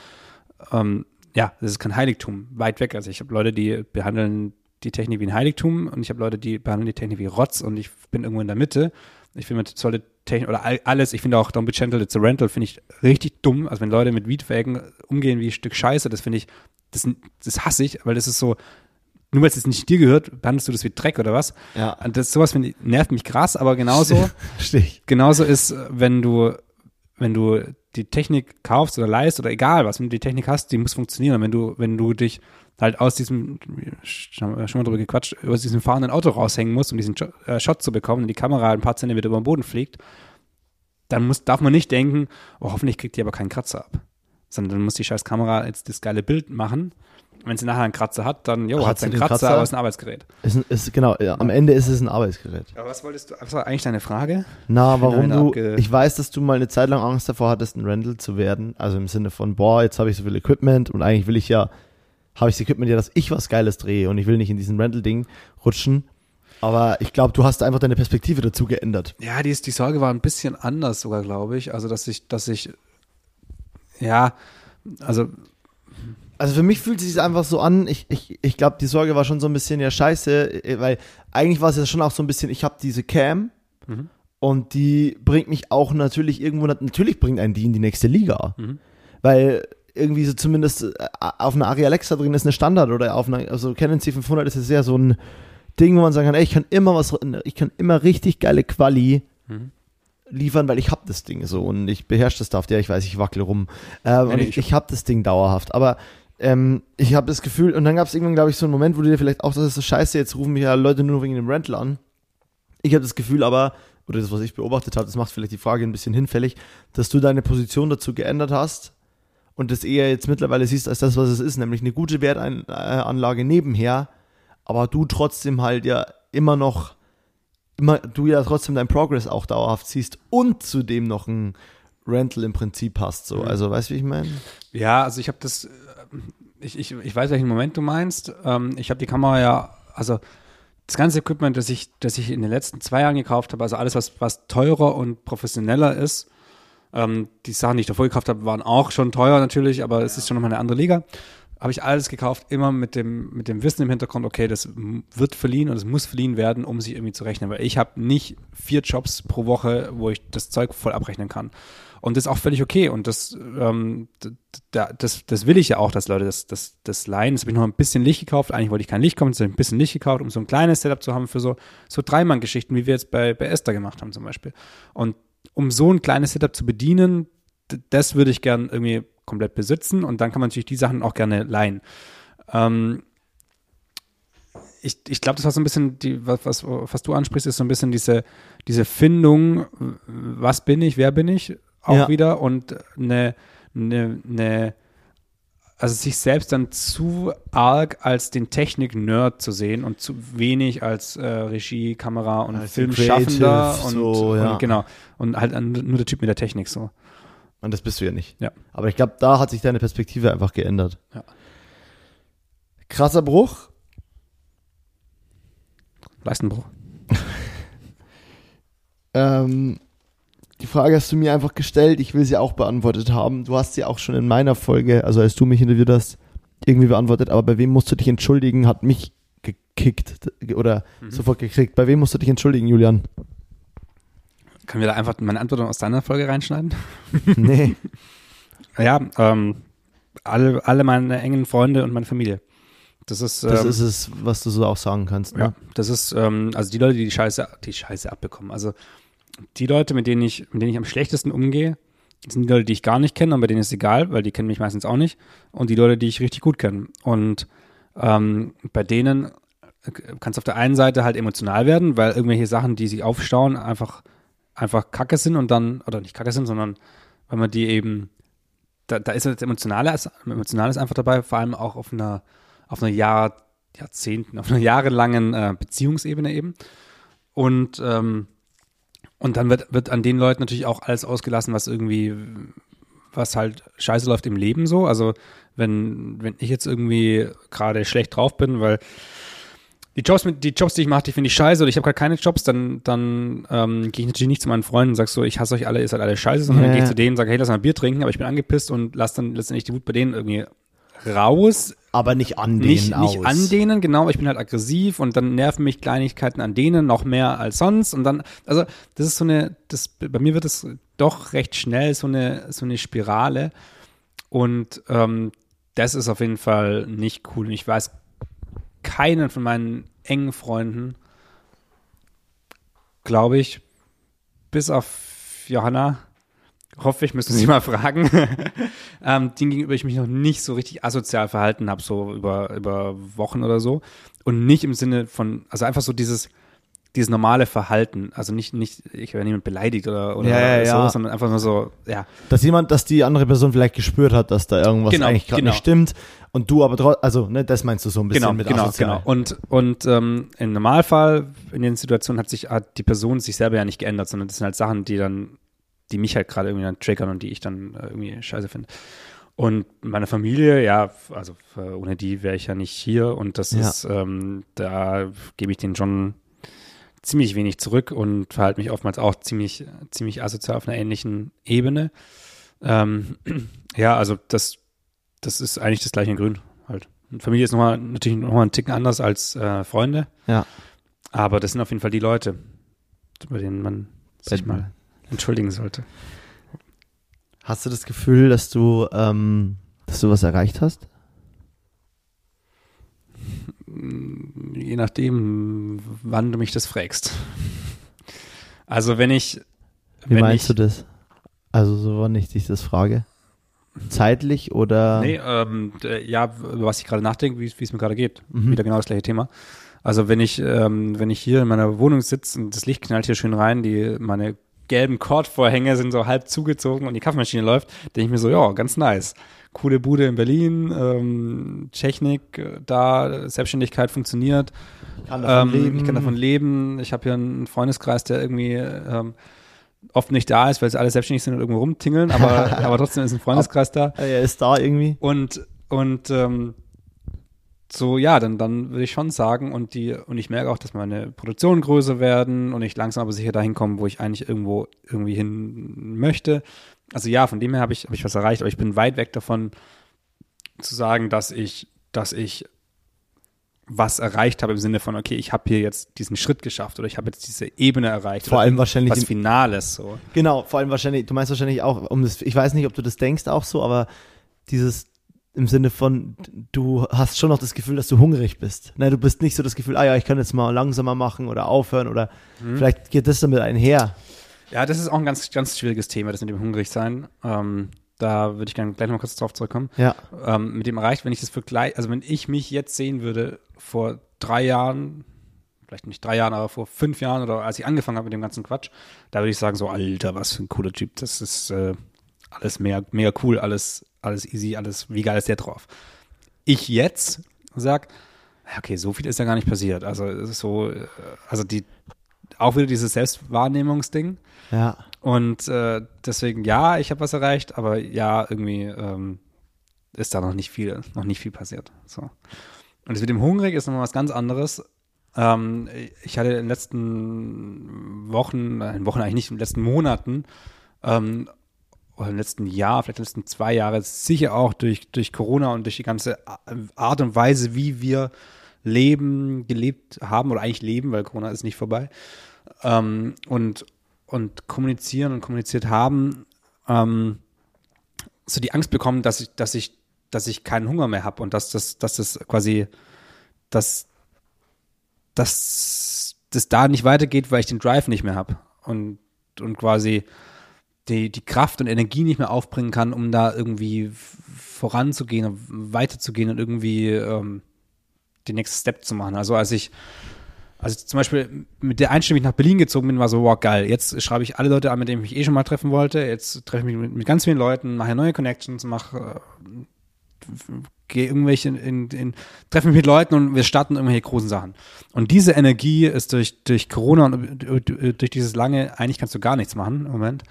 ähm, ja, das ist kein Heiligtum, weit weg. Also ich habe Leute, die behandeln die Technik wie ein Heiligtum und ich habe Leute, die behandeln die Technik wie Rotz und ich bin irgendwo in der Mitte. Ich finde, man sollte Technik oder all, alles, ich finde auch Don't Be Gentle, It's a Rental, finde ich richtig dumm. Also wenn Leute mit Mietwägen umgehen wie ein Stück Scheiße, das finde ich, das, das hasse ich, weil das ist so, nur weil es jetzt nicht dir gehört, behandelst du das wie Dreck oder was? Ja. Und das sowas ich, nervt mich krass, aber genauso, Verstehe ich. genauso ist, wenn du, wenn du die Technik kaufst oder leist oder egal was, wenn du die Technik hast, die muss funktionieren. Und wenn du, wenn du dich halt aus diesem, schon mal schon mal drüber gequatscht, aus diesem fahrenden Auto raushängen musst, um diesen äh, Shot zu bekommen und die Kamera ein paar Zentimeter über den Boden fliegt, dann muss, darf man nicht denken, oh, hoffentlich kriegt die aber keinen Kratzer ab. Sondern dann muss die scheiß Kamera jetzt das geile Bild machen. Wenn sie nachher einen Kratzer hat, dann, jo, Hat sie einen Kratzer, Kratzer? aber es ist ein Arbeitsgerät. Ist, ist, genau, ja, am Ende ist es ein Arbeitsgerät. Aber was wolltest du, was war eigentlich deine Frage? Na, warum du, ich weiß, dass du mal eine Zeit lang Angst davor hattest, ein Rental zu werden. Also im Sinne von, boah, jetzt habe ich so viel Equipment und eigentlich will ich ja, habe ich das Equipment ja, dass ich was Geiles drehe und ich will nicht in diesen Rental-Ding rutschen. Aber ich glaube, du hast einfach deine Perspektive dazu geändert. Ja, die, ist, die Sorge war ein bisschen anders sogar, glaube ich. Also, dass ich, dass ich, ja, also, Also für mich fühlt es sich einfach so an, ich, ich, ich glaube, die Sorge war schon so ein bisschen, ja scheiße, äh, weil eigentlich war es ja schon auch so ein bisschen, ich habe diese Cam Mhm. und die bringt mich auch natürlich irgendwo, natürlich bringt einen die in die nächste Liga. Mhm. Weil irgendwie so zumindest äh, auf einer Ari Alexa drin ist eine Standard oder auf einer, also Canon C500 ist es ja so ein Ding, wo man sagen kann, ey, ich kann immer was, ich kann immer richtig geile Quali Mhm. liefern, weil ich hab das Ding so und ich beherrsche das Stuff, ja, ich weiß, ich wackel rum. Ähm, Nee, und ich- ich hab das Ding dauerhaft. Aber ähm, ich habe das Gefühl, und dann gab es irgendwann, glaube ich, so einen Moment, wo du dir vielleicht auch, das ist so scheiße, jetzt rufen mich ja Leute nur wegen dem Rental an. Ich habe das Gefühl aber, oder das, was ich beobachtet habe, das macht vielleicht die Frage ein bisschen hinfällig, dass du deine Position dazu geändert hast und das eher jetzt mittlerweile siehst als das, was es ist, nämlich eine gute Wertanlage nebenher, aber du trotzdem halt ja immer noch, immer, du ja trotzdem dein Progress auch dauerhaft siehst und zudem noch ein Rental im Prinzip hast. So. Mhm. Also, weißt du, wie ich meine? ja, also ich habe das, äh, ich, ich, ich weiß, welchen Moment du meinst. Ähm, ich habe die Kamera ja, also das ganze Equipment, das ich, das ich in den letzten zwei Jahren gekauft habe, also alles, was, was teurer und professioneller ist, ähm, die Sachen, die ich davor gekauft habe, waren auch schon teuer natürlich, aber es ist schon nochmal eine andere Liga. Habe ich alles gekauft, immer mit dem, mit dem Wissen im Hintergrund, okay, das wird verliehen und es muss verliehen werden, um sich irgendwie zu rechnen. Weil ich habe nicht vier Jobs pro Woche, wo ich das Zeug voll abrechnen kann. Und das ist auch völlig okay. Und das, ähm, d- d- das, das will ich ja auch, dass Leute das, das, das leihen. Jetzt habe ich noch ein bisschen Licht gekauft. Eigentlich wollte ich kein Licht kaufen, jetzt habe ich ein bisschen Licht gekauft, um so ein kleines Setup zu haben für so, so Dreimann-Geschichten, wie wir jetzt bei, bei Esther gemacht haben zum Beispiel. Und um so ein kleines Setup zu bedienen, das würde ich gern irgendwie komplett besitzen und dann kann man natürlich die Sachen auch gerne leihen. Ähm, ich, ich glaube, das war so ein bisschen, die, was, was, was du ansprichst, ist so ein bisschen diese, diese Findung, was bin ich, wer bin ich, auch Ja. wieder und eine, eine, eine, also sich selbst dann zu arg als den Technik-Nerd zu sehen und zu wenig als äh, Regie, Kamera und Als den Filmschaffender und, so, ja. und genau und halt nur der Typ mit der Technik so. Und das bist du ja nicht. Ja. Aber ich glaube, da hat sich deine Perspektive einfach geändert. Ja. Krasser Bruch. Leistenbruch. Ähm, die Frage hast du mir einfach gestellt. Ich will sie auch beantwortet haben. Du hast sie auch schon in meiner Folge, also als du mich interviewt hast, irgendwie beantwortet. Aber bei wem musst du dich entschuldigen? Hat mich gekickt oder Mhm. sofort gekriegt. Bei wem musst du dich entschuldigen, Julian? Können wir da einfach meine Antwort aus deiner Folge reinschneiden? nee. Ja, ähm, alle, alle meine engen Freunde und meine Familie. Das ist, Das ähm, ist es, was du so auch sagen kannst. Ne? ja, das ist, ähm, also die Leute, die die Scheiße, die Scheiße abbekommen. Also die Leute, mit denen ich, mit denen ich am schlechtesten umgehe, sind die Leute, die ich gar nicht kenne und bei denen ist es egal, weil die kennen mich meistens auch nicht. Und die Leute, die ich richtig gut kenne. Und ähm, bei denen kann es auf der einen Seite halt emotional werden, weil irgendwelche Sachen, die sich aufstauen, einfach, einfach kacke sind und dann, oder nicht kacke sind, sondern weil man die eben, da, da ist das Emotionale, Emotionales einfach dabei, vor allem auch auf einer, auf einer Jahr, Jahrzehnten, auf einer jahrelangen äh, Beziehungsebene eben. Und, ähm, und dann wird, wird an den Leuten natürlich auch alles ausgelassen, was irgendwie, was halt scheiße läuft im Leben so. Also wenn, wenn ich jetzt irgendwie gerade schlecht drauf bin, weil die Jobs, mit, die Jobs, die ich mache, die finde ich scheiße oder ich habe gerade keine Jobs, dann, dann ähm, gehe ich natürlich nicht zu meinen Freunden und sage so, ich hasse euch alle, ihr seid alle scheiße, sondern Ja, dann gehe ich zu denen und sage, hey, lass mal ein Bier trinken, aber ich bin angepisst und lass dann letztendlich die Wut bei denen irgendwie raus, Aber nicht an denen nicht, aus. nicht an denen, genau, ich bin halt aggressiv und dann nerven mich Kleinigkeiten an denen noch mehr als sonst. Und dann, also das ist so eine, das, bei mir wird es doch recht schnell so eine, so eine Spirale. Und ähm, das ist auf jeden Fall nicht cool. Und ich weiß keinen von meinen engen Freunden, glaube ich, bis auf Johanna, hoffe ich, müssen Sie mal fragen, ähm, denen gegenüber ich mich noch nicht so richtig asozial verhalten habe, so über, über Wochen oder so. Und nicht im Sinne von, also einfach so dieses, dieses normale Verhalten. Also nicht, nicht, ich werde niemand beleidigt oder, oder Ja, ja, so, ja. sondern einfach nur so, ja. Dass jemand, dass die andere Person vielleicht gespürt hat, dass da irgendwas Genau, eigentlich gerade genau. nicht stimmt und du aber trotzdem, also, ne, das meinst du so ein bisschen Genau, mit genau, asozial. genau. Und, und ähm, im Normalfall, in den Situationen hat sich hat die Person sich selber ja nicht geändert, sondern das sind halt Sachen, die dann, die mich halt gerade irgendwie dann triggern und die ich dann äh, irgendwie scheiße finde. Und meine Familie, ja, also ohne die wäre ich ja nicht hier und das Ja. ist, ähm, da gebe ich denen schon ziemlich wenig zurück und verhalte mich oftmals auch ziemlich, ziemlich asozial auf einer ähnlichen Ebene. Ähm, ja, also das, das ist eigentlich das gleiche in Grün halt. Und Familie ist nochmal, natürlich nochmal einen Ticken anders als äh, Freunde, Ja. aber das sind auf jeden Fall die Leute, bei denen man sich mal entschuldigen sollte. Hast du das Gefühl, dass du, ähm, dass du was erreicht hast? Je nachdem, wann du mich das fragst. Also wenn ich, Wie wenn meinst ich, du das? Also, so wann ich dich das frage. Zeitlich oder? Nee, ähm, ja, über was ich gerade nachdenke, wie es wie es mir gerade geht. Mhm. Wieder genau das gleiche Thema. Also wenn ich, ähm, wenn ich hier in meiner Wohnung sitze und das Licht knallt hier schön rein, die meine gelben Kordvorhänge sind so halb zugezogen und die Kaffeemaschine läuft, denke ich mir so, ja, ganz nice. Coole Bude in Berlin, ähm, Technik äh, da, Selbstständigkeit funktioniert. kann Ähm, Ich kann davon leben. Ich habe hier einen Freundeskreis, der irgendwie ähm, oft nicht da ist, weil sie alle selbstständig sind und irgendwo rumtingeln, aber, aber trotzdem ist ein Freundeskreis da. Er ist da irgendwie. Und, und ähm, so, ja, dann, dann würde ich schon sagen, und die, und ich merke auch, dass meine Produktionen größer werden und ich langsam aber sicher dahin komme, wo ich eigentlich irgendwo irgendwie hin möchte. Also ja, von dem her habe ich, habe ich was erreicht, aber ich bin weit weg davon zu sagen, dass ich, dass ich was erreicht habe im Sinne von, okay, ich habe hier jetzt diesen Schritt geschafft oder ich habe jetzt diese Ebene erreicht. Vor allem wahrscheinlich was Finales so. Genau, vor allem wahrscheinlich, du meinst wahrscheinlich auch, um das, ich weiß nicht, ob du das denkst auch so, aber dieses im Sinne von, du hast schon noch das Gefühl, dass du hungrig bist. Ne, du bist nicht so das Gefühl, ah ja, ich kann jetzt mal langsamer machen oder aufhören oder Mhm. vielleicht geht das damit einher. Ja, das ist auch ein ganz, ganz schwieriges Thema, das mit dem Hungrigsein. Ähm, Da würde ich gerne gleich noch mal kurz drauf zurückkommen. Ja. Ähm, mit dem erreicht, wenn ich das vergleiche, also wenn ich mich jetzt sehen würde vor drei Jahren, vielleicht nicht drei Jahren, aber vor fünf Jahren oder als ich angefangen habe mit dem ganzen Quatsch, da würde ich sagen so, Alter, was für ein cooler Typ. Das ist äh, alles mega, mega cool, alles, alles easy, alles, wie geil ist der drauf. Ich jetzt sag, okay, so viel ist ja gar nicht passiert. Also es ist so, äh, also die, auch wieder dieses Selbstwahrnehmungsding. Ja. Und äh, deswegen, ja, ich habe was erreicht, aber ja, irgendwie ähm, ist da noch nicht viel, noch nicht viel passiert. So. Und das mit dem Hungrig ist nochmal was ganz anderes. Ähm, ich hatte in den letzten Wochen, äh, in Wochen eigentlich nicht, in den letzten Monaten ähm, im letzten Jahr, vielleicht den letzten zwei Jahre, sicher auch durch, durch Corona und durch die ganze Art und Weise, wie wir leben, gelebt haben oder eigentlich leben, weil Corona ist nicht vorbei. Ähm, und, und kommunizieren und kommuniziert haben, ähm, so die Angst bekommen, dass ich, dass ich, dass ich keinen Hunger mehr habe und dass das, dass das quasi, dass, dass das da nicht weitergeht, weil ich den Drive nicht mehr habe und, und quasi die, die Kraft und Energie nicht mehr aufbringen kann, um da irgendwie voranzugehen weiterzugehen und irgendwie ähm, den nächsten Step zu machen. Also als ich also zum Beispiel mit der ich nach Berlin gezogen bin, war so, wow, geil. Jetzt schreibe ich alle Leute an, mit denen ich mich eh schon mal treffen wollte. Jetzt treffe ich mich mit, mit ganz vielen Leuten, mache neue Connections, mache, äh, gehe irgendwelche, in, in, treffe mich mit Leuten und wir starten irgendwelche großen Sachen. Und diese Energie ist durch, durch Corona und durch dieses lange, eigentlich kannst du gar nichts machen im Moment,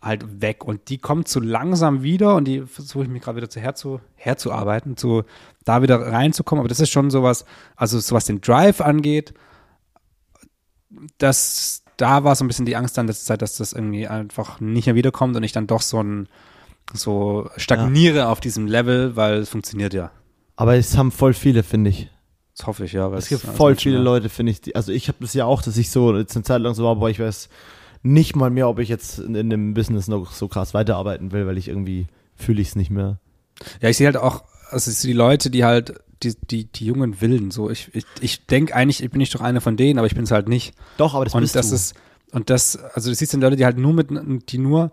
halt weg. Und die kommt so langsam wieder und die versuche ich mir gerade wieder zu herzu, herzuarbeiten, zu, da wieder reinzukommen. Aber das ist schon sowas, also so was den Drive angeht, das, da war so ein bisschen die Angst dann letzte Zeit, dass das irgendwie einfach nicht mehr wiederkommt und ich dann doch so ein, so stagniere ja. auf diesem Level, weil es funktioniert ja. Aber es haben voll viele, finde ich. Das hoffe ich, ja. Es gibt voll viele Leute, finde ich. Die, also ich habe das ja auch, dass ich so jetzt eine Zeit lang so war, aber ich weiß nicht mal mehr, ob ich jetzt in, in dem Business noch so krass weiterarbeiten will, weil ich irgendwie fühle ich es nicht mehr. Ja, ich sehe halt auch, also die Leute, die halt die, die, die jungen Wilden. So, ich, ich, ich denke eigentlich, ich bin nicht doch einer von denen, aber ich bin es halt nicht. Doch, aber das und bist das du. ist und das, also du siehst dann Leute, die halt nur mit, die nur,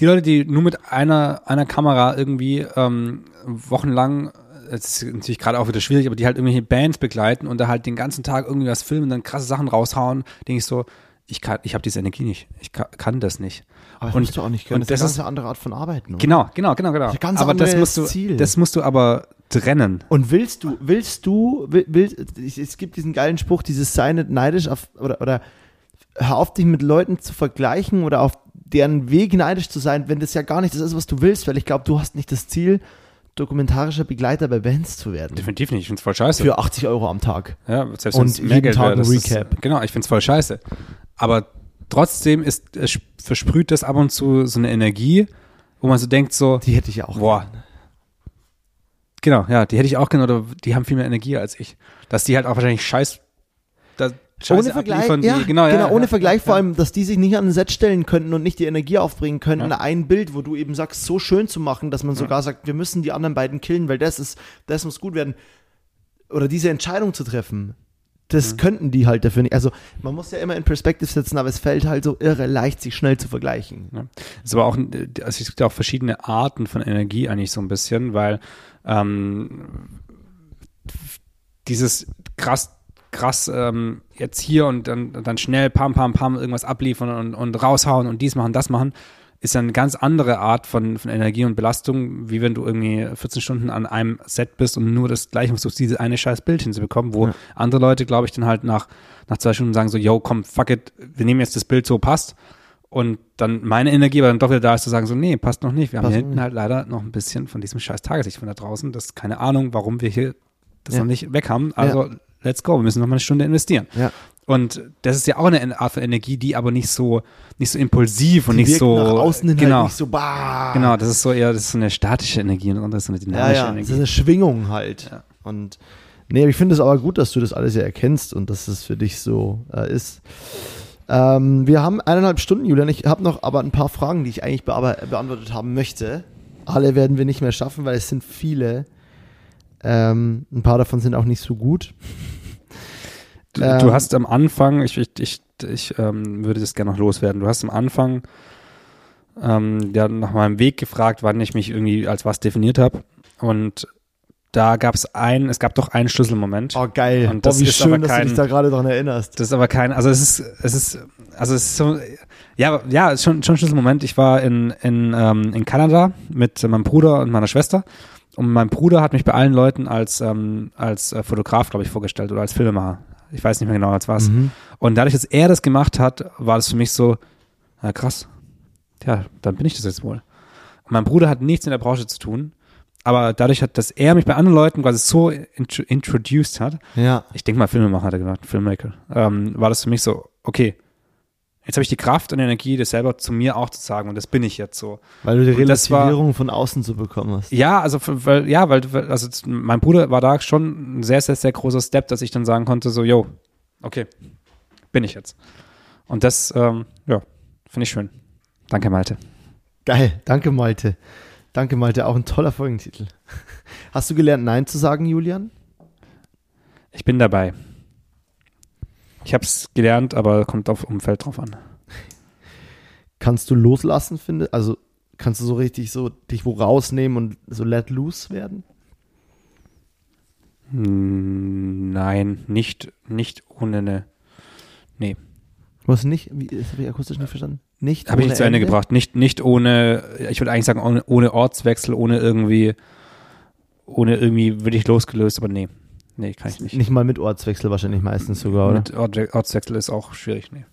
die Leute, die nur mit einer einer Kamera irgendwie ähm, wochenlang das ist natürlich gerade auch wieder schwierig, aber die halt irgendwelche Bands begleiten und da halt den ganzen Tag irgendwie was filmen und dann krasse Sachen raushauen, denke ich so, ich kann, ich habe diese Energie nicht. Ich kann, kann das nicht. Aber das und, musst du auch nicht können. Und das, das ist eine andere Art von Arbeiten. Oder? Genau, genau, genau, genau. Ganz aber das musst du, Ziel. das musst du aber trennen. Und willst du, willst du, will, will, es gibt diesen geilen Spruch, dieses sei nicht neidisch auf, oder, oder hör auf dich mit Leuten zu vergleichen oder auf deren Weg neidisch zu sein, wenn das ja gar nicht das ist, was du willst, weil ich glaube, du hast nicht das Ziel, dokumentarischer Begleiter bei Bands zu werden. Definitiv nicht, ich finde es voll scheiße. Für 80 Euro am Tag. Ja, selbst und mehr jeden Geld Tag wäre, ein Recap. Ist, genau, ich finde es voll scheiße. Aber trotzdem ist, es versprüht das ab und zu so eine Energie, wo man so denkt, so. Die hätte ich ja auch. Boah. Genau, ja, die hätte ich auch gerne, oder die haben viel mehr Energie als ich. Dass die halt auch wahrscheinlich scheiß. Da, ohne Vergleich, die, ja, genau, genau, ja, ohne ja, Vergleich vor allem, dass die sich nicht an ein Set stellen könnten und nicht die Energie aufbringen könnten, ein Bild, wo du eben sagst, so schön zu machen, dass man sogar sagt, wir müssen die anderen beiden killen, weil das ist, das muss gut werden. Oder diese Entscheidung zu treffen, das könnten die halt dafür nicht. Also man muss ja immer in Perspektive setzen, aber es fällt halt so irre leicht, sich schnell zu vergleichen. Ja. Es ist aber auch, also es gibt auch verschiedene Arten von Energie eigentlich so ein bisschen, weil ähm, dieses krass krass ähm, jetzt hier und dann, dann schnell pam, pam, pam irgendwas abliefern und, und raushauen und dies machen, das machen, ist ja eine ganz andere Art von, von Energie und Belastung, wie wenn du irgendwie 14 Stunden an einem Set bist und nur das gleiche musst, diese eine scheiß Bild hinzubekommen, wo ja. andere Leute, glaube ich, dann halt nach, nach zwei Stunden sagen so, yo, komm, fuck it, wir nehmen jetzt das Bild so, passt. Und dann meine Energie aber dann doch wieder da ist zu sagen so, nee, passt noch nicht. Wir haben hier hinten halt leider noch ein bisschen von diesem scheiß Tageslicht von da draußen. Das ist keine Ahnung, warum wir hier das ja. noch nicht weg haben. Also ja let's go, wir müssen noch mal eine Stunde investieren. Ja. Und das ist ja auch eine Art von Energie, die aber nicht so, nicht so impulsiv und die nicht so. Nach außen hin genau. Halt nicht so, bah. Genau, das ist so eher, das ist so eine statische Energie und das ist so eine dynamische ja, ja, Energie. Das ist eine Schwingung halt. Ja. Und nee, ich finde es aber gut, dass du das alles ja erkennst und dass es für dich so äh, ist. Ähm, wir haben eineinhalb Stunden, Julian. Ich habe noch aber ein paar Fragen, die ich eigentlich beantwortet haben möchte. Alle werden wir nicht mehr schaffen, weil es sind viele. Ähm, ein paar davon sind auch nicht so gut. Du, ähm, du hast am Anfang, ich, ich, ich, ich ähm, würde das gerne noch loswerden, du hast am Anfang Ähm, hat nach meinem Weg gefragt, wann ich mich irgendwie als was definiert habe. Und da gab es einen, es gab doch einen Schlüsselmoment. Oh, geil. Und das Boah, wie ist schön, aber dass du dich kein- da gerade dran erinnerst. Das ist aber kein, also es ist, es ist, also es ist so, ja, ja, schon, schon ein Schlüsselmoment. Ich war in, in, ähm, in Kanada mit meinem Bruder und meiner Schwester. Und mein Bruder hat mich bei allen Leuten als, ähm, als äh, Fotograf, glaube ich, vorgestellt oder als Filmemacher. Ich weiß nicht mehr genau als was. Mhm. Und dadurch, dass er das gemacht hat, war das für mich so, na krass. Ja, dann bin ich das jetzt wohl. Und mein Bruder hat nichts in der Branche zu tun. Aber dadurch hat, dass er mich bei anderen Leuten quasi so intro introduced hat, Ja. ich denke mal Filmemacher hat er gesagt, Filmmaker, ähm, war das für mich so, okay, jetzt habe ich die Kraft und Energie, das selber zu mir auch zu sagen und das bin ich jetzt so. Weil du die das war- Relativierung von außen zu bekommen hast. Ja, also weil, ja, weil, also mein Bruder war da schon ein sehr, sehr, sehr großer Step, dass ich dann sagen konnte, so, yo, okay, bin ich jetzt. Und das, ähm, ja, finde ich schön. Danke, Malte. Geil. Danke, Malte. Danke, Malte. Auch ein toller Folgentitel. Hast du gelernt, Nein zu sagen, Julian? Ich bin dabei. Ich habe es gelernt, aber kommt auf Umfeld drauf an. Kannst du loslassen, finde? Also kannst du so richtig so dich wo rausnehmen und so let loose werden? Hm, Nein, nicht, nicht ohne eine. Nee, Was nicht? Wie, das habe ich akustisch nicht verstanden. Nicht habe ich nicht zu Ende Ende? gebracht. Nicht, nicht ohne, ich würde eigentlich sagen, ohne, ohne Ortswechsel, ohne irgendwie, ohne irgendwie würde ich losgelöst, aber nee. Nee, kann ich nicht. Nicht mal mit Ortswechsel wahrscheinlich meistens sogar, oder? Mit Ort, Ortswechsel ist auch schwierig, nee.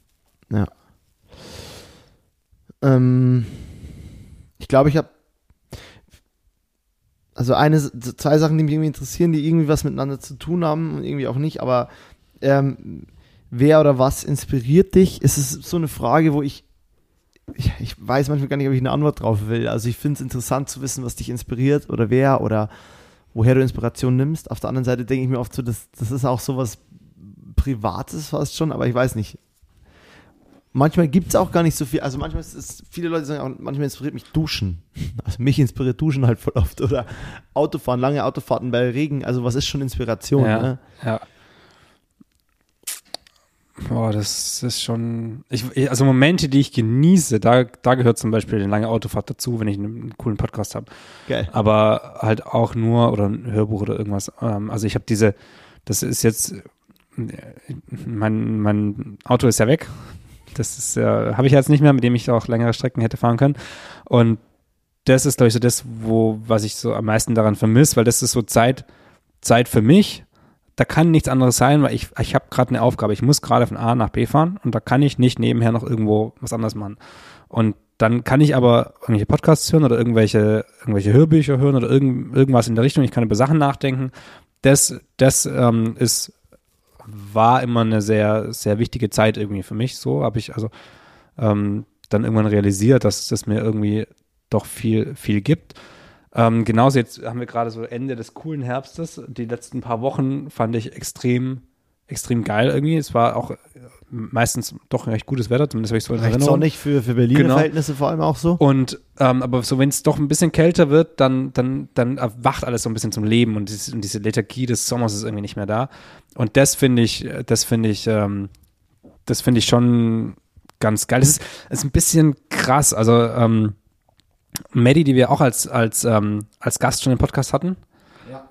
Ähm, ich glaube, ich habe also eine, zwei Sachen, die mich irgendwie interessieren, die irgendwie was miteinander zu tun haben und irgendwie auch nicht, aber ähm, wer oder was inspiriert dich? Es ist so eine Frage, wo ich, ich, ich weiß manchmal gar nicht, ob ich eine Antwort drauf will. Also ich finde es interessant zu wissen, was dich inspiriert oder wer oder woher du Inspiration nimmst. Auf der anderen Seite denke ich mir oft so, das, das ist auch sowas Privates fast schon, aber ich weiß nicht. Manchmal gibt es auch gar nicht so viel. Also manchmal ist es, viele Leute sagen auch, manchmal inspiriert mich Duschen. Also mich inspiriert Duschen halt voll oft. Oder Autofahren, lange Autofahrten bei Regen. Also was ist schon Inspiration? ja, Ne? ja. Boah, das ist schon. Ich, also Momente, die ich genieße, da, da gehört zum Beispiel eine lange Autofahrt dazu, wenn ich einen coolen Podcast habe. Geil. aber halt auch nur oder ein Hörbuch oder irgendwas. Ähm, also ich habe diese, das ist jetzt, äh, mein, mein Auto ist ja weg. Das ist ja, habe ich jetzt nicht mehr, mit dem ich auch längere Strecken hätte fahren können. Und das ist, glaube ich, so das, wo, was ich so am meisten daran vermisse, weil das ist so Zeit, Zeit für mich. Da kann nichts anderes sein, weil ich, ich habe gerade eine Aufgabe. Ich muss gerade von A nach B fahren und da kann ich nicht nebenher noch irgendwo was anderes machen. Und dann kann ich aber irgendwelche Podcasts hören oder irgendwelche, irgendwelche Hörbücher hören oder irgend, irgendwas in der Richtung. Ich kann über Sachen nachdenken. Das, das ähm, ist, war immer eine sehr, sehr wichtige Zeit irgendwie für mich. So habe ich also ähm, dann irgendwann realisiert, dass das mir irgendwie doch viel, viel gibt. Ähm, genauso jetzt haben wir gerade so Ende des coolen Herbstes. Die letzten paar Wochen fand ich extrem, extrem geil irgendwie. Es war auch äh, meistens doch recht gutes Wetter, zumindest habe ich so in Recht Erinnerung. sonnig für, für Berliner Genau. Verhältnisse vor allem auch so. Und ähm, aber so, wenn es doch ein bisschen kälter wird, dann, dann, dann erwacht alles so ein bisschen zum Leben und, dieses, und diese Lethargie des Sommers ist irgendwie nicht mehr da. Und das finde ich, das finde ich, ähm, das finde ich schon ganz geil. Das ist, ist ein bisschen krass. Also ähm, Maddie, die wir auch als, als, ähm, als Gast schon im Podcast hatten,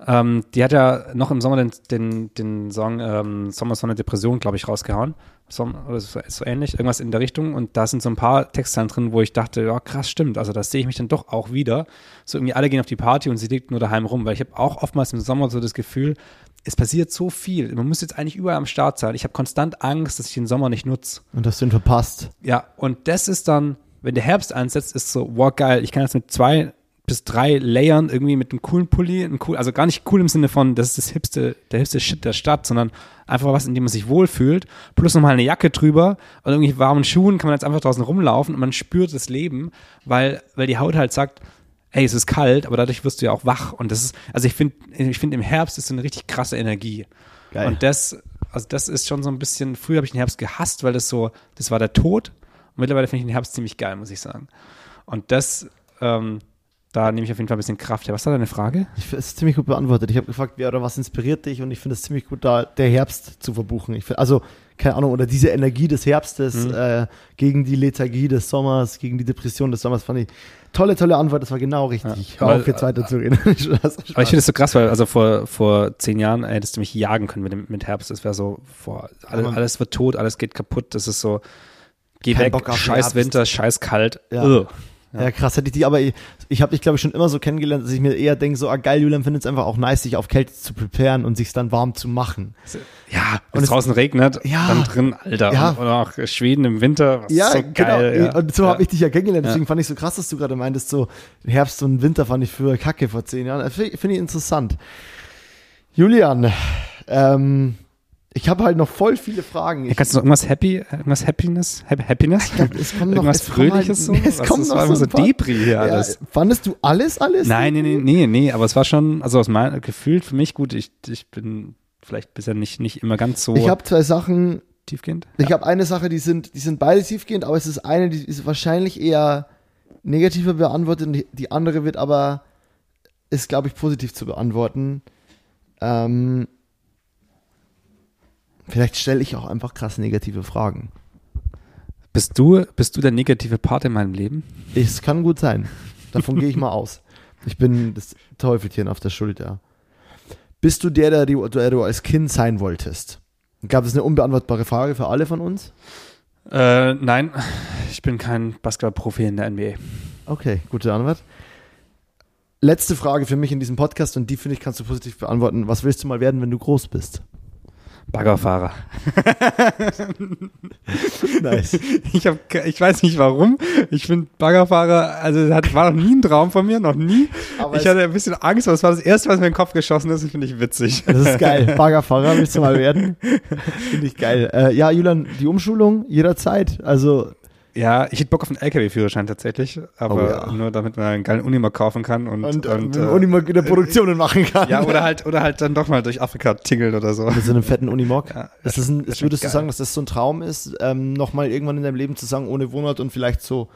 ähm, die hat ja noch im Sommer den, den, den Song ähm, Sommer, Sonne, Depression, glaube ich, rausgehauen. Sommer, oder so, so ähnlich, irgendwas in der Richtung. Und da sind so ein paar Textzeilen drin, wo ich dachte, ja, krass, stimmt. Also da sehe ich mich dann doch auch wieder. So irgendwie alle gehen auf die Party und sie liegt nur daheim rum, weil ich habe auch oftmals im Sommer so das Gefühl, es passiert so viel. Man muss jetzt eigentlich überall am Start sein. Ich habe konstant Angst, dass ich den Sommer nicht nutze. Und dass du ihn verpasst. Ja, und das ist dann, wenn der Herbst einsetzt, ist so, wow, geil, ich kann jetzt mit zwei bis drei Layern irgendwie mit einem coolen Pulli, ein cool, also gar nicht cool im Sinne von, das ist das hipste, der hipste Shit der Stadt, sondern einfach was, in dem man sich wohlfühlt, plus nochmal eine Jacke drüber und irgendwie warmen Schuhen kann man jetzt einfach draußen rumlaufen und man spürt das Leben, weil, weil die Haut halt sagt, ey, es ist kalt, aber dadurch wirst du ja auch wach und das ist, also ich finde, ich finde im Herbst ist so eine richtig krasse Energie. Geil. Und das, also das ist schon so ein bisschen, früher habe ich den Herbst gehasst, weil das so, das war der Tod. Mittlerweile finde ich den Herbst ziemlich geil, muss ich sagen. Und das, ähm, da nehme ich auf jeden Fall ein bisschen Kraft her. Was war deine Frage? Ich finde es ziemlich gut beantwortet. Ich habe gefragt, wer oder was inspiriert dich und ich finde es ziemlich gut, da der Herbst zu verbuchen. Ich find, also, keine Ahnung, oder diese Energie des Herbstes Mhm. äh, gegen die Lethargie des Sommers, gegen die Depression des Sommers, fand ich tolle, tolle Antwort. Das war genau richtig. Ja, Hör weil- auf, jetzt weiter zu reden. Aber ich finde es so krass, weil also vor, vor zehn Jahren hättest du mich jagen können mit, dem, mit Herbst. Es wäre so, boah, alle, Aber- alles wird tot, alles geht kaputt. Das ist so, geh Kein weg, Bock auf scheiß. Winter, scheiß kalt. Ja. Ugh. Ja. krass, hätte ich die, aber ich, ich habe dich, glaube ich, schon immer so kennengelernt, dass ich mir eher denke, so, ah geil, Julian findet es einfach auch nice, sich auf Kälte zu preparen und sich dann warm zu machen. Ja, wenn Und es draußen regnet, Ja. dann drin, Alter. Ja. Und, oder auch Schweden im Winter, was Ja, so geil. genau. Ja. Und so ja. habe ich dich ja kennengelernt. Ja. Deswegen fand ich so krass, dass du gerade meintest, so Herbst und Winter fand ich früher kacke vor zehn Jahren. Finde find ich interessant. Julian, ähm, ich habe halt noch voll viele Fragen. Ja, kannst du noch irgendwas Happy, irgendwas Happiness? Happiness? es kommen noch, irgendwas es halt- Fröhliches so? Es kommt noch war so paar- Depri hier alles. Ja, fandest du alles, alles? Nein, nee, nee, nee, nee, aber es war schon, also aus meinem Gefühl für mich gut, ich, ich bin vielleicht bisher nicht, nicht immer ganz so Ich habe zwei Sachen, tiefgehend. ich habe eine Sache, die sind, die sind beide tiefgehend, aber es ist eine, die ist wahrscheinlich eher negativer beantwortet die andere wird aber, ist glaube ich positiv zu beantworten. Ähm, vielleicht stelle ich auch einfach krass negative Fragen. Bist du, bist du der negative Part in meinem Leben? Es kann gut sein. Davon gehe ich mal aus. Ich bin das Teufelchen auf der Schulter. Bist du der, der, du- der du als Kind sein wolltest? Gab es eine unbeantwortbare Frage für alle von uns? Äh, nein, ich bin kein Basketballprofi in der NBA. Okay, gute Antwort. Letzte Frage für mich in diesem Podcast und die finde ich kannst du positiv beantworten. Was willst du mal werden, wenn du groß bist? Baggerfahrer. Nice. Ich, hab, ich weiß nicht warum. Ich finde Baggerfahrer, also das war noch nie ein Traum von mir, noch nie. Aber ich hatte ein bisschen Angst, aber es war das erste, was mir in den Kopf geschossen ist. Das finde ich witzig. Das ist geil. Baggerfahrer willst du mal werden? Finde ich geil. Äh, ja, Julian, die Umschulung jederzeit. Also, Ja, ich hätte Bock auf einen LKW-Führerschein tatsächlich, aber Oh ja. nur damit man einen geilen Unimog kaufen kann und, und, und, und äh, Unimog in der Produktionen machen kann. ja, oder halt, oder halt dann doch mal durch Afrika tingeln oder so. Mit so einem fetten Unimog. Ja, das ist ein, das würdest du geil. sagen, dass das so ein Traum ist, ähm, nochmal irgendwann in deinem Leben zu sagen, ohne Wohnort und vielleicht so,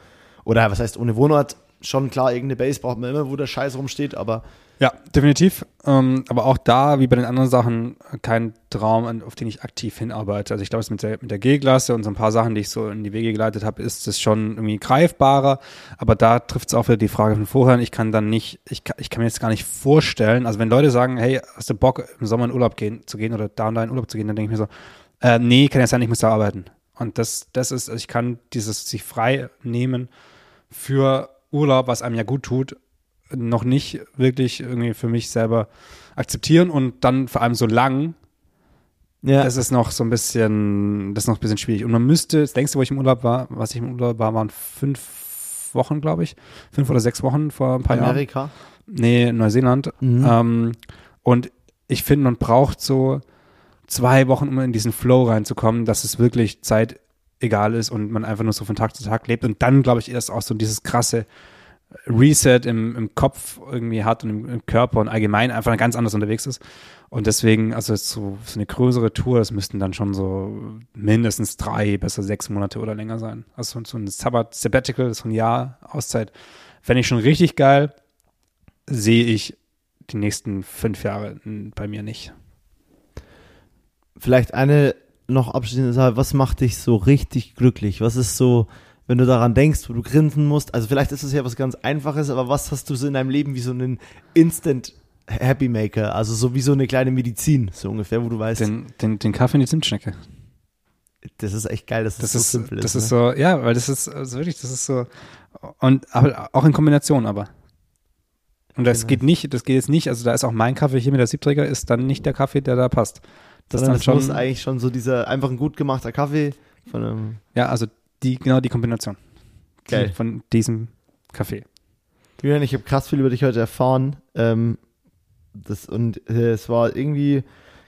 oder was heißt ohne Wohnort? Schon klar, irgendeine Base braucht man immer, wo der Scheiß rumsteht, aber Ja, definitiv. Ähm, aber auch da, wie bei den anderen Sachen, kein Traum, auf den ich aktiv hinarbeite. Also ich glaube, es mit der, mit der G-Klasse und so ein paar Sachen, die ich so in die Wege geleitet habe, ist es schon irgendwie greifbarer. Aber da trifft es auch wieder die Frage von vorher. Ich kann dann nicht, ich kann, ich kann mir jetzt gar nicht vorstellen, also wenn Leute sagen, hey, hast du Bock, im Sommer in Urlaub gehen, zu gehen oder da und da in Urlaub zu gehen, dann denke ich mir so, äh, nee, kann ja sein, ich muss da arbeiten. Und das, das ist, ich kann dieses sich frei nehmen für Urlaub, was einem ja gut tut, noch nicht wirklich irgendwie für mich selber akzeptieren und dann vor allem so lang, ja. das ist noch so ein bisschen, das ist noch ein bisschen schwierig. Und man müsste, das längste, wo ich im Urlaub war, was ich im Urlaub war, waren fünf Wochen, glaube ich. Fünf oder sechs Wochen vor ein paar Jahren. Amerika. Nee, Neuseeland. Mhm. Ähm, und ich finde, man braucht so zwei Wochen, um in diesen Flow reinzukommen, dass es wirklich Zeit egal ist und man einfach nur so von Tag zu Tag lebt. Und dann, glaube ich, erst auch so dieses krasse Reset im, im Kopf irgendwie hat und im, im Körper und allgemein einfach ganz anders unterwegs ist. Und deswegen, also so, so eine größere Tour, das müssten dann schon so mindestens drei, besser sechs Monate oder länger sein. Also so ein Sabbat, Sabbatical, so ein Jahr Auszeit, fände ich schon richtig geil. Sehe ich die nächsten fünf Jahre bei mir nicht. Vielleicht eine noch abschließende Sache. Was macht dich so richtig glücklich? Was ist so, wenn du daran denkst, wo du grinsen musst? Also vielleicht ist es ja was ganz Einfaches, aber was hast du so in deinem Leben wie so einen Instant Happy Maker? Also so wie so eine kleine Medizin, so ungefähr, wo du weißt, Den, den, den Kaffee in die Zimtschnecke. das ist echt geil, dass Das das, ist, so simpel das ist. ist ne? so, ja, weil das ist also wirklich, das ist so, und aber auch in Kombination aber. Und das Genau. geht nicht, das geht jetzt nicht, also da ist auch mein Kaffee hier mit der Siebträger, ist dann nicht der Kaffee, der da passt. Das dann es schon, muss eigentlich schon so dieser einfach ein gut gemachter Kaffee von einem ja, also die, genau die Kombination. Geil. Von diesem Kaffee. Julian, ich habe krass viel über dich heute erfahren. Ähm, das, und äh, es war irgendwie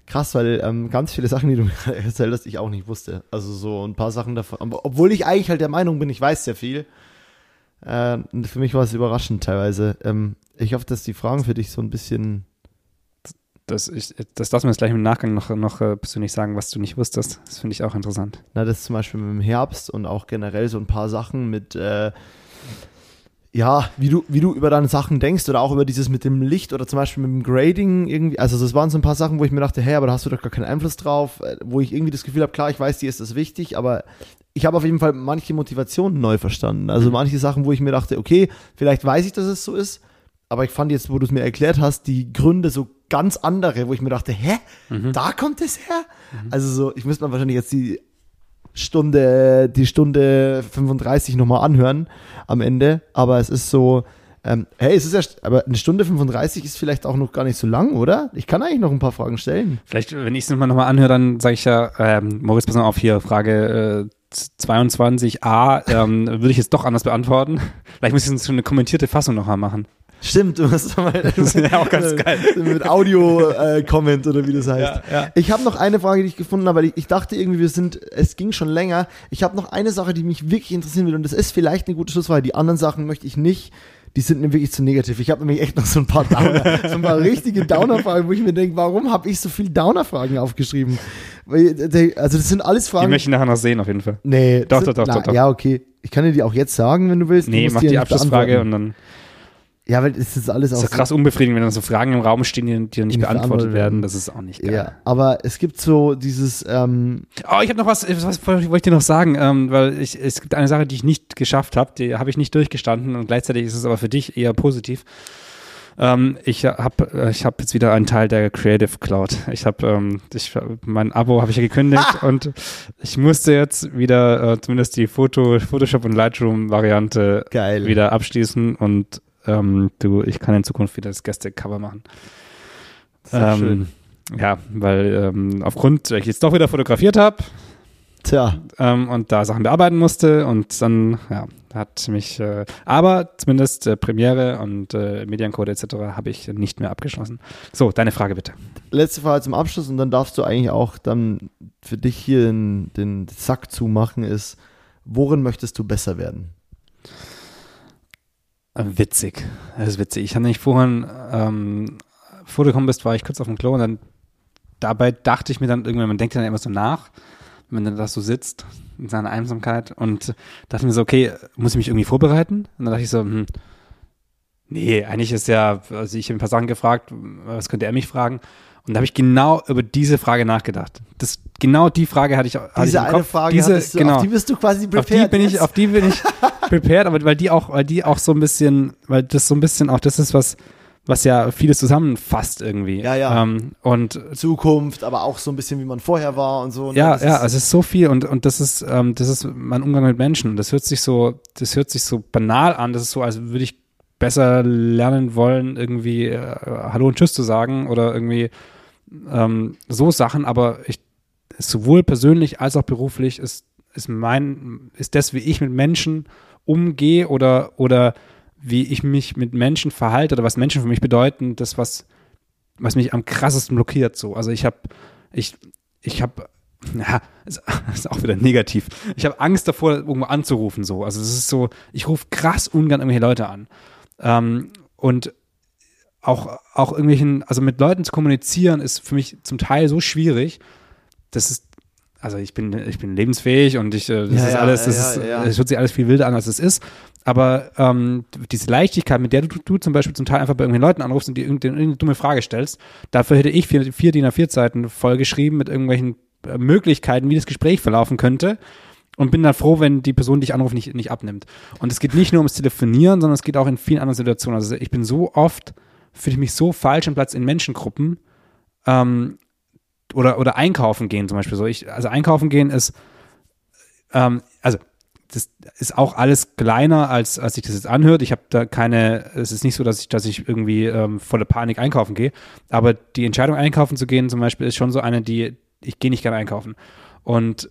krass, weil ähm, ganz viele Sachen, die du mir erzählt hast, ich auch nicht wusste. Also so ein paar Sachen davon. Obwohl ich eigentlich halt der Meinung bin, ich weiß sehr viel. Äh, für mich war es überraschend teilweise. Ähm, ich hoffe, dass die Fragen für dich so ein bisschen. Das, ich, das darfst du mir jetzt gleich im Nachgang noch, noch äh, persönlich sagen, was du nicht wusstest. Das finde ich auch interessant. Na, das zum Beispiel mit dem Herbst und auch generell so ein paar Sachen mit. Äh, ja, wie du, wie du über deine Sachen denkst oder auch über dieses mit dem Licht oder zum Beispiel mit dem Grading irgendwie. Also das waren so ein paar Sachen, wo ich mir dachte, hey, aber da hast du doch gar keinen Einfluss drauf, äh, wo ich irgendwie das Gefühl habe, klar, ich weiß, dir ist das wichtig, aber ich habe auf jeden Fall manche Motivationen neu verstanden. Also manche Sachen, wo ich mir dachte, okay, vielleicht weiß ich, dass es so ist, aber ich fand jetzt, wo du es mir erklärt hast, die Gründe so ganz andere, wo ich mir dachte, hä, da kommt es her? Also so, ich müsste mir wahrscheinlich jetzt die Stunde, die Stunde 35 nochmal anhören am Ende, aber es ist so, ähm, hey, es ist ja, aber eine Stunde 35 ist vielleicht auch noch gar nicht so lang, oder? Ich kann eigentlich noch ein paar Fragen stellen. Vielleicht, wenn ich es nochmal noch mal anhöre, dann sage ich ja, ähm, Moritz, pass mal auf hier, Frage äh, 22a, ähm, würde ich jetzt doch anders beantworten. Vielleicht muss ich jetzt so eine kommentierte Fassung nochmal machen. Stimmt, du hast mal Das ist ja auch ganz geil. mit Audio-Comment oder wie das heißt. Ja, ja. Ich habe noch eine Frage, die ich gefunden habe, weil ich, ich dachte irgendwie, wir sind, es ging schon länger. Ich habe noch eine Sache, die mich wirklich interessieren will und das ist vielleicht eine gute Schlussfrage. Die anderen Sachen möchte ich nicht. Die sind mir wirklich zu negativ. Ich habe nämlich echt noch so ein paar Downer, so ein paar richtige Downer-Fragen, wo ich mir denke, warum habe ich so viele Downer-Fragen aufgeschrieben? Äh, Also das sind alles Die Fragen. möchte ich nachher noch sehen, auf jeden Fall. nee, Doch, sind, doch, doch, na, doch, doch. Ja, okay. Ich kann dir die auch jetzt sagen, wenn du willst. Du Nee, musst mach die nicht Abschlussfrage und dann Ja, weil es ist alles ist auch ja krass unbefriedigend, wenn dann so Fragen im Raum stehen, die, die nicht Nicht beantwortet werden. Das ist auch nicht geil. Ja, aber es gibt so dieses, ähm, Oh, ich habe noch was, was wollte ich dir noch sagen, ähm, weil ich, es gibt eine Sache, die ich nicht geschafft habe, die habe ich nicht durchgestanden und gleichzeitig ist es aber für dich eher positiv. Ähm, ich habe ich hab jetzt wieder einen Teil der Creative Cloud. Ich habe ähm, ich, mein Abo habe ich ja gekündigt und ich musste jetzt wieder äh, zumindest die Foto, Photoshop und Lightroom Variante Geil. wieder abschließen und ähm, du, ich kann in Zukunft wieder das Gäste-Cover machen. Sehr Ähm, schön. Ja, weil ähm, aufgrund, weil ich jetzt doch wieder fotografiert habe Tja, ähm, und da Sachen bearbeiten musste und dann, ja, hat mich, äh, aber zumindest äh, Premiere und äh, Mediencode etc. habe ich nicht mehr abgeschlossen. So, deine Frage bitte. letzte Frage zum Abschluss und dann darfst du eigentlich auch dann für dich hier den, den Sack zumachen ist, worin möchtest du besser werden? Witzig, das ist witzig. Ich habe nämlich vorhin, ähm, bevor du gekommen bist, war ich kurz auf dem Klo und dann dabei dachte ich mir dann irgendwann, man denkt dann immer so nach, wenn man dann da so sitzt in seiner Einsamkeit und dachte mir so, okay, muss ich mich irgendwie vorbereiten? Und dann dachte ich so, hm, nee, eigentlich ist ja, also ich habe ein paar Sachen gefragt, was könnte er mich fragen? Und da habe ich genau über diese Frage nachgedacht. Das, genau die Frage hatte ich, hatte ich Diese im eine Kopf. Frage, diese, du, genau auf die bist du quasi auf prepared. die bin ich, auf die bin ich prepared, aber weil die auch, weil die auch so ein bisschen, weil das so ein bisschen auch das ist, was, was ja vieles zusammenfasst irgendwie. Ja, ja. Ähm, und Zukunft, aber auch so ein bisschen, wie man vorher war und so. ne? ja, ja, es ist so viel und, und das ist, ähm, das ist mein Umgang mit Menschen. Das hört sich so, das hört sich so banal an. Das ist so, als würde ich besser lernen wollen, irgendwie äh, Hallo und Tschüss zu sagen oder irgendwie ähm, so Sachen, aber ich sowohl persönlich als auch beruflich ist, ist mein, ist das, wie ich mit Menschen umgehe oder, oder wie ich mich mit Menschen verhalte oder was Menschen für mich bedeuten, das, was, was mich am krassesten blockiert. So. Also ich habe, ich, ich habe, ja, ist, auch wieder negativ. Ich habe Angst davor, irgendwo anzurufen. So. Also es ist so, ich rufe krass ungern irgendwelche Leute an. Ähm, und auch, auch irgendwelchen, also mit Leuten zu kommunizieren, ist für mich zum Teil so schwierig. Das ist, also ich bin, ich bin lebensfähig und ich, äh, das Ja, ist ja, alles, das ja, ist, es hört sich alles viel wilder an, als es ist. Aber ähm, diese Leichtigkeit, mit der du, du zum Beispiel zum Teil einfach bei irgendwelchen Leuten anrufst und die irgendeine, irgendeine dumme Frage stellst, dafür hätte ich vier, vier DIN A4 Seiten vollgeschrieben mit irgendwelchen äh, Möglichkeiten, wie das Gespräch verlaufen könnte. Und bin dann froh, wenn die Person, die ich anrufe, nicht, nicht abnimmt. Und es geht nicht nur ums Telefonieren, sondern es geht auch in vielen anderen Situationen. Also ich bin so oft, fühle ich mich so falsch im Platz in Menschengruppen, ähm, oder, oder einkaufen gehen zum Beispiel so. Ich, also einkaufen gehen ist, ähm, also das ist auch alles kleiner, als, als sich das jetzt anhört. Ich habe da keine, es ist nicht so, dass ich, dass ich irgendwie ähm, volle Panik einkaufen gehe. Aber die Entscheidung, einkaufen zu gehen, zum Beispiel, ist schon so eine, die, ich gehe nicht gerne einkaufen. Und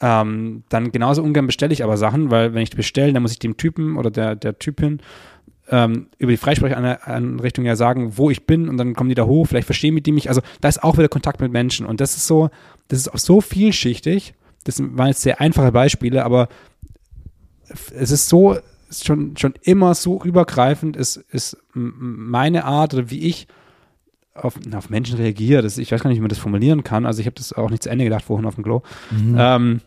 ähm, dann genauso ungern bestelle ich aber Sachen, weil wenn ich bestelle, dann muss ich dem Typen oder der, der Typin ähm, über die Freisprecheinrichtung ja sagen, wo ich bin und dann kommen die da hoch, vielleicht verstehen die mich. Also da ist auch wieder Kontakt mit Menschen und das ist so, das ist auch so vielschichtig. Das waren jetzt sehr einfache Beispiele, aber es ist so, ist schon, schon immer so übergreifend, ist, ist meine Art oder wie ich auf, auf Menschen reagiere. Das, ich weiß gar nicht, wie man das formulieren kann. Also ich habe das auch nicht zu Ende gedacht vorhin auf dem Klo. Ähm,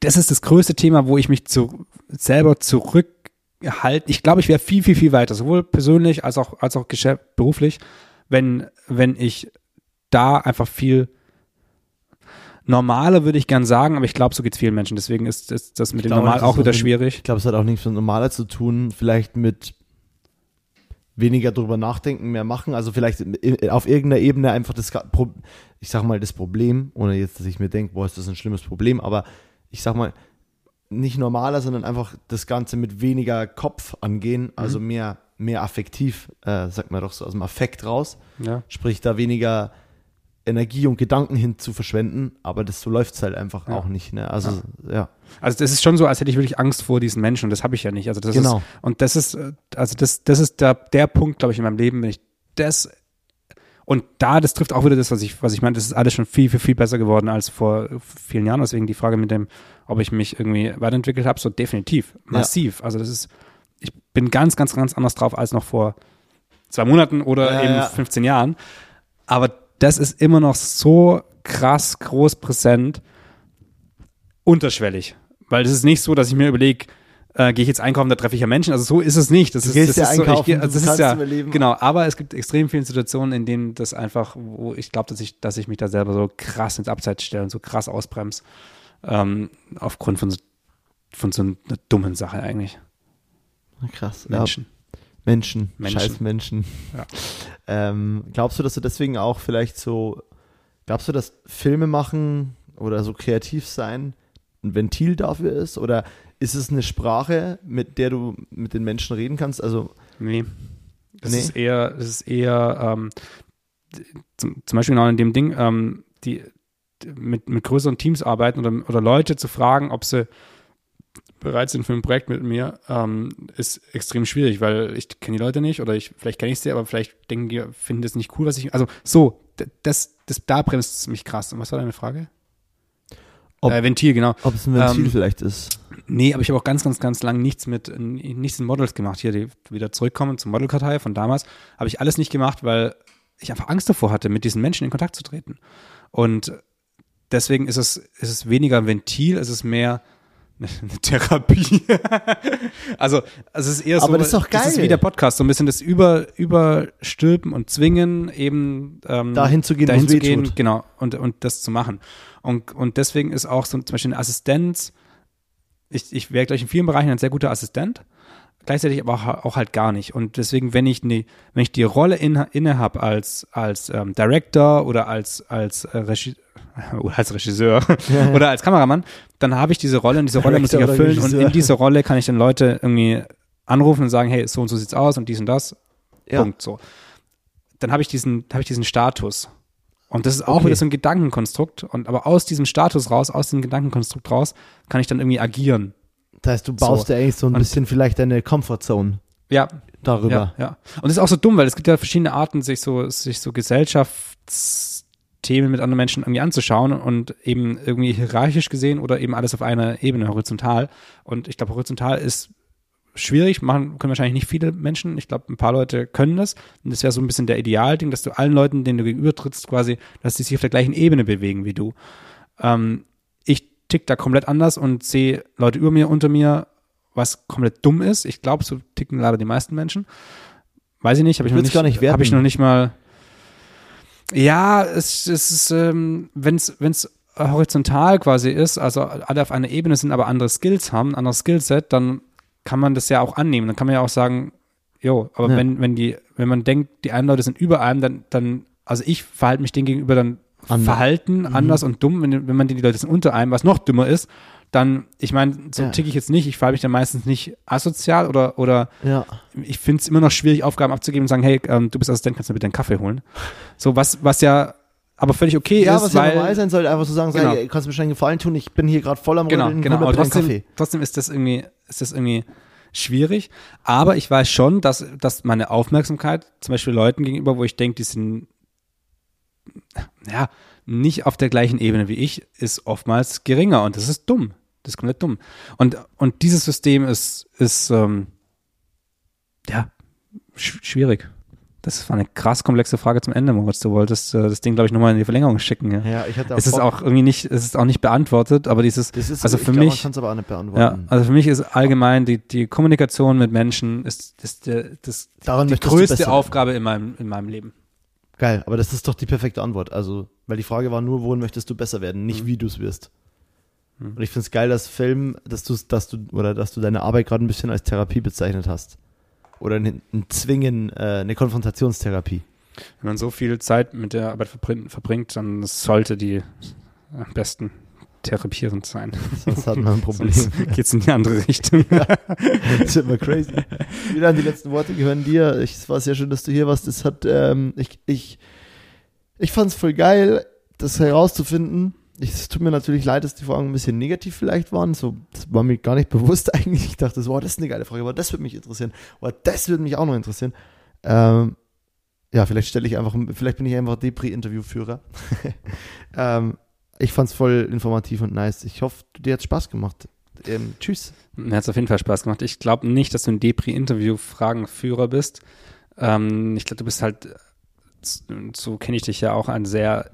das ist das größte Thema, wo ich mich zu, selber zurück halt, ich glaube, ich wäre viel, viel, viel weiter, sowohl persönlich als auch, als auch geschäft, beruflich, wenn, wenn ich da einfach viel normaler würde ich gern sagen, aber ich glaube, so geht es vielen Menschen. Deswegen ist, ist das mit Ich dem glaube, Normal auch wieder mit- schwierig. Ich glaube, es hat auch nichts mit normaler zu tun, vielleicht mit weniger drüber nachdenken, mehr machen. Also vielleicht auf irgendeiner Ebene einfach das, ich sag mal, das Problem, ohne jetzt, dass ich mir denke, boah, ist das ein schlimmes Problem, aber ich sag mal, nicht normaler, sondern einfach das Ganze mit weniger Kopf angehen, also mehr, mehr affektiv, äh, sagt man doch so aus dem Affekt raus. Ja. Sprich, da weniger Energie und Gedanken hin zu verschwenden, aber das so läuft es halt einfach Ja. auch nicht. Ne? Also, ja. Also das ist schon so, als hätte ich wirklich Angst vor diesen Menschen und das habe ich ja nicht. Also das Genau. ist und das ist äh, also das das ist der der Punkt, glaube ich, in meinem Leben, wenn ich das und da das trifft auch wieder das, was ich was ich meine, das ist alles schon viel viel viel besser geworden als vor vielen Jahren. Deswegen die Frage mit dem, ob ich mich irgendwie weiterentwickelt habe, so definitiv massiv. Also das ist ich bin ganz ganz ganz anders drauf als noch vor zwei Monaten oder Ja, eben ja. 15 Jahren. Aber das ist immer noch so krass groß präsent unterschwellig. Weil es ist nicht so, dass ich mir überlege, äh, gehe ich jetzt einkaufen, da treffe ich ja Menschen. Also so ist es nicht. Das Du ist, das ja ist so, ich, einkaufen, du also das ist ja, überleben. Genau, aber es gibt extrem viele Situationen, in denen das einfach, wo ich glaube, dass ich, dass ich mich da selber so krass ins Abseits stelle und so krass ausbremse. Ähm, aufgrund von so, von so einer dummen Sache eigentlich. Krass. Menschen. Ja, Menschen. Menschen. Scheiß Menschen. Ja. Ähm, glaubst du, dass du deswegen auch vielleicht so, glaubst du, dass Filme machen oder so kreativ sein ein Ventil dafür ist? Oder ist es eine Sprache, mit der du mit den Menschen reden kannst? Also, Nee. Das Nee? ist eher, das ist eher ähm, zum, zum Beispiel genau in dem Ding, ähm, die mit, mit größeren Teams arbeiten oder, oder Leute zu fragen, ob sie bereit sind für ein Projekt mit mir, ähm, ist extrem schwierig, weil ich kenne die Leute nicht oder ich, vielleicht kenne ich sie, aber vielleicht denken die, finden das nicht cool, was ich, also so, das, das, da bremst es mich krass. Und was war deine Frage? Ob- äh, Ventil, genau. ob es ein Ventil Ähm, vielleicht ist. Nee, aber ich habe auch ganz, ganz, ganz lang nichts mit, nichts in Models gemacht. Hier, die wieder zurückkommen zur Modelkartei von damals, habe ich alles nicht gemacht, weil ich einfach Angst davor hatte, mit diesen Menschen in Kontakt zu treten. Und deswegen ist es, ist es weniger ein Ventil, es ist mehr eine, Therapie. also, also es ist eher so, Aber das ist doch das ist geil. wie der Podcast, so ein bisschen das Über, Überstülpen und Zwingen, eben ähm, Dahin zu gehen, dahin zu gehen, tut. genau, und, und das zu machen. Und, und deswegen ist auch so zum Beispiel eine Assistenz, ich, ich wäre gleich in vielen Bereichen ein sehr guter Assistent, gleichzeitig aber auch, auch halt gar nicht. Und deswegen, wenn ich, ne, wenn ich die Rolle inne, inne habe als, als ähm, Director oder als, als, äh, Regi oder als Regisseur oder als Kameramann, dann habe ich diese Rolle und diese Rolle muss ich Director erfüllen und in dieser Rolle kann ich dann Leute irgendwie anrufen und sagen, hey, so und so sieht's aus und dies und das. Ja. Punkt so. Dann habe ich diesen, habe ich diesen Status. Und das ist auch Okay. wieder so ein Gedankenkonstrukt. Und aber aus diesem Status raus, aus diesem Gedankenkonstrukt raus, kann ich dann irgendwie agieren. Das heißt, du baust so. ja eigentlich so ein Und- bisschen vielleicht deine Comfortzone Ja, darüber. ja, ja. Und das ist auch so dumm, weil es gibt ja verschiedene Arten, sich so, sich so Gesellschaftsthemen mit anderen Menschen irgendwie anzuschauen und eben irgendwie hierarchisch gesehen oder eben alles auf einer Ebene horizontal. Und ich glaube, horizontal ist schwierig, machen können wahrscheinlich nicht viele Menschen. Ich glaube, ein paar Leute können das. Und das wäre so ein bisschen der Idealding, dass du allen Leuten, denen du gegenüber trittst, quasi, dass die sich auf der gleichen Ebene bewegen wie du. Ähm, ich tick da komplett anders und sehe Leute über mir, unter mir, was komplett dumm ist. Ich glaube, so ticken leider die meisten Menschen. Weiß ich nicht, habe ich, noch nicht, gar nicht werten. habe ich noch nicht mal. Ja, es, es ist, ähm, wenn es horizontal quasi ist, also alle auf einer Ebene sind, aber andere Skills haben, ein anderes Skillset, dann kann man das ja auch annehmen. Dann kann man ja auch sagen, jo, aber Ja. wenn, wenn die, wenn man denkt, die einen Leute sind über einem, dann, dann, also ich verhalte mich denen gegenüber dann Anders. verhalten, Mhm. anders und dumm, wenn, wenn man die, Leute sind unter einem, was noch dümmer ist, dann, ich meine, so Ja. ticke ich jetzt nicht, ich verhalte mich dann meistens nicht asozial oder, oder Ja. ich finde es immer noch schwierig, Aufgaben abzugeben und sagen, hey, ähm, du bist Assistent, kannst du mir bitte einen Kaffee holen? So, was, was ja aber völlig okay Ja, ist, was ja weil, normal sein sollte, einfach so sagen, Genau. ey, kannst du mir schon einen Gefallen tun, ich bin hier gerade voll am genau, Rödeln, genau, aber trotzdem, Kaffee. trotzdem ist das irgendwie, ist das irgendwie schwierig, aber ich weiß schon, dass, dass meine Aufmerksamkeit zum Beispiel Leuten gegenüber, wo ich denke, die sind, ja, nicht auf der gleichen Ebene wie ich, ist oftmals geringer und das ist dumm. Das ist komplett dumm. Und, und dieses System ist, ist, ähm, ja, sch schwierig. Das war eine krass komplexe Frage zum Ende, Moritz. Du wolltest äh, das Ding, glaube ich, nochmal in die Verlängerung schicken. Ja, Ja, ich hatte es ist auch irgendwie nicht, es ist auch nicht beantwortet, aber dieses, ist, also für glaub, mich, man aber auch nicht ja, beantworten. also für mich ist allgemein die, die Kommunikation mit Menschen ist, ist das, Daran die größte. Aufgabe in meinem, in meinem Leben. Geil, aber das ist doch die perfekte Antwort. Also, weil die Frage war nur, wohin möchtest du besser werden, Mhm. nicht wie du es wirst. Und ich finde es geil, dass Film, dass du, dass du, oder dass du deine Arbeit gerade ein bisschen als Therapie bezeichnet hast. Oder ein, ein Zwingen, äh, eine Konfrontationstherapie. Wenn man so viel Zeit mit der Arbeit verbringt, verbringt dann sollte die am besten therapierend sein. Sonst hat man ein Problem. Sonst geht's in die andere Richtung. Das wird immer crazy. Wieder die letzten Worte gehören dir. Ich, es war sehr schön, dass du hier warst. Das hat, ähm, ich, ich, ich fand es voll geil, das herauszufinden. Ich, es tut mir natürlich leid, dass die Fragen ein bisschen negativ vielleicht waren. So, das war mir gar nicht bewusst eigentlich. Ich dachte, so, wow, das ist eine geile Frage, aber das würde mich interessieren. Oder das würde mich auch noch interessieren. Ähm, ja, vielleicht stelle ich einfach, vielleicht bin ich einfach Depri-Interviewführer. ähm, ich fand es voll informativ und nice. Ich hoffe, dir hat Spaß gemacht. Ähm, tschüss. Mir hat es auf jeden Fall Spaß gemacht. Ich glaube nicht, dass du ein Depri-Interview-Fragenführer bist. Ähm, ich glaube, du bist halt, so kenne ich dich ja auch, ein sehr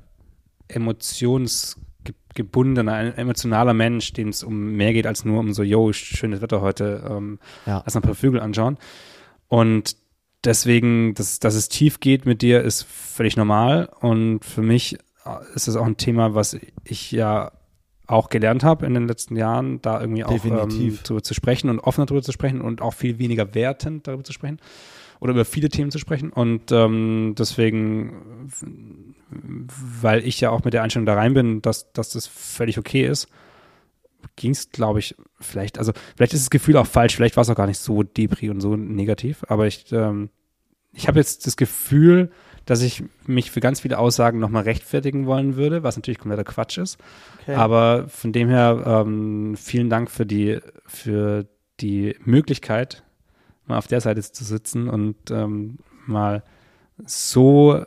emotionsgebundener, ein emotionaler Mensch, dem es um mehr geht als nur um so, yo, schönes Wetter heute, ähm, Ja. lass mal ein paar Vögel anschauen. Und deswegen, dass, dass es tief geht mit dir, ist völlig normal. Und für mich ist es auch ein Thema, was ich ja auch gelernt habe in den letzten Jahren, da irgendwie auch ähm, drüber zu sprechen und offener drüber zu sprechen und auch viel weniger wertend darüber zu sprechen oder über viele Themen zu sprechen. Und ähm, deswegen, weil ich ja auch mit der Einstellung da rein bin, dass, dass das völlig okay ist, ging es, glaube ich, vielleicht, also vielleicht ist das Gefühl auch falsch, vielleicht war es auch gar nicht so depri und so negativ, aber ich, ähm, ich habe jetzt das Gefühl, dass ich mich für ganz viele Aussagen nochmal rechtfertigen wollen würde, was natürlich kompletter Quatsch ist. Okay. Aber von dem her, ähm, vielen Dank für die, für die Möglichkeit, mal auf der Seite zu sitzen und ähm, mal so,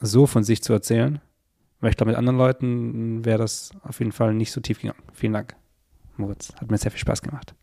so von sich zu erzählen. Weil ich glaube, mit anderen Leuten wäre das auf jeden Fall nicht so tief gegangen. Vielen Dank, Moritz. Hat mir sehr viel Spaß gemacht.